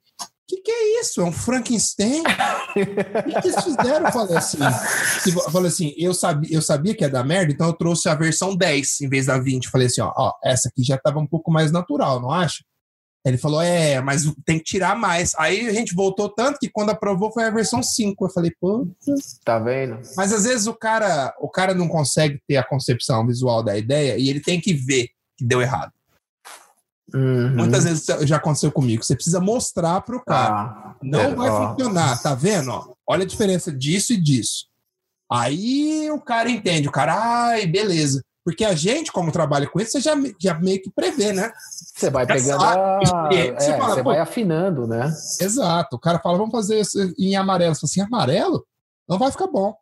que, que é isso? É um Frankenstein? o que, que eles fizeram? Eu falei assim, eu falei assim eu, sabia, eu sabia que ia dar merda, então eu trouxe a versão 10 em vez da 20. Eu falei assim, ó, ó, essa aqui já tava um pouco mais natural, não acha? Ele falou, é, mas tem que tirar mais. Aí a gente voltou tanto que quando aprovou foi a versão 5. Eu falei, pô. Tá vendo? Mas às vezes o cara, o cara não consegue ter a concepção visual da ideia e ele tem que ver que deu errado. Uhum. Muitas vezes já aconteceu comigo. Você precisa mostrar para o cara. Ah, não é, vai ó. funcionar, tá vendo? Ó, olha a diferença disso e disso. Aí o cara entende, o cara, ai, beleza. Porque a gente, como trabalha com isso, você já, já meio que prevê, né? Você vai pegando a... é, você, fala, você vai afinando, né? Exato. O cara fala, vamos fazer isso em amarelo. Você fala assim, amarelo? Não vai ficar bom.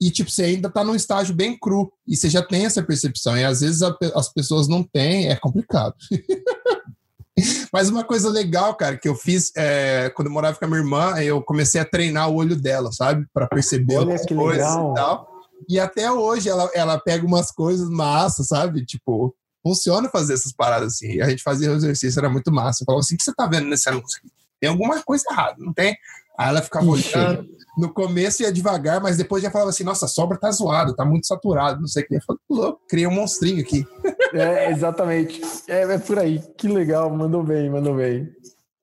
E, tipo, você ainda tá num estágio bem cru. E você já tem essa percepção. E às vezes a, as pessoas não têm, é complicado. Mas uma coisa legal, cara, que eu fiz é, quando eu morava com a minha irmã, eu comecei a treinar o olho dela, sabe? Para perceber Olha as coisas legal. e tal. E até hoje ela, ela pega umas coisas massa, sabe? Tipo, funciona fazer essas paradas assim. A gente fazia o exercício, era muito massa. Eu falava assim: o que você tá vendo nesse anúncio? Tem alguma coisa errada, não tem? Aí ela ficava Ixi. olhando. No começo ia devagar, mas depois já falava assim: nossa, a sobra tá zoada, tá muito saturado, não sei o que. Eu falei, louco, criei um monstrinho aqui. É, exatamente. É, é por aí. Que legal, mandou bem, mandou bem.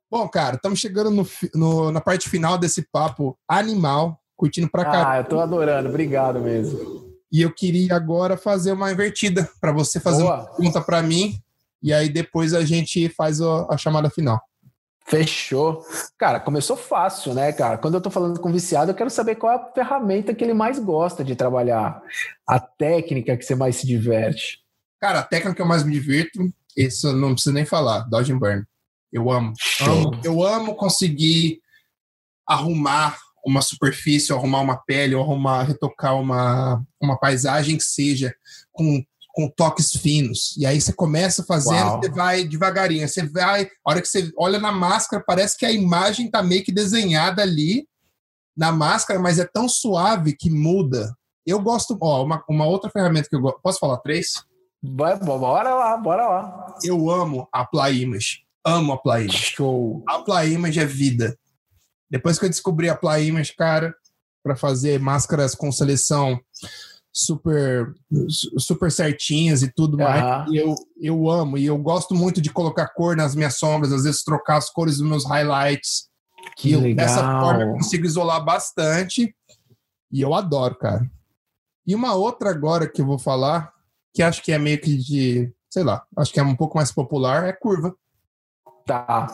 Bom, cara, estamos chegando no, no, na parte final desse papo animal, curtindo pra cá. Ah, eu tô adorando, obrigado mesmo. E eu queria agora fazer uma invertida para você fazer Boa. uma pergunta para mim e aí depois a gente faz a, a chamada final. Fechou. Cara, começou fácil, né, cara? Quando eu tô falando com viciado, eu quero saber qual é a ferramenta que ele mais gosta de trabalhar, a técnica que você mais se diverte. Cara, a técnica que eu mais me divirto, isso não precisa nem falar, Dodge and Burn. Eu amo. amo. Eu amo conseguir arrumar uma superfície, ou arrumar uma pele, ou arrumar, retocar uma, uma paisagem que seja com com toques finos. E aí você começa fazendo, Uau. você vai devagarinho. Você vai, a hora que você olha na máscara, parece que a imagem tá meio que desenhada ali na máscara, mas é tão suave que muda. Eu gosto, ó, uma, uma outra ferramenta que eu gosto. Posso falar três? Bora lá, bora lá. Eu amo a Apply Image. Amo a Apply Image. Show. A Apply Image é vida. Depois que eu descobri a Apply Image, cara, para fazer máscaras com seleção super super certinhas e tudo mais. E eu, eu amo. E eu gosto muito de colocar cor nas minhas sombras, às vezes trocar as cores dos meus highlights. Que eu, legal. Dessa forma eu consigo isolar bastante. E eu adoro, cara. E uma outra agora que eu vou falar, que acho que é meio que de, sei lá, acho que é um pouco mais popular, é curva. Tá.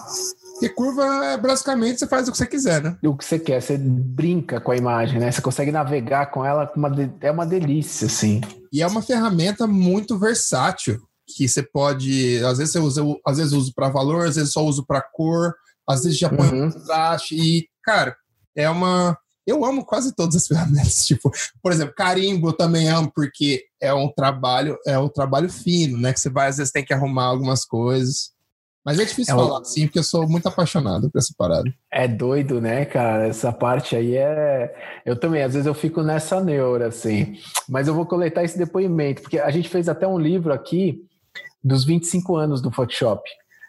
Porque curva é basicamente você faz o que você quiser, né? O que você quer, você brinca com a imagem, né? Você consegue navegar com ela, uma é uma delícia, assim. E é uma ferramenta muito versátil, que você pode, às vezes você usa, às vezes uso para valor, às vezes só uso para cor, às vezes já põe uhum. um contraste e, cara, é uma eu amo quase todas as ferramentas, tipo, por exemplo, carimbo eu também amo porque é um trabalho, é um trabalho fino, né, que você vai às vezes tem que arrumar algumas coisas. Mas é difícil é falar assim, porque eu sou muito apaixonado por essa parada. É doido, né, cara? Essa parte aí é. Eu também, às vezes eu fico nessa neura, assim. Mas eu vou coletar esse depoimento, porque a gente fez até um livro aqui dos 25 anos do Photoshop,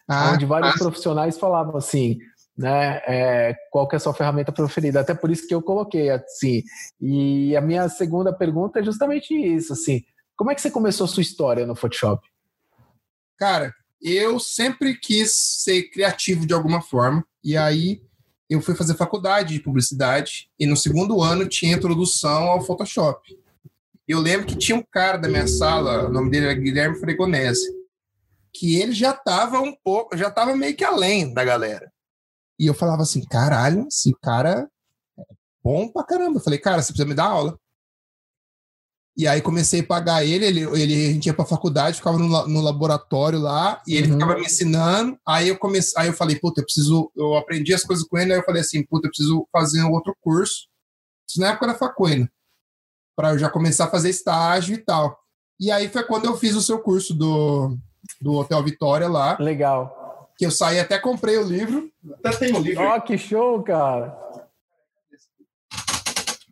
ah, onde vários ah. profissionais falavam assim. Né, é, qual que é a sua ferramenta preferida? Até por isso que eu coloquei assim. E a minha segunda pergunta é justamente isso, assim. Como é que você começou a sua história no Photoshop? Cara, eu sempre quis ser criativo de alguma forma. E aí eu fui fazer faculdade de publicidade e no segundo ano tinha introdução ao Photoshop. Eu lembro que tinha um cara da minha sala, o nome dele era Guilherme Fregonese, que ele já estava um pouco, já estava meio que além da galera. E eu falava assim, caralho, esse cara é bom pra caramba. Eu falei, cara, você precisa me dar aula. E aí comecei a pagar ele, ele, ele a gente ia pra faculdade, ficava no, no laboratório lá, e ele uhum. ficava me ensinando. Aí eu comecei, aí eu falei, puta, eu preciso, eu aprendi as coisas com ele, aí eu falei assim, puta, eu preciso fazer um outro curso. Isso na época da faculdade, para eu já começar a fazer estágio e tal. E aí foi quando eu fiz o seu curso do, do Hotel Vitória lá. Legal. Que eu saí, até comprei o livro. Até tem o livro. Ó, oh, que show, cara.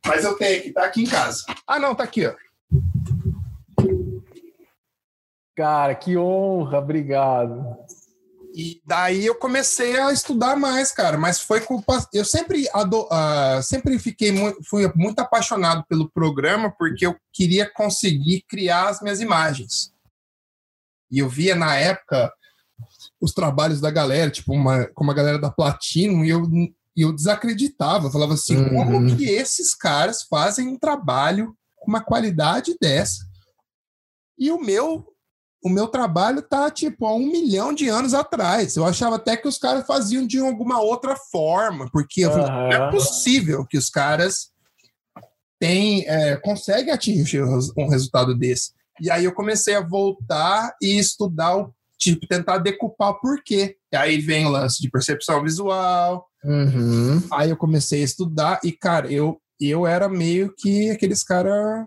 Mas eu tenho aqui, tá aqui em casa. Ah, não, tá aqui, ó. Cara, que honra, obrigado. E daí eu comecei a estudar mais, cara, mas foi culpa. Eu sempre, ado... Uh, sempre fiquei muito, fui muito apaixonado pelo programa porque eu queria conseguir criar as minhas imagens. E eu via na época os trabalhos da galera, tipo, uma, como a galera da Platino, e eu, eu desacreditava. Eu falava assim: uhum. como que esses caras fazem um trabalho com uma qualidade dessa? E o meu o meu trabalho tá tipo há um milhão de anos atrás. Eu achava até que os caras faziam de alguma outra forma, porque uhum. não é possível que os caras tem é, consegue atingir um resultado desse. E aí eu comecei a voltar e estudar o tipo, tentar decupar por quê. E aí vem o lance de percepção visual. Uhum. Aí eu comecei a estudar e, cara, eu, eu era meio que aqueles cara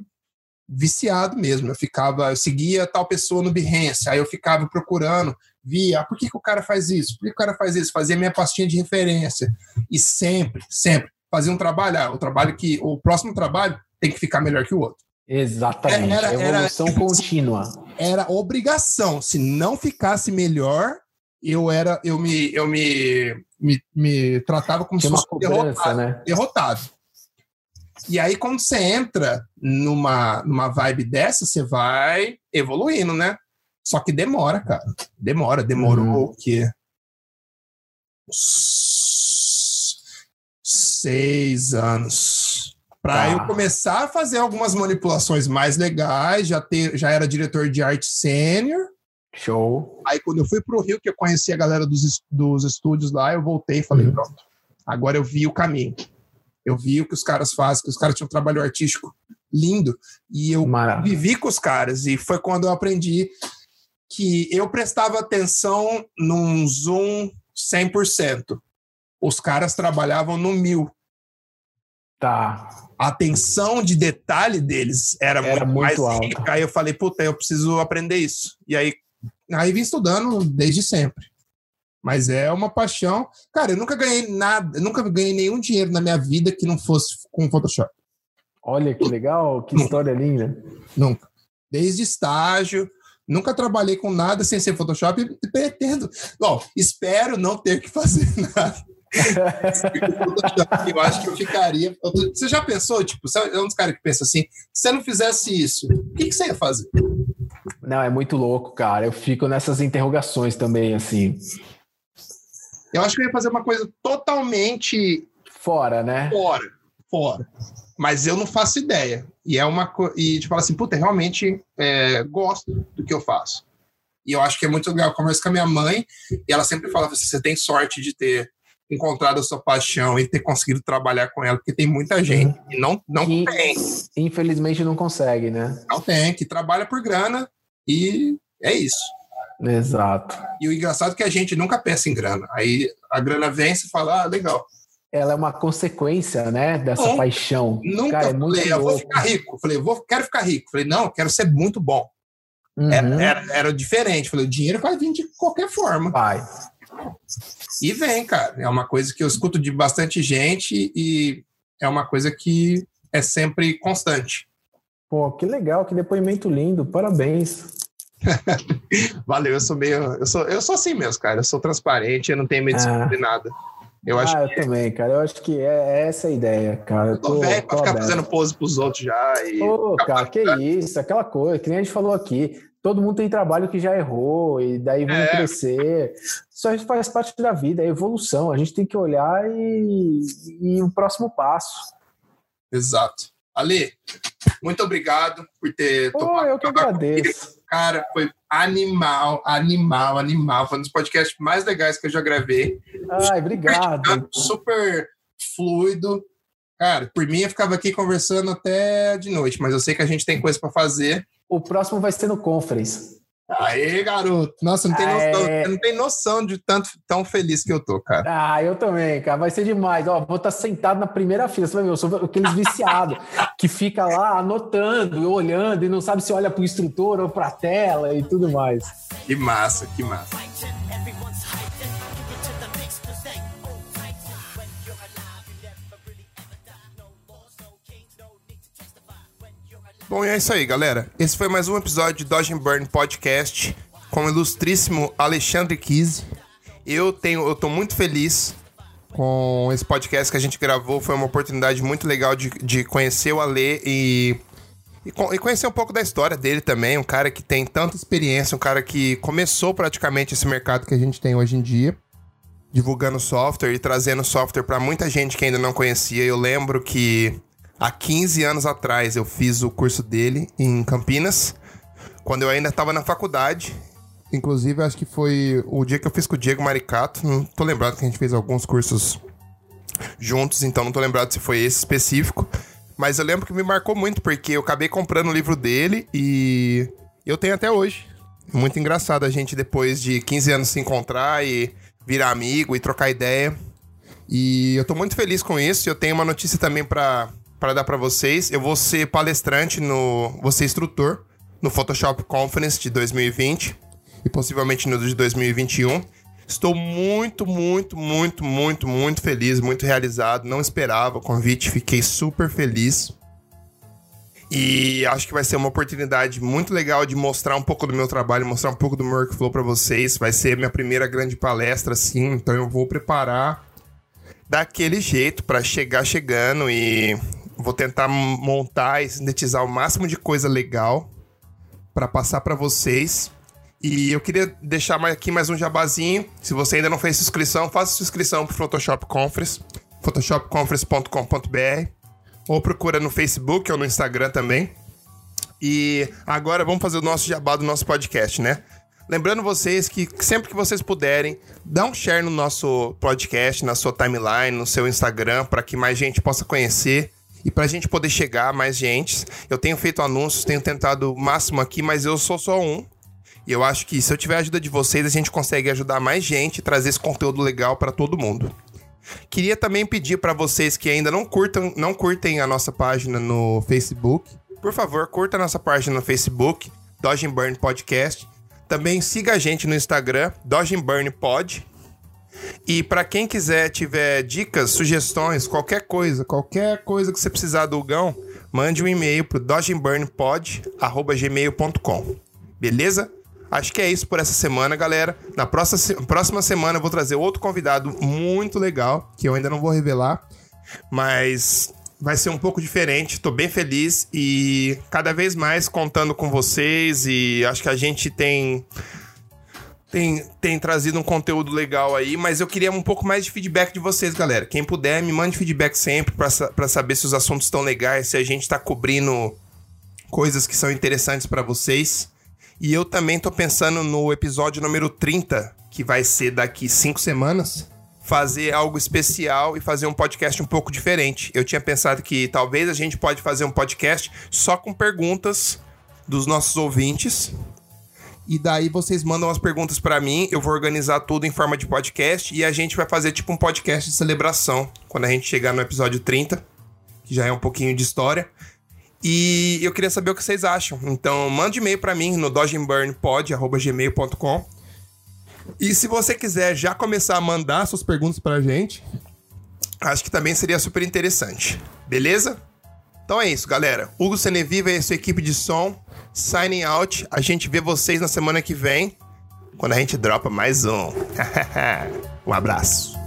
viciado mesmo. Eu ficava, eu seguia tal pessoa no Behance, aí eu ficava procurando, via, ah, por que, que o cara faz isso? Por que, o cara faz isso? Fazia minha pastinha de referência. E sempre, sempre fazia um trabalho, ah, o trabalho que o próximo trabalho tem que ficar melhor que o outro. Exatamente, era, evolução era, contínua. Era obrigação, se não ficasse melhor, eu era, eu me, eu me, me, me tratava como Tinha se fosse derrotado, né? derrotado. E aí, quando você entra numa, numa vibe dessa, você vai evoluindo, né? Só que demora, cara. Demora, demorou uhum. o quê? Seis anos. Para ah. eu começar a fazer algumas manipulações mais legais, já, ter, já era diretor de arte sênior. Show. Aí, quando eu fui pro Rio, que eu conheci a galera dos, dos estúdios lá, eu voltei e falei: uhum. pronto, agora eu vi o caminho. Eu vi o que os caras fazem, que os caras tinham um trabalho artístico lindo. E eu Maravilha. vivi com os caras. E foi quando eu aprendi que eu prestava atenção num zoom 100%. Os caras trabalhavam no mil. Tá. A atenção de detalhe deles era, era muito, muito mais rica. Aí eu falei, puta, eu preciso aprender isso. E aí, aí vim estudando desde sempre. Mas é uma paixão. Cara, eu nunca ganhei nada, nunca ganhei nenhum dinheiro na minha vida que não fosse com Photoshop. Olha que legal, que nunca. história linda. Nunca. Desde estágio, nunca trabalhei com nada sem ser Photoshop e pretendo. Bom, espero não ter que fazer nada. eu acho que eu ficaria. Você já pensou, tipo, você é um dos caras que pensa assim: se você não fizesse isso, o que, que você ia fazer? Não, é muito louco, cara. Eu fico nessas interrogações também, assim. Eu acho que eu ia fazer uma coisa totalmente. Fora, né? Fora. Fora. Mas eu não faço ideia. E é uma coisa. E tipo assim, puta, realmente é, gosto do que eu faço. E eu acho que é muito legal. Eu converso com a minha mãe e ela sempre fala: assim, você tem sorte de ter encontrado a sua paixão e ter conseguido trabalhar com ela, porque tem muita gente que não, não que, tem. Infelizmente não consegue, né? Não tem, que trabalha por grana e é isso. Exato. E o engraçado é que a gente nunca pensa em grana. Aí a grana vem e você fala, ah, legal. Ela é uma consequência, né, dessa não, paixão. Nunca Cara, é muito falei, eu vou ficar rico. Falei, vou, quero ficar rico. Falei, não, quero ser muito bom. Uhum. Era, era, era, diferente. Falei, o dinheiro vai vir de qualquer forma. Vai. E vem, cara. É uma coisa que eu escuto de bastante gente e é uma coisa que é sempre constante. Pô, que legal, que depoimento lindo. Parabéns. Valeu, eu sou meio. Eu sou, eu sou assim mesmo, cara. Eu sou transparente, eu não tenho medo ah. de nada. Eu acho ah, que... eu também, cara. Eu acho que é, é essa a ideia, cara. Eu tô, tô velho pra ficar aberto. fazendo pose pros outros já. E... Pô, cara, que isso, aquela coisa, que nem a gente falou aqui. Todo mundo tem trabalho que já errou, e daí vão é. crescer. Isso faz parte da vida, é evolução. A gente tem que olhar e, e o próximo passo. Exato. Ale, muito obrigado por ter Pô, tomado. Eu que agradeço. Cara, foi animal, animal, animal. Foi um dos podcasts mais legais que eu já gravei. Ai, obrigado. Super fluido. Cara, por mim eu ficava aqui conversando até de noite, mas eu sei que a gente tem coisa para fazer. O próximo vai ser no Conference. Aê, garoto! Nossa, não tem, noção, é... não tem noção de tanto tão feliz que eu tô, cara. Ah, eu também, cara. Vai ser demais. Ó, vou estar tá sentado na primeira fila. Você vai ver, eu sou aqueles viciados que fica lá anotando, olhando e não sabe se olha pro instrutor ou pra tela e tudo mais. Que massa, que massa. Bom, e é isso aí, galera. Esse foi mais um episódio de Dodge and Burn Podcast com o ilustríssimo Alexandre Kise. Eu tenho, eu tô muito feliz com esse podcast que a gente gravou. Foi uma oportunidade muito legal de, de conhecer o Ale e, e, e conhecer um pouco da história dele também. Um cara que tem tanta experiência, um cara que começou praticamente esse mercado que a gente tem hoje em dia divulgando software e trazendo software para muita gente que ainda não conhecia. Eu lembro que Há 15 anos atrás eu fiz o curso dele em Campinas, quando eu ainda estava na faculdade. Inclusive, acho que foi o dia que eu fiz com o Diego Maricato. Não tô lembrado que a gente fez alguns cursos juntos, então não tô lembrado se foi esse específico. Mas eu lembro que me marcou muito, porque eu acabei comprando o livro dele e eu tenho até hoje. Muito engraçado a gente, depois de 15 anos, se encontrar e virar amigo e trocar ideia. E eu tô muito feliz com isso. Eu tenho uma notícia também para dar para vocês. Eu vou ser palestrante no. Vou ser instrutor no Photoshop Conference de 2020 e possivelmente no de 2021. Estou muito, muito, muito, muito, muito feliz, muito realizado. Não esperava o convite, fiquei super feliz. E acho que vai ser uma oportunidade muito legal de mostrar um pouco do meu trabalho, mostrar um pouco do meu workflow para vocês. Vai ser minha primeira grande palestra, assim, então eu vou preparar daquele jeito para chegar chegando e vou tentar montar e sintetizar o máximo de coisa legal para passar para vocês. E eu queria deixar aqui mais um jabazinho. Se você ainda não fez inscrição, faça sua inscrição para Photoshop Conference, photoshopconference.com.br ou procura no Facebook ou no Instagram também. E agora vamos fazer o nosso jabá do nosso podcast, né? Lembrando vocês que sempre que vocês puderem, dá um share no nosso podcast, na sua timeline, no seu Instagram, para que mais gente possa conhecer e para a gente poder chegar a mais gente. Eu tenho feito anúncios, tenho tentado o máximo aqui, mas eu sou só um. E eu acho que se eu tiver a ajuda de vocês, a gente consegue ajudar mais gente e trazer esse conteúdo legal para todo mundo. Queria também pedir para vocês que ainda não curtam, não curtem a nossa página no Facebook, por favor, curta a nossa página no Facebook, Dodge Burn Podcast também siga a gente no Instagram, Dodge Burn Pod. E para quem quiser tiver dicas, sugestões, qualquer coisa, qualquer coisa que você precisar do Gão, mande um e-mail pro dodgeburnpod@gmail.com. Beleza? Acho que é isso por essa semana, galera. Na próxima, próxima semana eu vou trazer outro convidado muito legal, que eu ainda não vou revelar, mas vai ser um pouco diferente. Tô bem feliz e cada vez mais contando com vocês e acho que a gente tem tem, tem trazido um conteúdo legal aí, mas eu queria um pouco mais de feedback de vocês, galera. Quem puder, me mande feedback sempre para saber se os assuntos estão legais, se a gente tá cobrindo coisas que são interessantes para vocês. E eu também tô pensando no episódio número 30, que vai ser daqui cinco semanas fazer algo especial e fazer um podcast um pouco diferente. Eu tinha pensado que talvez a gente pode fazer um podcast só com perguntas dos nossos ouvintes. E daí vocês mandam as perguntas para mim, eu vou organizar tudo em forma de podcast e a gente vai fazer tipo um podcast de celebração quando a gente chegar no episódio 30, que já é um pouquinho de história. E eu queria saber o que vocês acham. Então, mande e-mail para mim no dodgeburnpod@gmail.com e se você quiser já começar a mandar suas perguntas pra gente, acho que também seria super interessante. Beleza? Então é isso, galera. Hugo Seneviva e a sua equipe de som, signing out. A gente vê vocês na semana que vem, quando a gente dropa mais um. um abraço.